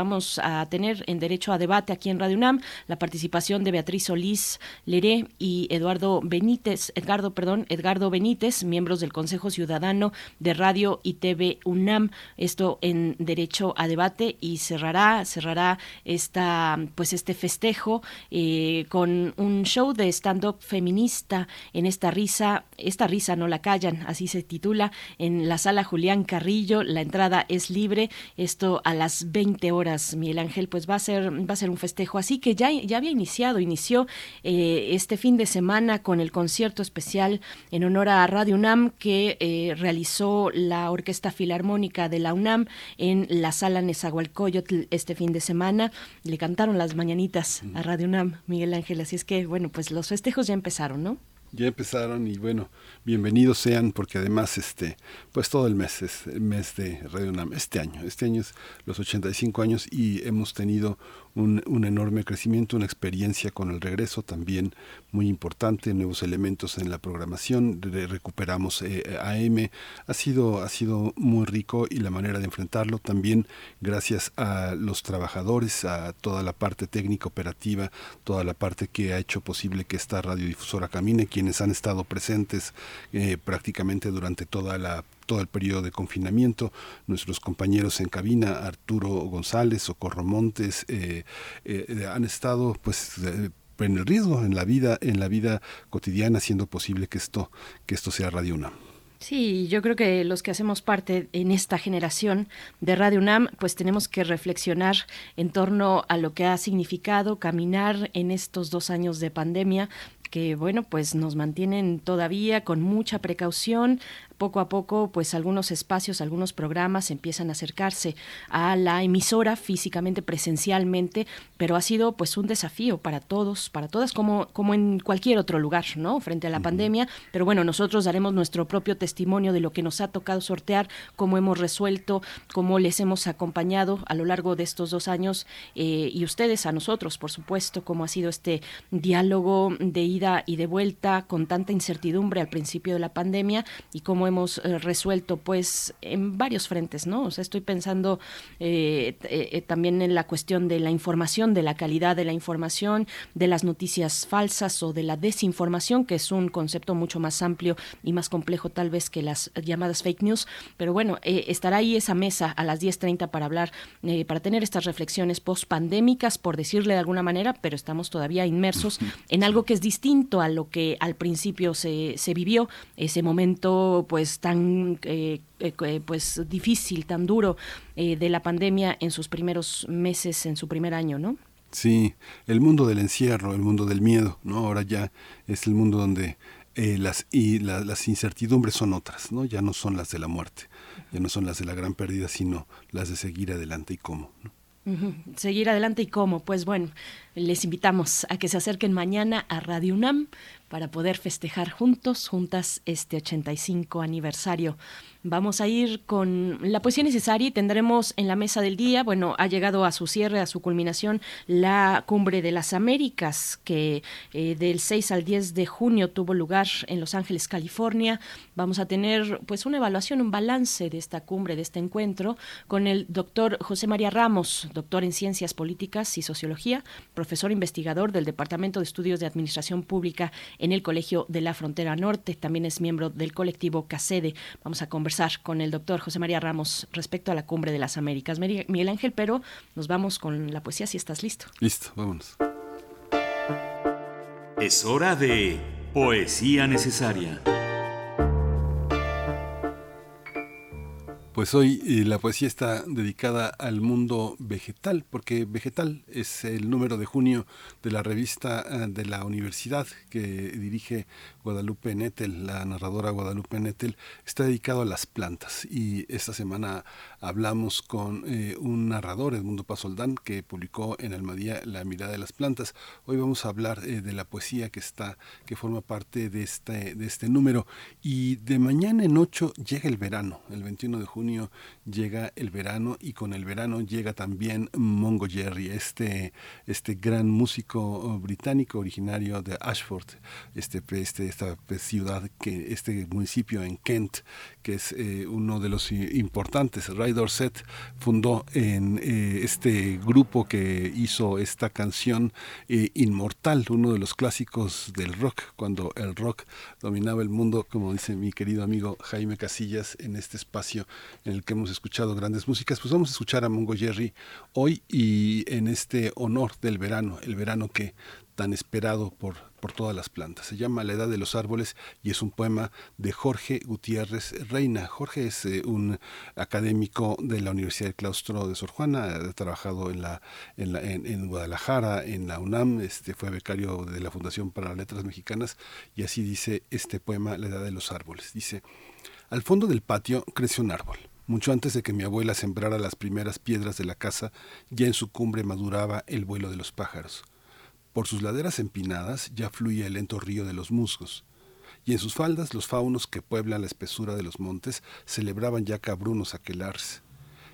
a tener en derecho a debate aquí en Radio UNAM la participación de Beatriz Solís Leré y Eduardo Benítez, Edgardo, perdón, Edgardo Benítez, miembros del Consejo Ciudadano de Radio y TV UNAM. Esto en derecho a debate y cerrará, cerrará esta, pues este festejo eh, con un show de stand-up feminista en esta risa, esta risa no la callan, así se titula, en la sala Julián Carrillo. La entrada es libre. Esto a las 20 horas, Miguel Ángel, pues va a ser, va a ser un festejo. Así que ya, ya había iniciado, inició eh, este fin de semana con el concierto especial en honor a Radio UNAM que eh, realizó la Orquesta Filarmónica de la UNAM en la sala Nezahualcóyotl este fin de semana. Le cantaron las mañanitas a Radio UNAM, Miguel Ángel. Así es que, bueno, pues los festejos ya empezaron, ¿no? Ya empezaron y bueno, bienvenidos sean porque además este pues todo el mes es el mes de Radio UNAM este año, este año es los 85 años y hemos tenido un, un, enorme crecimiento, una experiencia con el regreso también muy importante, nuevos elementos en la programación, recuperamos eh, AM, ha sido, ha sido muy rico y la manera de enfrentarlo también gracias a los trabajadores, a toda la parte técnica operativa, toda la parte que ha hecho posible que esta radiodifusora camine, quienes han estado presentes eh, prácticamente durante toda la todo el periodo de confinamiento. Nuestros compañeros en cabina, Arturo González, Socorro Montes, eh, eh, han estado pues en el riesgo en la vida, en la vida cotidiana, haciendo posible que esto, que esto sea Radio UNAM. Sí, yo creo que los que hacemos parte en esta generación de Radio UNAM, pues tenemos que reflexionar en torno a lo que ha significado caminar en estos dos años de pandemia, que bueno, pues nos mantienen todavía con mucha precaución, poco a poco, pues algunos espacios, algunos programas empiezan a acercarse a la emisora físicamente, presencialmente, pero ha sido pues un desafío para todos, para todas, como, como en cualquier otro lugar, ¿no? Frente a la pandemia. Pero bueno, nosotros daremos nuestro propio testimonio de lo que nos ha tocado sortear, cómo hemos resuelto, cómo les hemos acompañado a lo largo de estos dos años eh, y ustedes a nosotros, por supuesto, cómo ha sido este diálogo de ida y de vuelta con tanta incertidumbre al principio de la pandemia y cómo hemos eh, resuelto pues en varios frentes, ¿no? O sea, estoy pensando eh, eh, también en la cuestión de la información, de la calidad de la información, de las noticias falsas o de la desinformación, que es un concepto mucho más amplio y más complejo tal vez que las llamadas fake news, pero bueno, estará ahí esa mesa a las 10.30 para hablar, para tener estas reflexiones post-pandémicas, por decirle de alguna manera, pero estamos todavía inmersos en algo que es distinto a lo que al principio se, se vivió, ese momento pues pues tan eh, eh, eh, pues difícil, tan duro de la pandemia en sus primeros meses, en su primer año, ¿no? Sí, el mundo del encierro, el mundo del miedo, ¿no? Ahora ya es el mundo donde las y las incertidumbres son otras, ¿no? Ya no son las de la muerte, ya no son las de la gran pérdida, sino las de seguir adelante y cómo. Seguir adelante y cómo. Pues bueno, les invitamos a que se acerquen mañana a Radio UNAM para poder festejar juntos, juntas, este 85 aniversario Vamos a ir con la poesía necesaria y tendremos en la mesa del día, bueno, ha llegado a su cierre, a su culminación, la Cumbre de las Américas, que eh, del 6 al 10 de junio tuvo lugar en Los Ángeles, California. Vamos a tener pues una evaluación, un balance de esta cumbre, de este encuentro, con el doctor José María Ramos, doctor en Ciencias Políticas y Sociología, profesor investigador del Departamento de Estudios de Administración Pública en el Colegio de la Frontera Norte. También es miembro del colectivo CACEDE. Vamos a conversar con el doctor José María Ramos respecto a la Cumbre de las Américas. Miguel Ángel, pero nos vamos con la poesía si estás listo. Listo, vámonos. Es hora de Poesía Necesaria. Pues hoy eh, la poesía está dedicada al mundo vegetal, porque vegetal es el número de junio de la revista eh, de la universidad que dirige Guadalupe Nettel, la narradora Guadalupe Nettel, está dedicado a las plantas. Y esta semana hablamos con eh, un narrador, Edmundo Pasoldán, que publicó en Almadía La mirada de las plantas. Hoy vamos a hablar de la poesía que está, que forma parte de este, de este número. Y de mañana en ocho llega el verano, el 21 de junio llega el verano y con el verano llega también Mongo Jerry, este, este gran músico oh, británico originario de Ashford, este, este, esta ciudad, que, este municipio en Kent, que es eh, uno de los importantes. Ray Dorset fundó en eh, este grupo que hizo esta canción eh, Inmortal, uno de los clásicos del rock, cuando el rock dominaba el mundo, como dice mi querido amigo Jaime Casillas en este espacio en el que hemos escuchado grandes músicas, pues vamos a escuchar a Mongo Jerry hoy y en este honor del verano, el verano que tan esperado por, por todas las plantas. Se llama La Edad de los Árboles y es un poema de Jorge Gutiérrez Reina. Jorge es eh, un académico de la Universidad del Claustro de Sor Juana, ha trabajado en, la, en, la, en, Guadalajara, en la UNAM, este, fue becario de la Fundación para las Letras Mexicanas y así dice este poema La Edad de los Árboles. Dice, al fondo del patio crece un árbol. Mucho antes de que mi abuela sembrara las primeras piedras de la casa, ya en su cumbre maduraba el vuelo de los pájaros. Por sus laderas empinadas ya fluía el lento río de los musgos, y en sus faldas los faunos que pueblan la espesura de los montes celebraban ya cabrunos aquelarse.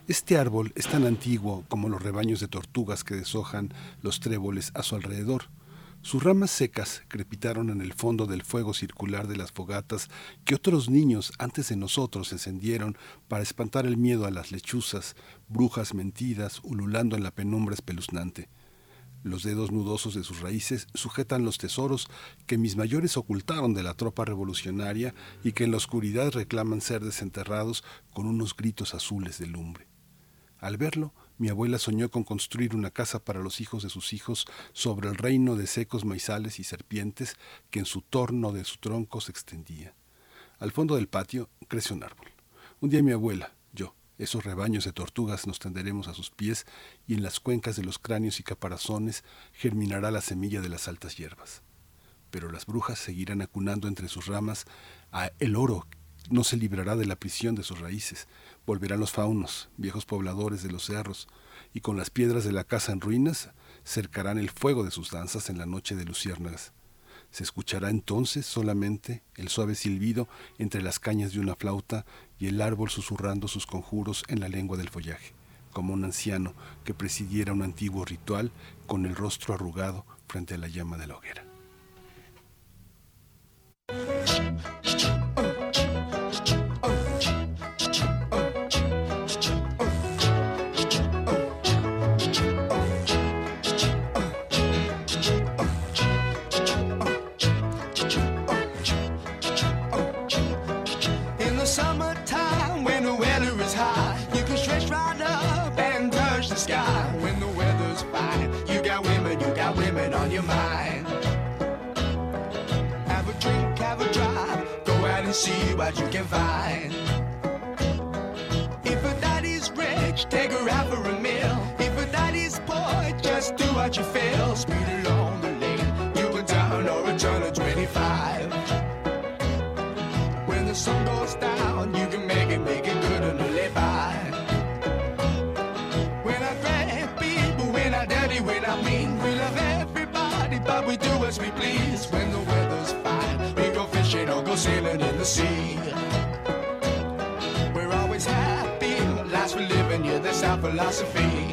Este árbol es tan antiguo como los rebaños de tortugas que deshojan los tréboles a su alrededor, sus ramas secas crepitaron en el fondo del fuego circular de las fogatas que otros niños antes de nosotros encendieron para espantar el miedo a las lechuzas, brujas mentidas, ululando en la penumbra espeluznante. Los dedos nudosos de sus raíces sujetan los tesoros que mis mayores ocultaron de la tropa revolucionaria y que en la oscuridad reclaman ser desenterrados con unos gritos azules de lumbre. Al verlo, mi abuela soñó con construir una casa para los hijos de sus hijos sobre el reino de secos maizales y serpientes que en su torno de su tronco se extendía. Al fondo del patio crece un árbol. Un día mi abuela, yo, esos rebaños de tortugas nos tenderemos a sus pies y en las cuencas de los cráneos y caparazones germinará la semilla de las altas hierbas. Pero las brujas seguirán acunando entre sus ramas a el oro no se librará de la prisión de sus raíces, Volverán los faunos, viejos pobladores de los cerros, y con las piedras de la casa en ruinas cercarán el fuego de sus danzas en la noche de luciérnagas. Se escuchará entonces solamente el suave silbido entre las cañas de una flauta y el árbol susurrando sus conjuros en la lengua del follaje, como un anciano que presidiera un antiguo ritual con el rostro arrugado frente a la llama de la hoguera. See what you can find. If a daddy's rich, take her out for a meal. If a daddy's poor, just do what you feel. Speed along the lane, you can turn or a turn of 25. When the sun goes down, you can make it, make it good and live by. When I grab people, when I dirty, when I mean, we love everybody, but we do as we please. When sailing in the sea. We're always happy, last we're living, yeah, that's our philosophy.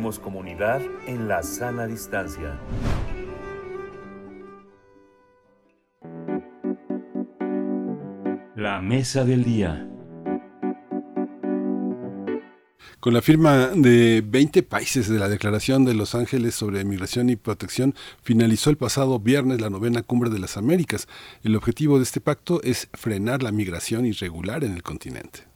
Hacemos comunidad en la sana distancia. La mesa del día. Con la firma de 20 países de la Declaración de Los Ángeles sobre Migración y Protección, finalizó el pasado viernes la novena Cumbre de las Américas. El objetivo de este pacto es frenar la migración irregular en el continente.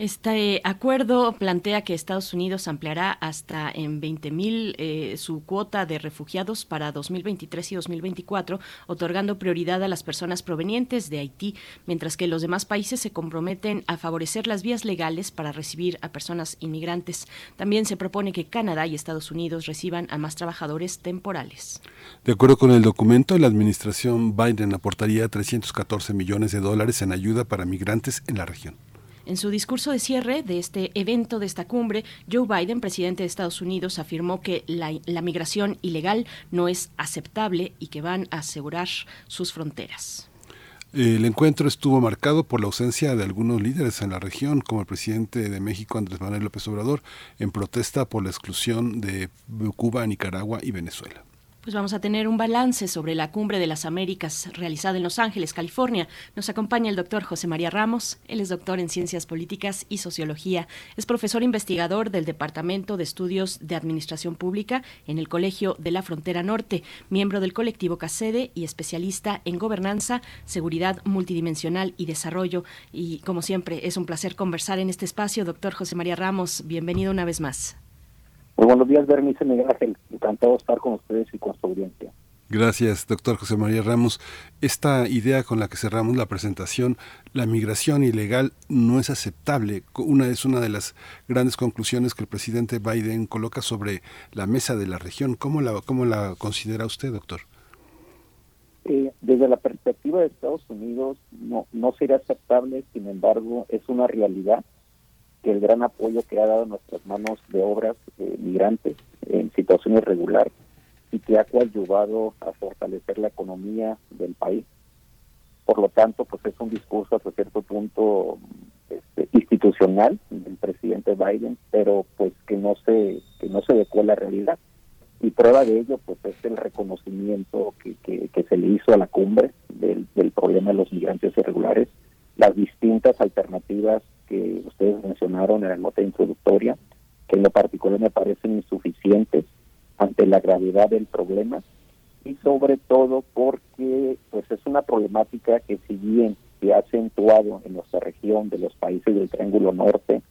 Este acuerdo plantea que Estados Unidos ampliará hasta en 20.000 eh, su cuota de refugiados para 2023 y 2024, otorgando prioridad a las personas provenientes de Haití, mientras que los demás países se comprometen a favorecer las vías legales para recibir a personas inmigrantes. También se propone que Canadá y Estados Unidos reciban a más trabajadores temporales. De acuerdo con el documento, la administración Biden aportaría 314 millones de dólares en ayuda para migrantes en la región. En su discurso de cierre de este evento, de esta cumbre, Joe Biden, presidente de Estados Unidos, afirmó que la, migración ilegal no es aceptable y que van a asegurar sus fronteras. El encuentro estuvo marcado por la ausencia de algunos líderes en la región, como el presidente de México, Andrés Manuel López Obrador, en protesta por la exclusión de Cuba, Nicaragua y Venezuela. Pues vamos a tener un balance sobre la Cumbre de las Américas realizada en Los Ángeles, California. Nos acompaña el doctor José María Ramos. Él es doctor en Ciencias Políticas y Sociología. Es profesor investigador del Departamento de Estudios de Administración Pública en el Colegio de la Frontera Norte, miembro del colectivo CACEDE y especialista en gobernanza, seguridad multidimensional y desarrollo. Y como siempre, es un placer conversar en este espacio. Doctor José María Ramos, bienvenido una vez más. Muy buenos días, Bernice Miguel Ángel. Encantado de estar con ustedes y con su audiencia. Gracias, doctor José María Ramos. Esta idea con la que cerramos la presentación, la migración ilegal no es aceptable. Una es una de las grandes conclusiones que el presidente Biden coloca sobre la mesa de la región. ¿Cómo la, cómo la considera usted, doctor? Eh, desde la perspectiva de Estados Unidos, no, no sería aceptable, sin embargo, es una realidad que el gran apoyo que ha dado nuestras manos de obras eh, migrantes en situación irregular y que ha coadyuvado a fortalecer la economía del país. Por lo tanto, pues es un discurso hasta cierto punto este, institucional del presidente Biden, pero pues que no se que no se adecuó a la realidad. Y prueba de ello, pues es el reconocimiento que, que, que se le hizo a la cumbre del, del problema de los migrantes irregulares, las distintas alternativas que ustedes mencionaron en la nota introductoria, que en lo particular me parecen insuficientes ante la gravedad del problema y sobre todo porque pues es una problemática que si bien se ha acentuado en nuestra región de los países del Triángulo Norte,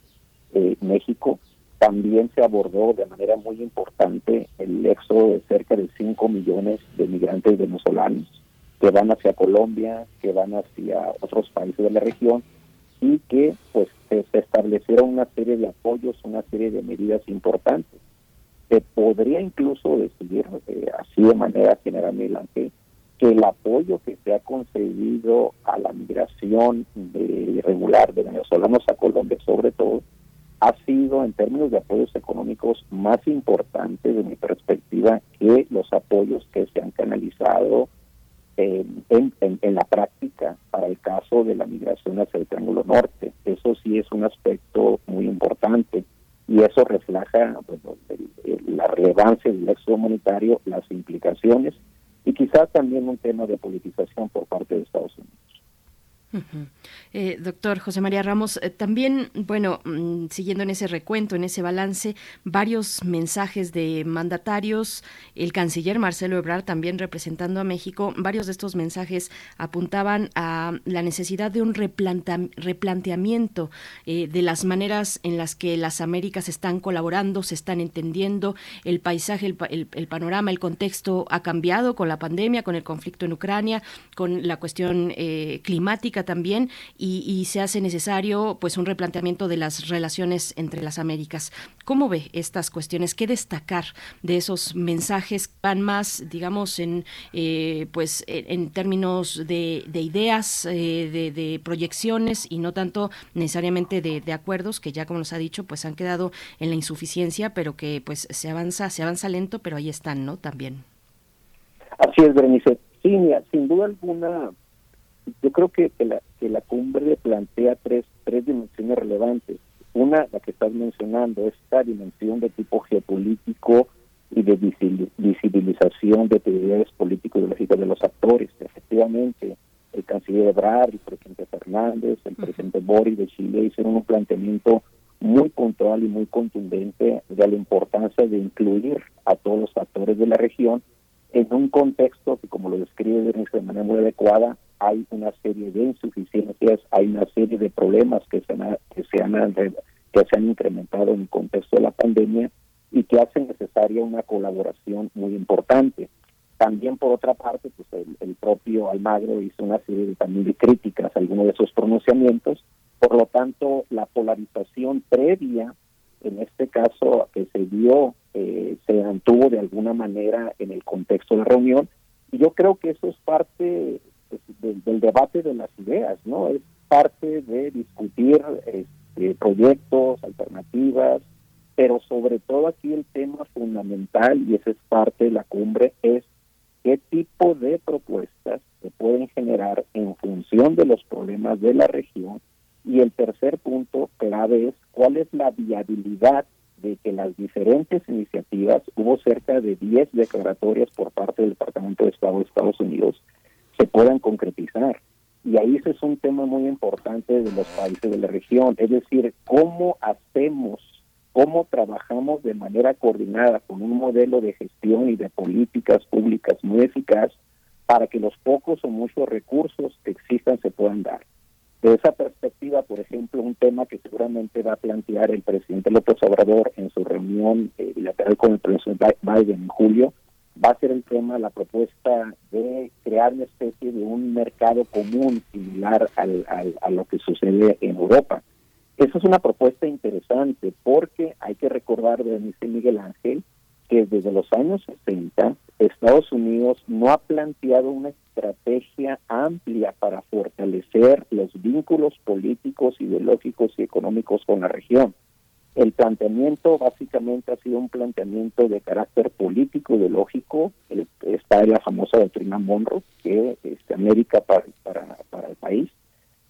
eh, México, también se abordó de manera muy importante el éxodo de cerca de 5 millones de migrantes venezolanos que van hacia Colombia, que van hacia otros países de la región y que pues se, establecieron una serie de apoyos, una serie de medidas importantes. Se podría incluso decir eh, así de manera general, que el apoyo que se ha concedido a la migración de de venezolanos a Colombia, sobre todo, ha sido en términos de apoyos económicos más importante de mi perspectiva que los apoyos que se han canalizado en, en, la práctica para el caso de la migración hacia el Triángulo Norte. Eso sí es un aspecto muy importante y eso refleja bueno, la relevancia del éxodo humanitario, las implicaciones y quizás también un tema de politización por parte de Estados Unidos. Eh, doctor José María Ramos, eh, también, bueno, mmm, siguiendo en ese recuento, en ese balance, varios mensajes de mandatarios, el canciller Marcelo Ebrard también representando a México, varios de estos mensajes apuntaban a la necesidad de un replanteamiento eh, de las maneras en las que las Américas están colaborando, se están entendiendo, el paisaje, el, el, panorama, el contexto ha cambiado con la pandemia, con el conflicto en Ucrania, con la cuestión eh, también y y, se hace necesario pues un replanteamiento de las relaciones entre las Américas. ¿Cómo ve estas cuestiones? ¿Qué destacar de esos mensajes van más, digamos, en eh, pues en términos de, ideas, eh, de, proyecciones y no tanto necesariamente de, acuerdos que ya como nos ha dicho pues han quedado en la insuficiencia, pero que pues se avanza, se avanza lento, pero ahí están, ¿no? También. Así es, Berenice. Sin duda alguna, yo creo que, la, que la cumbre plantea tres, tres dimensiones relevantes. Una, la que estás mencionando, esta dimensión de tipo geopolítico y de visibilización de prioridades político-ideológicas de los actores. Efectivamente, el canciller Ebrard, el presidente Fernández, el presidente Boris de Chile hicieron un planteamiento muy puntual y muy contundente de la importancia de incluir a todos los actores de la región en un contexto que, como lo describe de manera muy adecuada, hay una serie de insuficiencias, hay una serie de problemas que se han, que se han, que se han incrementado en el contexto de la pandemia y que hacen necesaria una colaboración muy importante. También, por otra parte, pues el, propio Almagro hizo una serie de, también de críticas a algunos de esos pronunciamientos. Por lo tanto, la polarización previa, en este caso, que se dio, eh, se mantuvo de alguna manera en el contexto de la reunión. Y yo creo que eso es parte del, debate de las ideas, ¿no? Es parte de discutir este, proyectos, alternativas, pero sobre todo aquí el tema fundamental, y esa es parte de la cumbre, es qué tipo de propuestas se pueden generar en función de los problemas de la región. Y el tercer punto clave es cuál es la viabilidad de que las diferentes iniciativas, hubo cerca de 10 declaratorias por parte del Departamento de Estado de Estados Unidos, se puedan concretizar. Y ahí ese es un tema muy importante de los países de la región, es decir, cómo hacemos, cómo trabajamos de manera coordinada con un modelo de gestión y de políticas públicas muy eficaz para que los pocos o muchos recursos que existan se puedan dar. De esa perspectiva, por ejemplo, un tema que seguramente va a plantear el presidente López Obrador en su reunión eh, bilateral con el presidente Biden en julio, va a ser el tema la propuesta de crear una especie de un mercado común similar al, a lo que sucede en Europa. Esa es una propuesta interesante porque hay que recordar, de Miguel Ángel, que desde los años 60 Estados Unidos no ha planteado una estrategia amplia para fortalecer los vínculos políticos, ideológicos y económicos con la región. El planteamiento básicamente ha sido un planteamiento de carácter político, ideológico. Está la famosa doctrina Monroe, que es América para, para, para el país.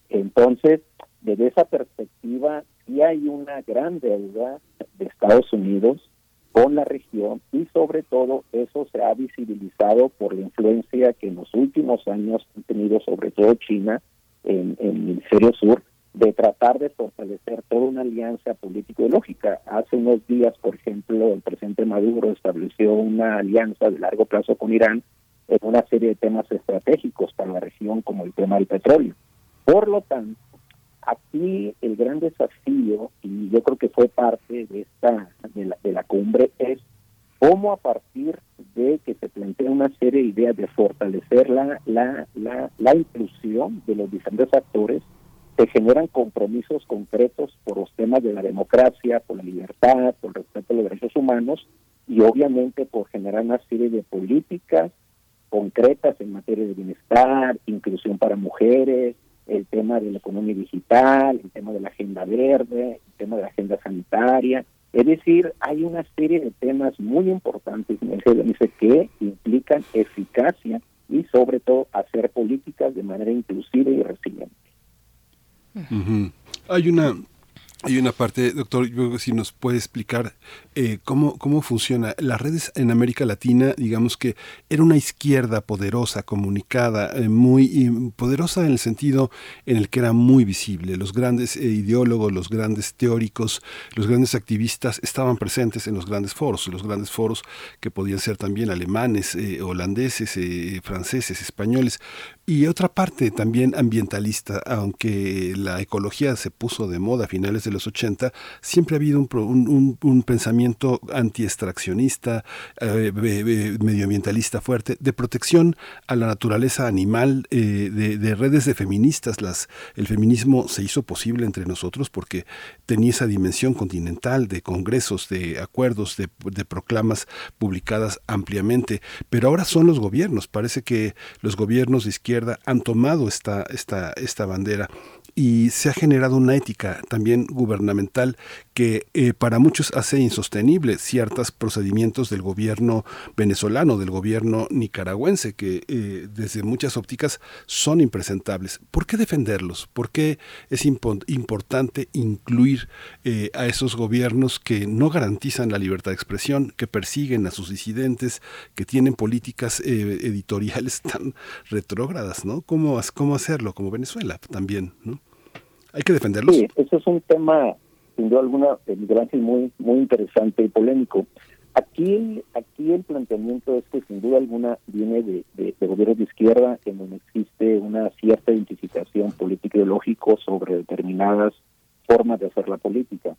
Entonces, desde esa perspectiva, sí hay una gran deuda de Estados Unidos con la región y sobre todo eso se ha visibilizado por la influencia que en los últimos años han tenido sobre todo China en, en el hemisferio sur de tratar de fortalecer toda una alianza político-lógica. Hace unos días, por ejemplo, el presidente Maduro estableció una alianza de largo plazo con Irán en una serie de temas estratégicos para la región, como el tema del petróleo. Por lo tanto, aquí el gran desafío, y yo creo que fue parte de esta de la, de la cumbre, es cómo a partir de que se plantea una serie de ideas de fortalecer la, la, la, la inclusión de los diferentes actores, se generan compromisos concretos por los temas de la democracia, por la libertad, por el respeto a los derechos humanos y obviamente por generar una serie de políticas concretas en materia de bienestar, inclusión para mujeres, el tema de la economía digital, el tema de la agenda verde, el tema de la agenda sanitaria. Es decir, hay una serie de temas muy importantes que implican eficacia y sobre todo hacer políticas de manera inclusiva y resiliente. Hay una hay una parte, doctor, si nos puede explicar eh, cómo, cómo funciona. Las redes en América Latina, digamos que era una izquierda poderosa, comunicada, eh, muy poderosa en el sentido en el que era muy visible. Los grandes eh, ideólogos, los grandes teóricos, los grandes activistas estaban presentes en los grandes foros, los grandes foros que podían ser también alemanes, holandeses, franceses, españoles. Y otra parte también ambientalista, aunque la ecología se puso de moda a finales desde los 80, siempre ha habido un, un, pensamiento anti-extraccionista, eh, medioambientalista fuerte, de protección a la naturaleza animal, eh, de, redes de feministas. Las, el feminismo se hizo posible entre nosotros porque tenía esa dimensión continental de congresos, de acuerdos, de, de proclamas publicadas ampliamente. Pero ahora son los gobiernos. Parece que los gobiernos de izquierda han tomado esta, esta, esta bandera y se ha generado una ética también gubernamental que eh, para muchos hace insostenible ciertos procedimientos del gobierno venezolano, del gobierno nicaragüense, que eh, desde muchas ópticas son impresentables. ¿Por qué defenderlos? ¿Por qué es importante incluir eh, a esos gobiernos que no garantizan la libertad de expresión, que persiguen a sus disidentes, que tienen políticas editoriales tan retrógradas, ¿no? ¿Cómo, ¿Cómo hacerlo? Como Venezuela también, ¿no? Hay que defenderlos. Sí, eso es un tema, sin duda alguna, muy, muy interesante y polémico. Aquí, aquí el planteamiento es que sin duda alguna viene de, de, gobiernos de izquierda en donde existe una cierta identificación política ideológico sobre determinadas formas de hacer la política.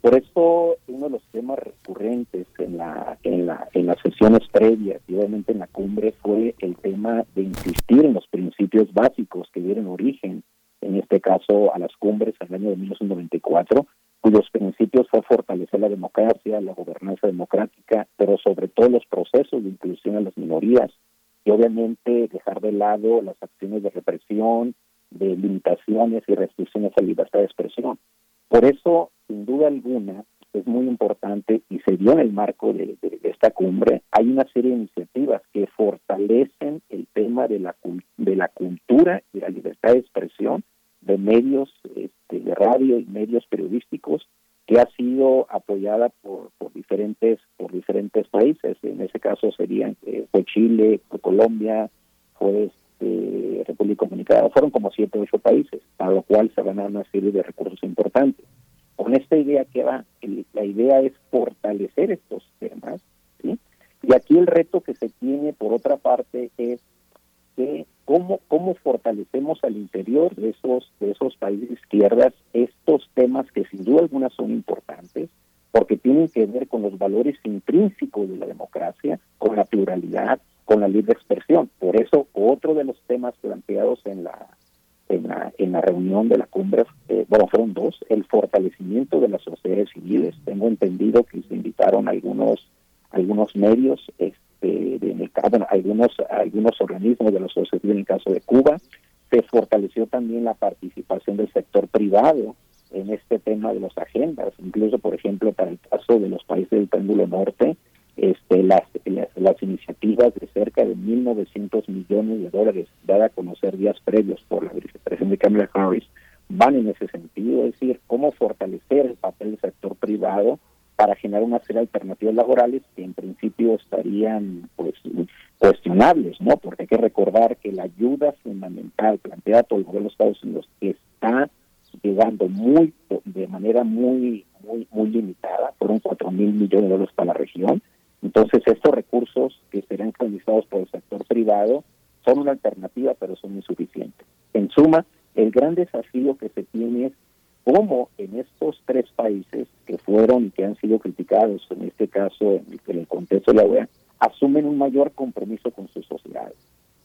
Por eso uno de los temas recurrentes en la, en la en las sesiones previas y obviamente en la cumbre fue el tema de insistir en los principios básicos que dieron origen en este caso a las cumbres en el año de 1994, cuyos principios fue fortalecer la democracia, la gobernanza democrática, pero sobre todo los procesos de inclusión a las minorías y obviamente dejar de lado las acciones de represión, de limitaciones y restricciones a la libertad de expresión. Por eso, sin duda alguna, es muy importante y se dio en el marco de, de, esta cumbre, hay una serie de iniciativas que fortalecen el tema de la, de la cultura y la libertad de expresión de medios este, de radio y medios periodísticos que ha sido apoyada por, por diferentes por diferentes países. En ese caso serían eh, fue Chile fue Colombia fue este, República Dominicana. Fueron como siete ocho países a lo cual se van a una serie de recursos importantes. Con esta idea que va la idea es fortalecer estos temas y aquí el reto que se tiene por otra parte es que cómo, cómo fortalecemos al interior de esos, de esos países izquierdas estos temas que sin duda alguna son importantes, porque tienen que ver con los valores intrínsecos de la democracia, con la pluralidad, con la libre expresión. Por eso, otro de los temas planteados en la en la, en la reunión de la cumbre, eh, bueno, fueron dos, el fortalecimiento de las sociedades civiles. Tengo entendido que se invitaron algunos algunos medios, este, de, algunos, algunos organismos de la sociedad civil en el caso de Cuba. Se fortaleció también la participación del sector privado en este tema de las agendas, incluso, por ejemplo, para el caso de los países del péndulo norte, este, las, las, iniciativas de cerca de 1.900 millones de dólares dada a conocer días previos por la vicepresidenta Kamala Harris van en ese sentido, es decir, cómo fortalecer el papel del sector privado para generar una serie de alternativas laborales que en principio estarían pues cuestionables, ¿no? Porque hay que recordar que la ayuda fundamental planteada por el gobierno de Estados Unidos está llegando muy de manera muy muy muy limitada, fueron cuatro mil millones de dólares para la región. Entonces estos recursos que serán canalizados por el sector privado son una alternativa, pero son insuficientes. En suma, el gran desafío que se tiene es cómo en estos tres países que fueron y que han sido criticados, en este caso en el, contexto de la OEA, asumen un mayor compromiso con sus sociedades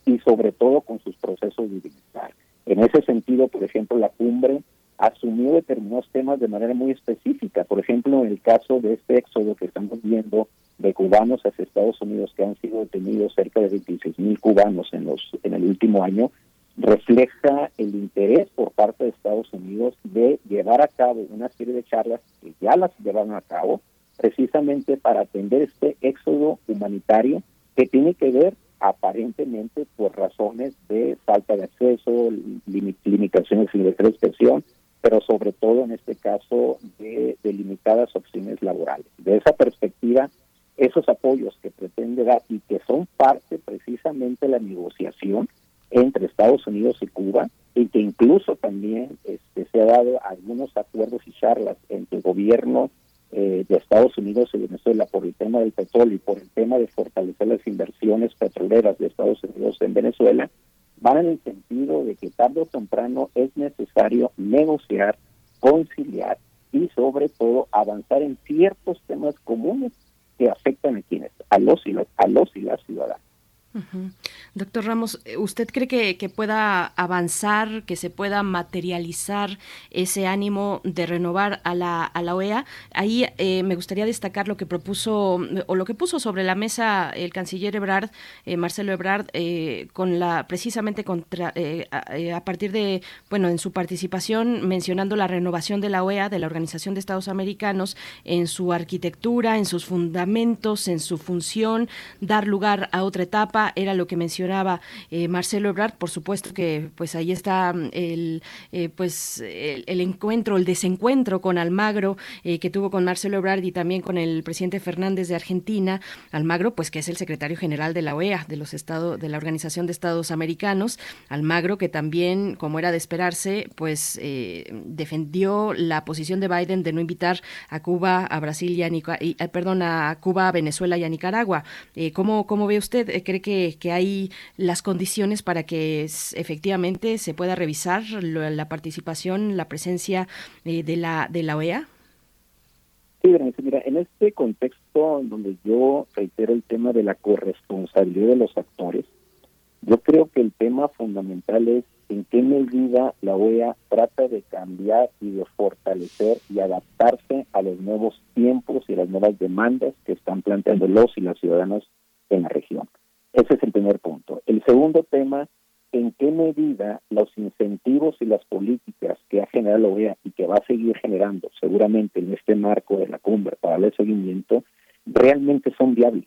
y sobre todo con sus procesos de bienestar. En ese sentido, por ejemplo, la cumbre asumió determinados temas de manera muy específica. Por ejemplo, en el caso de este éxodo que estamos viendo de cubanos hacia Estados Unidos, que han sido detenidos cerca de 26 mil cubanos en, los, en el último año, refleja el interés por parte de Estados Unidos de llevar a cabo una serie de charlas que ya las llevaron a cabo precisamente para atender este éxodo humanitario que tiene que ver aparentemente por razones de falta de acceso, limitaciones en la expresión, pero sobre todo en este caso de, de limitadas opciones laborales. De esa perspectiva, esos apoyos que pretende dar y que son parte precisamente de la negociación, entre Estados Unidos y Cuba y que incluso también este, se ha dado algunos acuerdos y charlas entre el gobierno eh, de Estados Unidos y Venezuela por el tema del petróleo y por el tema de fortalecer las inversiones petroleras de Estados Unidos en Venezuela, van en el sentido de que tarde o temprano es necesario negociar, conciliar y sobre todo avanzar en ciertos temas comunes que afectan a quienes, a los y, los, a los y las ciudadanas. Doctor Ramos, eh, ¿usted cree que, pueda avanzar, que se pueda materializar ese ánimo de renovar a la, a OEA? Ahí eh, me gustaría destacar lo que propuso o lo que puso sobre la mesa el canciller Ebrard, eh, Marcelo Ebrard, con la precisamente contra, a, partir de, bueno, en su participación mencionando la renovación de la OEA, de la Organización de Estados Americanos, en su arquitectura, en sus fundamentos, en su función, dar lugar a otra etapa, era lo que mencionaba eh, Marcelo Ebrard, por supuesto que pues ahí está mm, el eh, pues el, encuentro, el desencuentro con Almagro eh, que tuvo con Marcelo Ebrard y también con el presidente Fernández de Argentina, Almagro pues que es el secretario general de la OEA, de los Estados de la Organización de Estados Americanos, Almagro que también como era de esperarse, pues defendió la posición de Biden de no invitar a Cuba, a Brasil y a perdón, a Cuba, Venezuela y a Nicaragua. ¿cómo, ¿Cómo ve usted? ¿Cree que, que hay las condiciones para que efectivamente se pueda revisar la participación, la presencia eh, de, la, de la OEA? Sí, mira, en este contexto donde yo reitero el tema de la corresponsabilidad de los actores, yo creo que el tema fundamental es en qué medida la OEA trata de cambiar y de fortalecer y adaptarse a los nuevos tiempos y las nuevas demandas que están planteando los y las ciudadanos en la región. Ese es el primer punto. El segundo tema, en qué medida los incentivos y las políticas que ha generado la OEA y que va a seguir generando seguramente en este marco de la cumbre para el seguimiento, realmente son viables.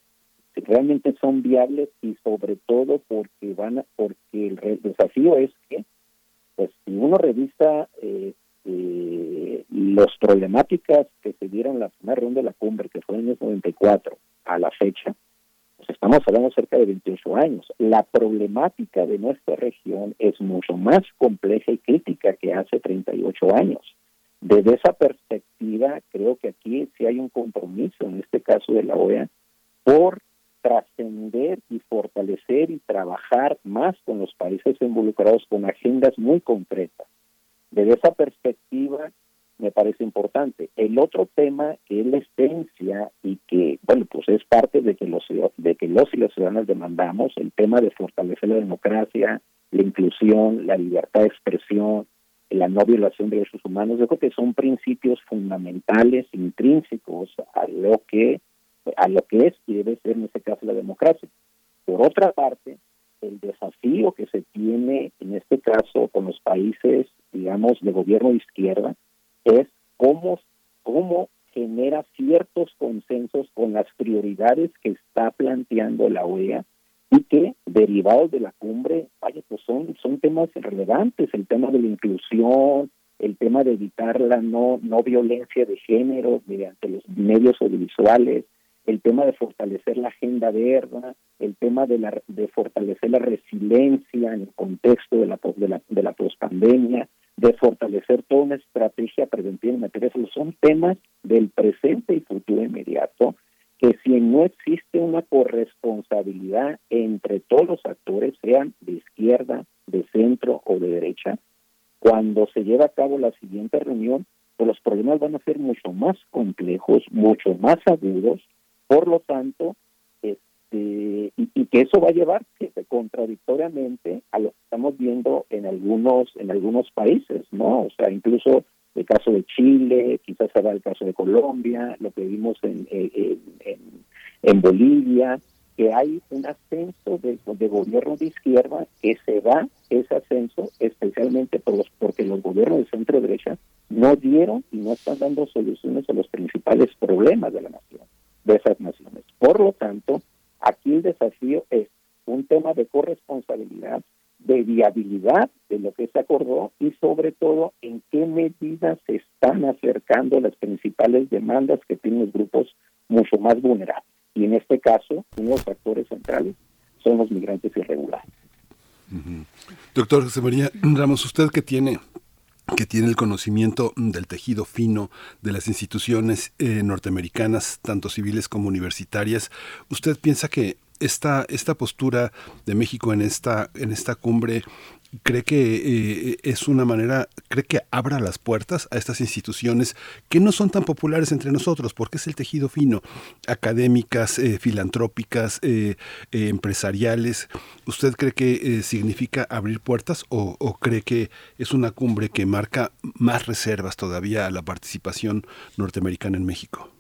Realmente son viables y sobre todo porque van a, porque el, desafío es que pues si uno revisa eh, eh, las problemáticas que se dieron la primera ronda de la cumbre, que fue en el 94, a la fecha, estamos hablando cerca de 28 años. La problemática de nuestra región es mucho más compleja y crítica que hace 38 años. Desde esa perspectiva, creo que aquí sí hay un compromiso, en este caso de la OEA, por trascender y fortalecer y trabajar más con los países involucrados con agendas muy concretas. Desde esa perspectiva, me parece importante. El otro tema que es la esencia y que, bueno, pues es parte de que los, de que los y las ciudadanas demandamos, el tema de fortalecer la democracia, la inclusión, la libertad de expresión, la no violación de derechos humanos, yo creo que son principios fundamentales, intrínsecos a lo que a lo que es y debe ser en este caso la democracia. Por otra parte, el desafío que se tiene en este caso con los países, digamos, de gobierno de izquierda, es cómo, cómo genera ciertos consensos con las prioridades que está planteando la OEA y que derivados de la cumbre, vaya, pues son, son temas relevantes, el tema de la inclusión, el tema de evitar la no, no violencia de género mediante los medios audiovisuales, el tema de fortalecer la agenda verde, el tema de, la, de fortalecer la resiliencia en el contexto de la, de la, de la pospandemia, de fortalecer toda una estrategia preventiva en materia. Son temas del presente y futuro inmediato que si no existe una corresponsabilidad entre todos los actores, sean de izquierda, de centro o de derecha, cuando se lleva a cabo la siguiente reunión, pues los problemas van a ser mucho más complejos, mucho más agudos, por lo tanto, este, y, que eso va a llevar contradictoriamente a lo que estamos viendo en algunos en algunos países, ¿no? O sea, incluso el caso de Chile, quizás será el caso de Colombia, lo que vimos en, en, Bolivia, que hay un ascenso de, de, gobierno de izquierda que se da ese ascenso especialmente por los, porque los gobiernos de centro derecha no dieron y no están dando soluciones a los principales problemas de la nación, de esas naciones. Por lo tanto, Aquí el desafío es un tema de corresponsabilidad, de viabilidad de lo que se acordó y sobre todo en qué medida se están acercando las principales demandas que tienen los grupos mucho más vulnerables. Y en este caso, uno de los factores centrales son los migrantes irregulares. Doctor José María Ramos, usted que tiene que tiene el conocimiento del tejido fino de las instituciones eh, norteamericanas, tanto civiles como universitarias, ¿usted piensa que esta, esta postura de México en esta, en esta cumbre cree que eh, es una manera, cree que abra las puertas a estas instituciones que no son tan populares entre nosotros, porque es el tejido fino, académicas, eh, filantrópicas, eh, empresariales. ¿Usted cree que significa abrir puertas o, o, cree que es una cumbre que marca más reservas todavía a la participación norteamericana en México?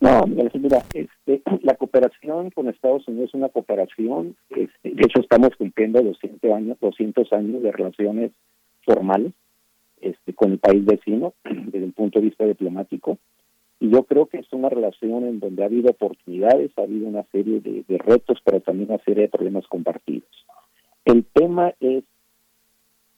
No, mira, este, la cooperación con Estados Unidos es una cooperación, este, de hecho estamos cumpliendo 200 años, 200 años de relaciones formales este, con el país vecino desde el punto de vista diplomático y yo creo que es una relación en donde ha habido oportunidades, ha habido una serie de, retos, pero también una serie de problemas compartidos. El tema es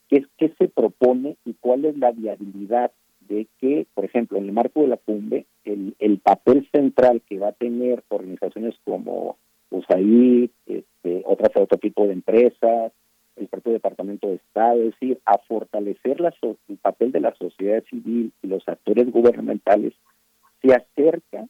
qué se propone y cuál es la viabilidad de que, por ejemplo, en el marco de la cumbre, el, el papel central que va a tener organizaciones como USAID, este, otras otro tipo de empresas, el propio Departamento de Estado, es decir, a fortalecer la el papel de la sociedad civil y los actores gubernamentales, se acerca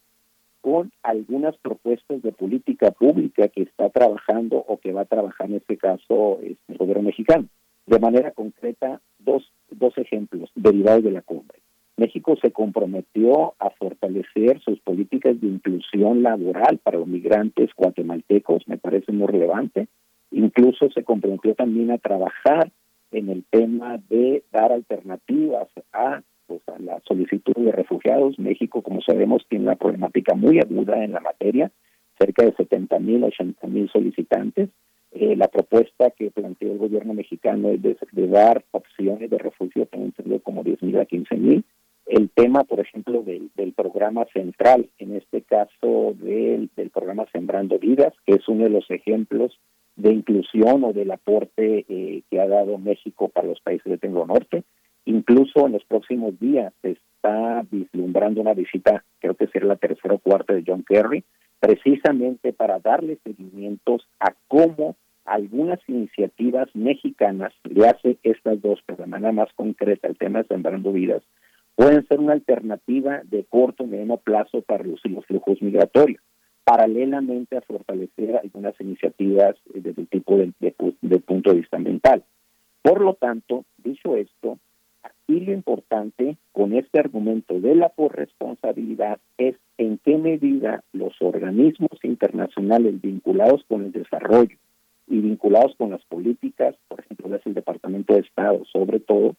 con algunas propuestas de política pública que está trabajando o que va a trabajar en este caso este, el gobierno mexicano. De manera concreta, dos, dos ejemplos derivados de la cumbre. México se comprometió a fortalecer sus políticas de inclusión laboral para los migrantes guatemaltecos, me parece muy relevante. Incluso se comprometió también a trabajar en el tema de dar alternativas a, pues, a la solicitud de refugiados. México, como sabemos, tiene una problemática muy aguda en la materia, cerca de 70 mil, 80 mil solicitantes. Eh, la propuesta que planteó el gobierno mexicano es de, dar opciones de refugio, tengo entendido como 10 mil a 15 mil el tema, por ejemplo, del, del programa central, en este caso del, del programa Sembrando Vidas, que es uno de los ejemplos de inclusión o del aporte eh, que ha dado México para los países de Tengo Norte. Incluso en los próximos días se está vislumbrando una visita, creo que será la tercera o cuarta de John Kerry, precisamente para darle seguimientos a cómo algunas iniciativas mexicanas le hace estas dos, pero de manera más concreta, el tema de Sembrando Vidas, pueden ser una alternativa de corto y mediano plazo para reducir los flujos migratorios, paralelamente a fortalecer algunas iniciativas desde el tipo de, de, punto de vista ambiental. Por lo tanto, dicho esto, aquí lo importante con este argumento de la corresponsabilidad es en qué medida los organismos internacionales vinculados con el desarrollo y vinculados con las políticas, por ejemplo, es el Departamento de Estado, sobre todo,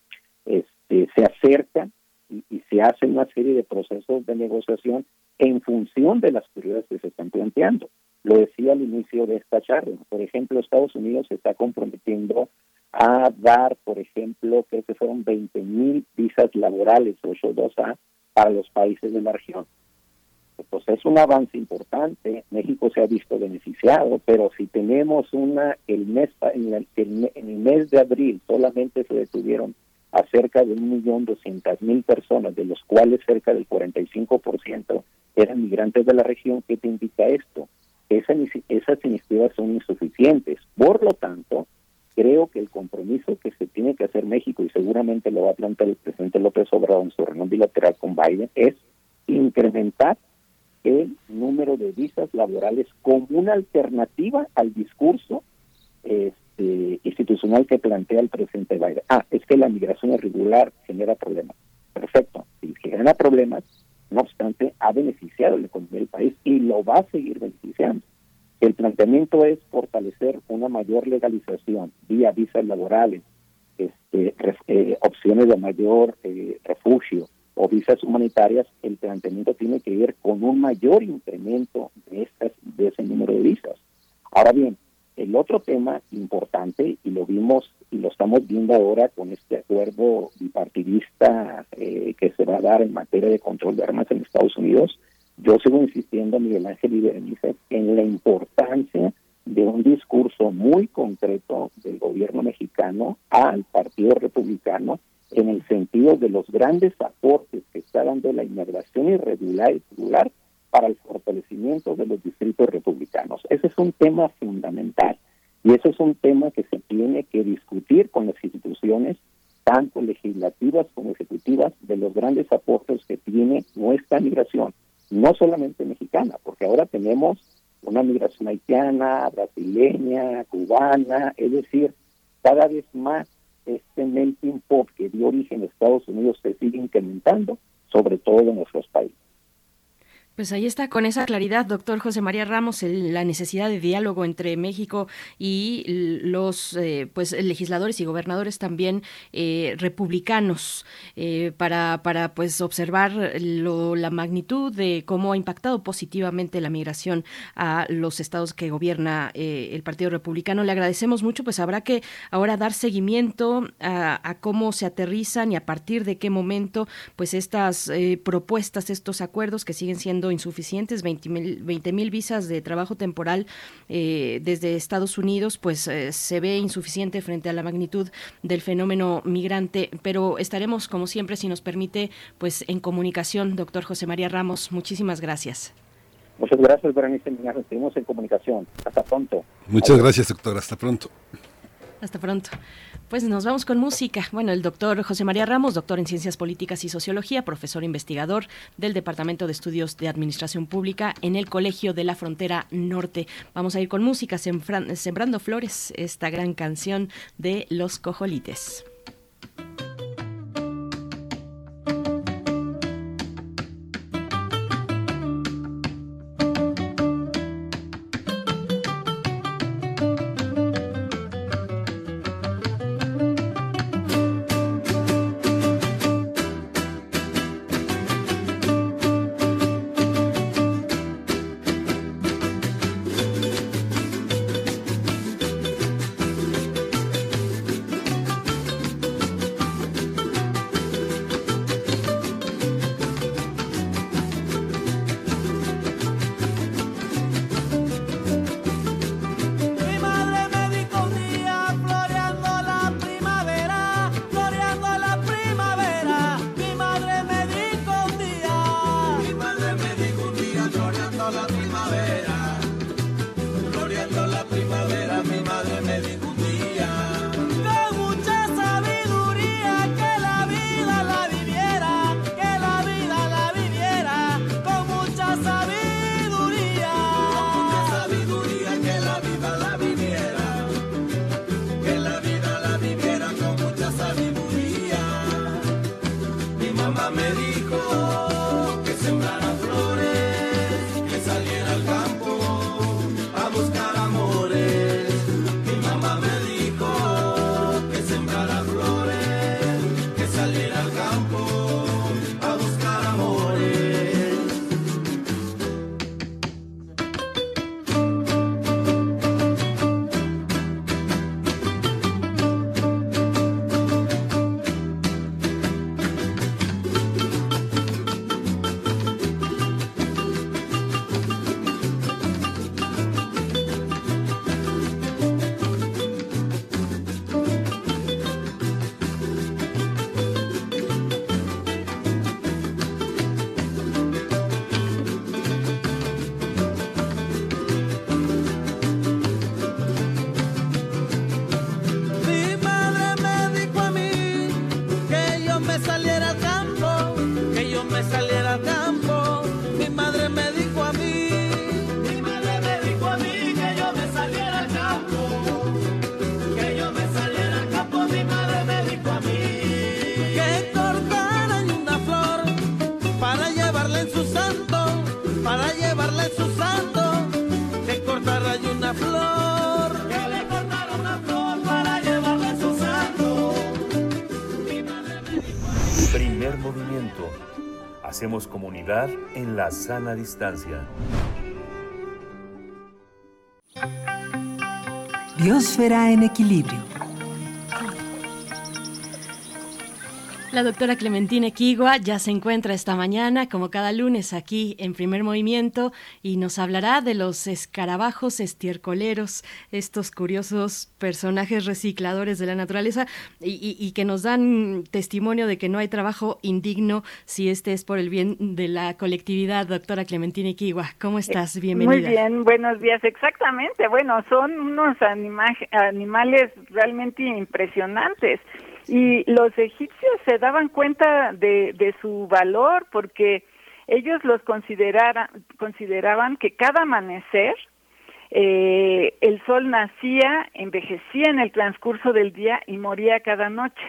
este, se acercan y, se hace una serie de procesos de negociación en función de las prioridades que se están planteando. Lo decía al inicio de esta charla. Por ejemplo, Estados Unidos se está comprometiendo a dar, por ejemplo, creo que fueron 20 mil visas laborales, 8.2A, para los países de la región. Pues es un avance importante. México se ha visto beneficiado, pero si tenemos una, el mes, en el, en el mes de abril solamente se detuvieron a cerca de 1.200.000 personas, de los cuales cerca del 45% eran migrantes de la región. ¿Qué te indica esto? Esa, esas iniciativas son insuficientes. Por lo tanto, creo que el compromiso que se tiene que hacer México, y seguramente lo va a plantear el presidente López Obrador en su reunión bilateral con Biden, es incrementar el número de visas laborales como una alternativa al discurso este, institucional que plantea el presidente Biden. Ah, es que la migración irregular genera problemas. Perfecto, si genera problemas, no obstante, ha beneficiado la economía del país y lo va a seguir beneficiando. El planteamiento es fortalecer una mayor legalización vía visas laborales, este, eh, opciones de mayor eh, refugio o visas humanitarias. El planteamiento tiene que ver con un mayor incremento de, estas, de ese número de visas. Ahora bien, el otro tema importante, y lo vimos y lo estamos viendo ahora con este acuerdo bipartidista eh, que se va a dar en materia de control de armas en Estados Unidos, yo sigo insistiendo, Miguel Ángel y en la importancia de un discurso muy concreto del gobierno mexicano al Partido Republicano en el sentido de los grandes aportes que está dando la inmigración irregular y regular para el fortalecimiento de los distritos republicanos. Ese es un tema fundamental y ese es un tema que se tiene que discutir con las instituciones, tanto legislativas como ejecutivas, de los grandes aportes que tiene nuestra migración, no solamente mexicana, porque ahora tenemos una migración haitiana, brasileña, cubana, es decir, cada vez más este melting pot que dio origen a Estados Unidos se sigue incrementando, sobre todo en nuestros países. Pues ahí está, con esa claridad, doctor José María Ramos, la necesidad de diálogo entre México y los eh, pues legisladores y gobernadores también eh, republicanos eh, para, para pues observar la magnitud de cómo ha impactado positivamente la migración a los estados que gobierna el Partido Republicano. Le agradecemos mucho, pues habrá que ahora dar seguimiento a, a cómo se aterrizan y a partir de qué momento pues estas propuestas, estos acuerdos que siguen siendo insuficientes, 20 mil visas de trabajo temporal eh, desde Estados Unidos, pues eh, se ve insuficiente frente a la magnitud del fenómeno migrante, pero estaremos, como siempre, si nos permite, pues en comunicación, doctor José María Ramos. Muchísimas gracias. Muchas gracias, Berenice. Seguimos en comunicación. Hasta pronto. Muchas gracias, doctor. Hasta pronto. Hasta pronto. Pues nos vamos con música. Bueno, el doctor José María Ramos, doctor en Ciencias Políticas y Sociología, profesor investigador del Departamento de Estudios de Administración Pública en el Colegio de la Frontera Norte. Vamos a ir con música, Sembrando Flores, esta gran canción de Los Cojolites. En la sana distancia. Biosfera en equilibrio. La doctora Clementina Equigua ya se encuentra esta mañana, como cada lunes, aquí en primer movimiento y nos hablará de los escarabajos estiércoleros, estos curiosos personajes recicladores de la naturaleza y, que nos dan testimonio de que no hay trabajo indigno si este es por el bien de la colectividad. Doctora Clementina Equigua, ¿cómo estás? Bienvenida. Muy bien, buenos días. Exactamente, bueno, son unos animales realmente impresionantes. Y los egipcios se daban cuenta de, de su valor porque ellos los consideraban que cada amanecer Eh, el sol nacía, envejecía en el transcurso del día y moría cada noche.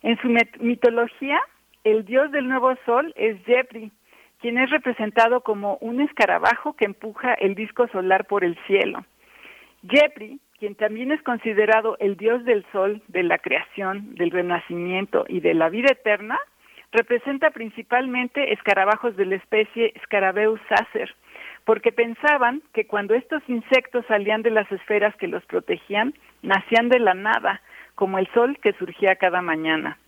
En su mitología, el dios del nuevo sol es Jepri, quien es representado como un escarabajo que empuja el disco solar por el cielo. Jepri, quien también es considerado el dios del sol, de la creación, del renacimiento y de la vida eterna, representa principalmente escarabajos de la especie Scarabeus sacer, porque pensaban que cuando estos insectos salían de las esferas que los protegían, nacían de la nada, como el sol que surgía cada mañana.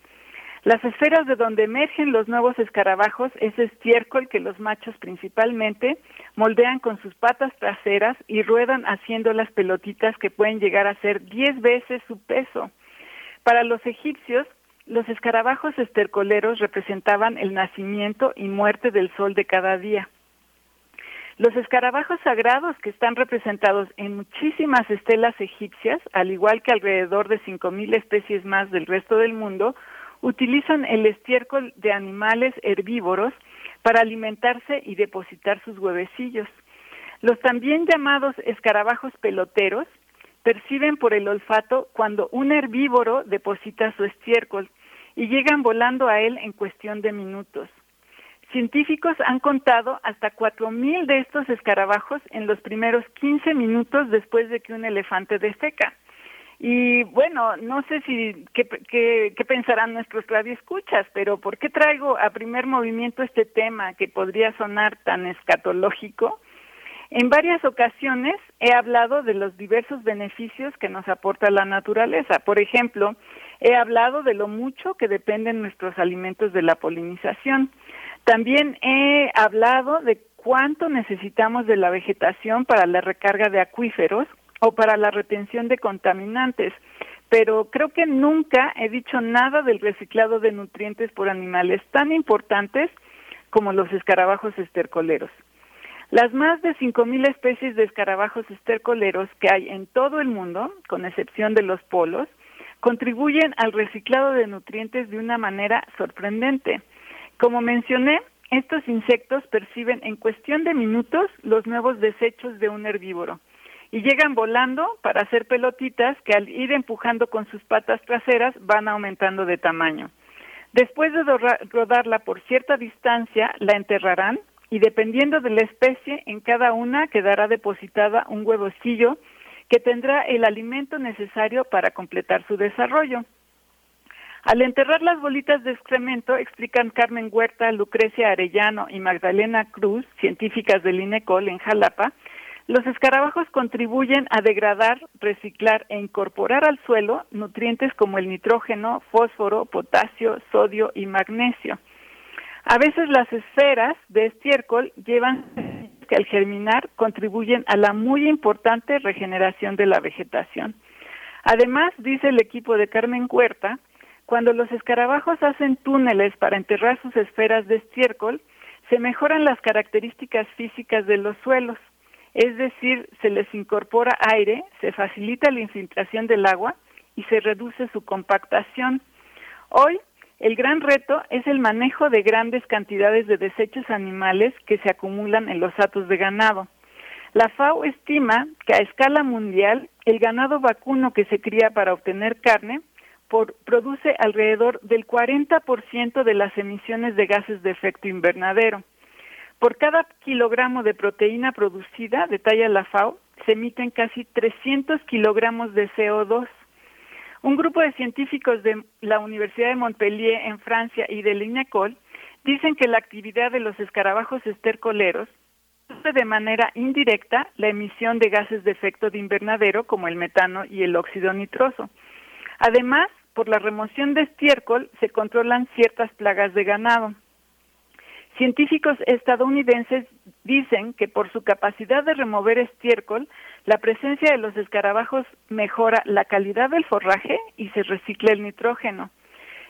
Las esferas de donde emergen los nuevos escarabajos es estiércol que los machos principalmente moldean con sus patas traseras y ruedan haciendo las pelotitas que pueden llegar a ser diez veces su peso. Para los egipcios, los escarabajos estercoleros representaban el nacimiento y muerte del sol de cada día. Los escarabajos sagrados que están representados en muchísimas estelas egipcias, al igual que alrededor de 5.000 especies más del resto del mundo, utilizan el estiércol de animales herbívoros para alimentarse y depositar sus huevecillos. Los también llamados escarabajos peloteros perciben por el olfato cuando un herbívoro deposita su estiércol y llegan volando a él en cuestión de minutos. Científicos han contado hasta 4.000 de estos escarabajos en los primeros 15 minutos después de que un elefante defeca. Y bueno, no sé si qué, qué, pensarán nuestros radioescuchas, pero ¿por qué traigo a primer movimiento este tema que podría sonar tan escatológico? En varias ocasiones he hablado de los diversos beneficios que nos aporta la naturaleza. Por ejemplo, he hablado de lo mucho que dependen nuestros alimentos de la polinización. También he hablado de cuánto necesitamos de la vegetación para la recarga de acuíferos o para la retención de contaminantes, pero creo que nunca he dicho nada del reciclado de nutrientes por animales tan importantes como los escarabajos estercoleros. Las más de 5.000 especies de escarabajos estercoleros que hay en todo el mundo, con excepción de los polos, contribuyen al reciclado de nutrientes de una manera sorprendente. Como mencioné, estos insectos perciben en cuestión de minutos los nuevos desechos de un herbívoro y llegan volando para hacer pelotitas que al ir empujando con sus patas traseras van aumentando de tamaño. Después de rodarla por cierta distancia, la enterrarán y dependiendo de la especie, en cada una quedará depositada un huevocillo que tendrá el alimento necesario para completar su desarrollo. Al enterrar las bolitas de excremento, explican Carmen Huerta, Lucrecia Arellano y Magdalena Cruz, científicas del INECOL en Jalapa, los escarabajos contribuyen a degradar, reciclar e incorporar al suelo nutrientes como el nitrógeno, fósforo, potasio, sodio y magnesio. A veces las esferas de estiércol llevan que al germinar contribuyen a la muy importante regeneración de la vegetación. Además, dice el equipo de Carmen Huerta, cuando los escarabajos hacen túneles para enterrar sus esferas de estiércol, se mejoran las características físicas de los suelos es decir, se les incorpora aire, se facilita la infiltración del agua y se reduce su compactación. Hoy, el gran reto es el manejo de grandes cantidades de desechos animales que se acumulan en los atos de ganado. La FAO estima que a escala mundial el ganado vacuno que se cría para obtener carne produce alrededor del 40% de las emisiones de gases de efecto invernadero. Por cada kilogramo de proteína producida, detalla la FAO, se emiten casi 300 kilogramos de CO2. Un grupo de científicos de la Universidad de Montpellier en Francia y del INECOL dicen que la actividad de los escarabajos estercoleros produce de manera indirecta la emisión de gases de efecto de invernadero como el metano y el óxido nitroso. Además, por la remoción de estiércol se controlan ciertas plagas de ganado. Científicos estadounidenses dicen que por su capacidad de remover estiércol, la presencia de los escarabajos mejora la calidad del forraje y se recicla el nitrógeno.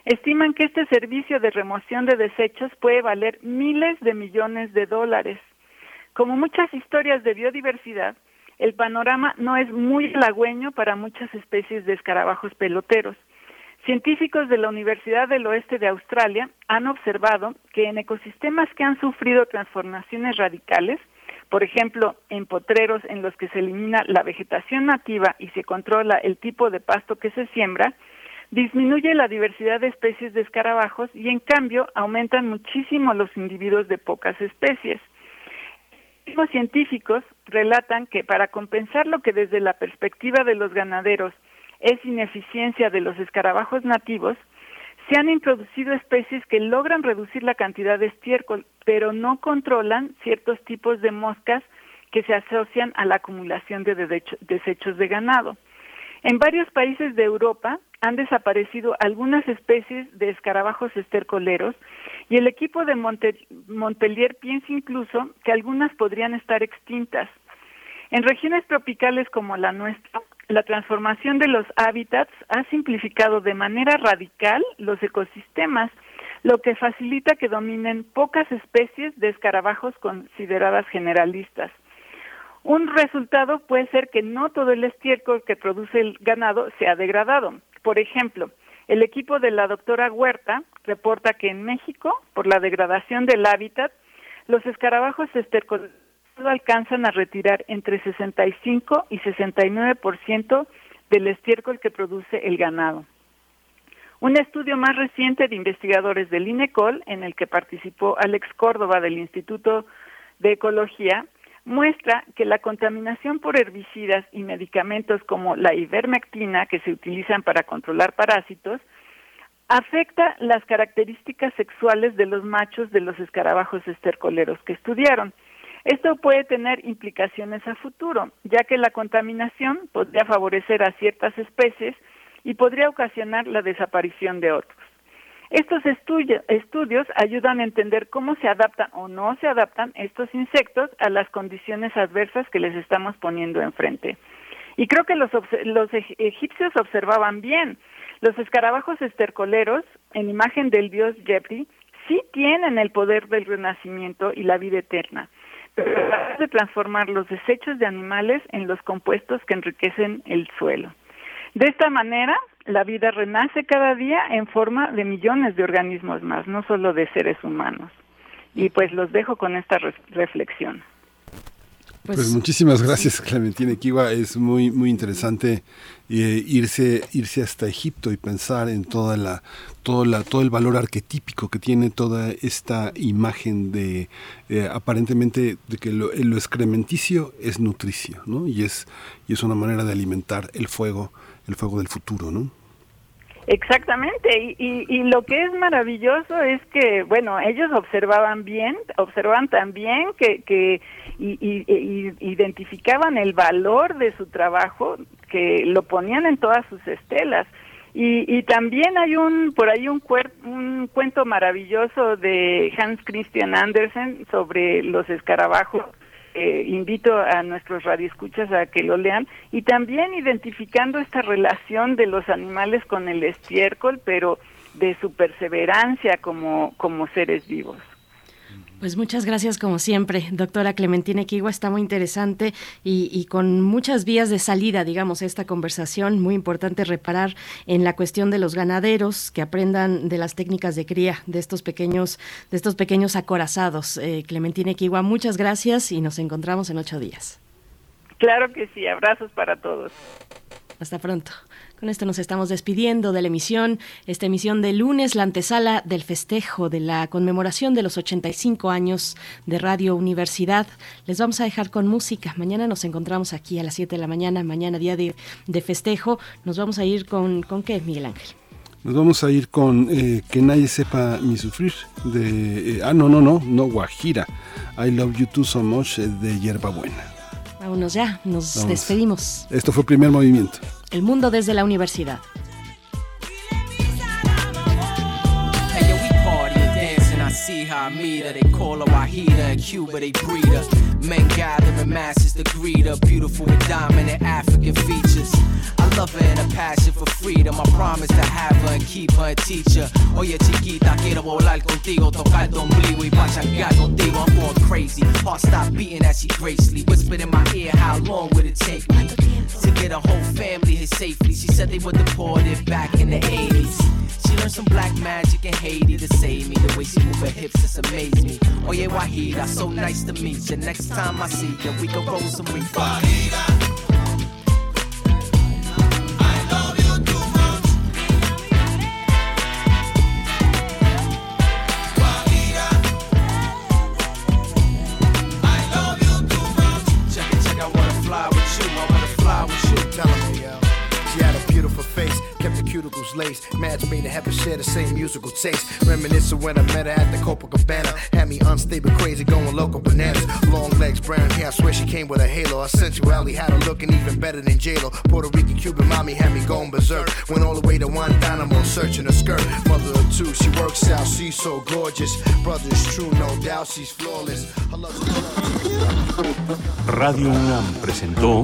Estiman que este servicio de remoción de desechos puede valer miles de millones de dólares. Como muchas historias de biodiversidad, el panorama no es muy halagüeño para muchas especies de escarabajos peloteros. Científicos de la Universidad del Oeste de Australia han observado que en ecosistemas que han sufrido transformaciones radicales, por ejemplo, en potreros en los que se elimina la vegetación nativa y se controla el tipo de pasto que se siembra, disminuye la diversidad de especies de escarabajos y en cambio aumentan muchísimo los individuos de pocas especies. Los científicos relatan que para compensar lo que desde la perspectiva de los ganaderos es ineficiencia de los escarabajos nativos, se han introducido especies que logran reducir la cantidad de estiércol, pero no controlan ciertos tipos de moscas que se asocian a la acumulación de desechos de ganado. En varios países de Europa han desaparecido algunas especies de escarabajos estercoleros y el equipo de Montpellier piensa incluso que algunas podrían estar extintas. En regiones tropicales como la nuestra, la transformación de los hábitats ha simplificado de manera radical los ecosistemas, lo que facilita que dominen pocas especies de escarabajos consideradas generalistas. Un resultado puede ser que no todo el estiércol que produce el ganado se ha degradado. Por ejemplo, el equipo de la doctora Huerta reporta que en México, por la degradación del hábitat, los escarabajos alcanzan a retirar entre 65 y 69% del estiércol que produce el ganado. Un estudio más reciente de investigadores del INECOL, en el que participó Alex Córdoba del Instituto de Ecología, muestra que la contaminación por herbicidas y medicamentos como la ivermectina, que se utilizan para controlar parásitos, afecta las características sexuales de los machos de los escarabajos estercoleros que estudiaron. Esto puede tener implicaciones a futuro, ya que la contaminación podría favorecer a ciertas especies y podría ocasionar la desaparición de otros. Estos estudios ayudan a entender cómo se adaptan o no se adaptan estos insectos a las condiciones adversas que les estamos poniendo enfrente. Y creo que los, los egipcios observaban bien. Los escarabajos estercoleros, en imagen del dios Jepri, sí tienen el poder del renacimiento y la vida eterna de transformar los desechos de animales en los compuestos que enriquecen el suelo. De esta manera, la vida renace cada día en forma de millones de organismos más, no solo de seres humanos. Y pues los dejo con esta reflexión. Pues, pues, muchísimas gracias, Clementina Kiwa. Es muy muy interesante eh, irse irse hasta Egipto y pensar en toda la todo la todo el valor arquetípico que tiene toda esta imagen de eh, aparentemente de que lo, lo, excrementicio es nutricio, ¿no? Y es y es una manera de alimentar el fuego el fuego del futuro, ¿no? Exactamente, y, y, lo que es maravilloso es que, bueno, ellos observaban bien, observaban también que, que y, identificaban el valor de su trabajo, que lo ponían en todas sus estelas. Y, también hay un, por ahí un, un cuento maravilloso de Hans Christian Andersen sobre los escarabajos eh, invito a nuestros radioescuchas a que lo lean y también identificando esta relación de los animales con el estiércol, pero de su perseverancia como, como seres vivos. Pues muchas gracias como siempre, doctora Clementina Equigua, está muy interesante y, con muchas vías de salida, digamos, esta conversación. Muy importante reparar en la cuestión de los ganaderos, que aprendan de las técnicas de cría de estos pequeños, de estos pequeños acorazados. Eh, Clementina Equigua, muchas gracias y nos encontramos en ocho días. Claro que sí, abrazos para todos. Hasta pronto. Con esto nos estamos despidiendo de la emisión, esta emisión de lunes, la antesala del festejo de la conmemoración de los 85 años de Radio Universidad. Les vamos a dejar con música. Mañana nos encontramos aquí a las 7 de la mañana, mañana día de, festejo. Nos vamos a ir con, ¿con qué, Miguel Ángel? Nos vamos a ir con eh, Que nadie sepa mi sufrir de... Eh, ah, no, no, no, no, Guajira. I Love You Too So Much eh, de Hierba Buena. Vámonos ya, nos despedimos. Esto fue Primer Movimiento. El mundo desde la universidad. See how I meet her. They call her Wahida in Cuba, they breed her. Men gather in masses to greet her. Beautiful with dominant African features. I love her and a passion for freedom. I promise to have her and keep her and teach her. Oye, chiquita, quiero volar contigo. Tocar tu ombligo y pachangar contigo. I'm going crazy. Heart stop beating as she gracefully whispered in my ear. How long would it take me to get a whole family here safely? She said they were deported back in the 80s. She learned some black magic in Haiti to save me. The way she move her hips just amaze me. Oh yeah, Wahida, so nice to meet you. Next time I see you, we can roll some reef. Check cuticles laced. Match made to have to share the same musical taste. Reminiscent when I met her at the Copacabana. Had me unstable, crazy, going local bananas. Long legs, brown hair, I swear she came with a halo. Her sensuality had her looking even better than J-Lo. Puerto Rican, Cuban mommy had me going berserk. Went all the way to Guantanamo, searching her skirt. Mother of two, she works out, she's so gorgeous. Brother is true, no doubt, she's flawless. Radio UNAM presentó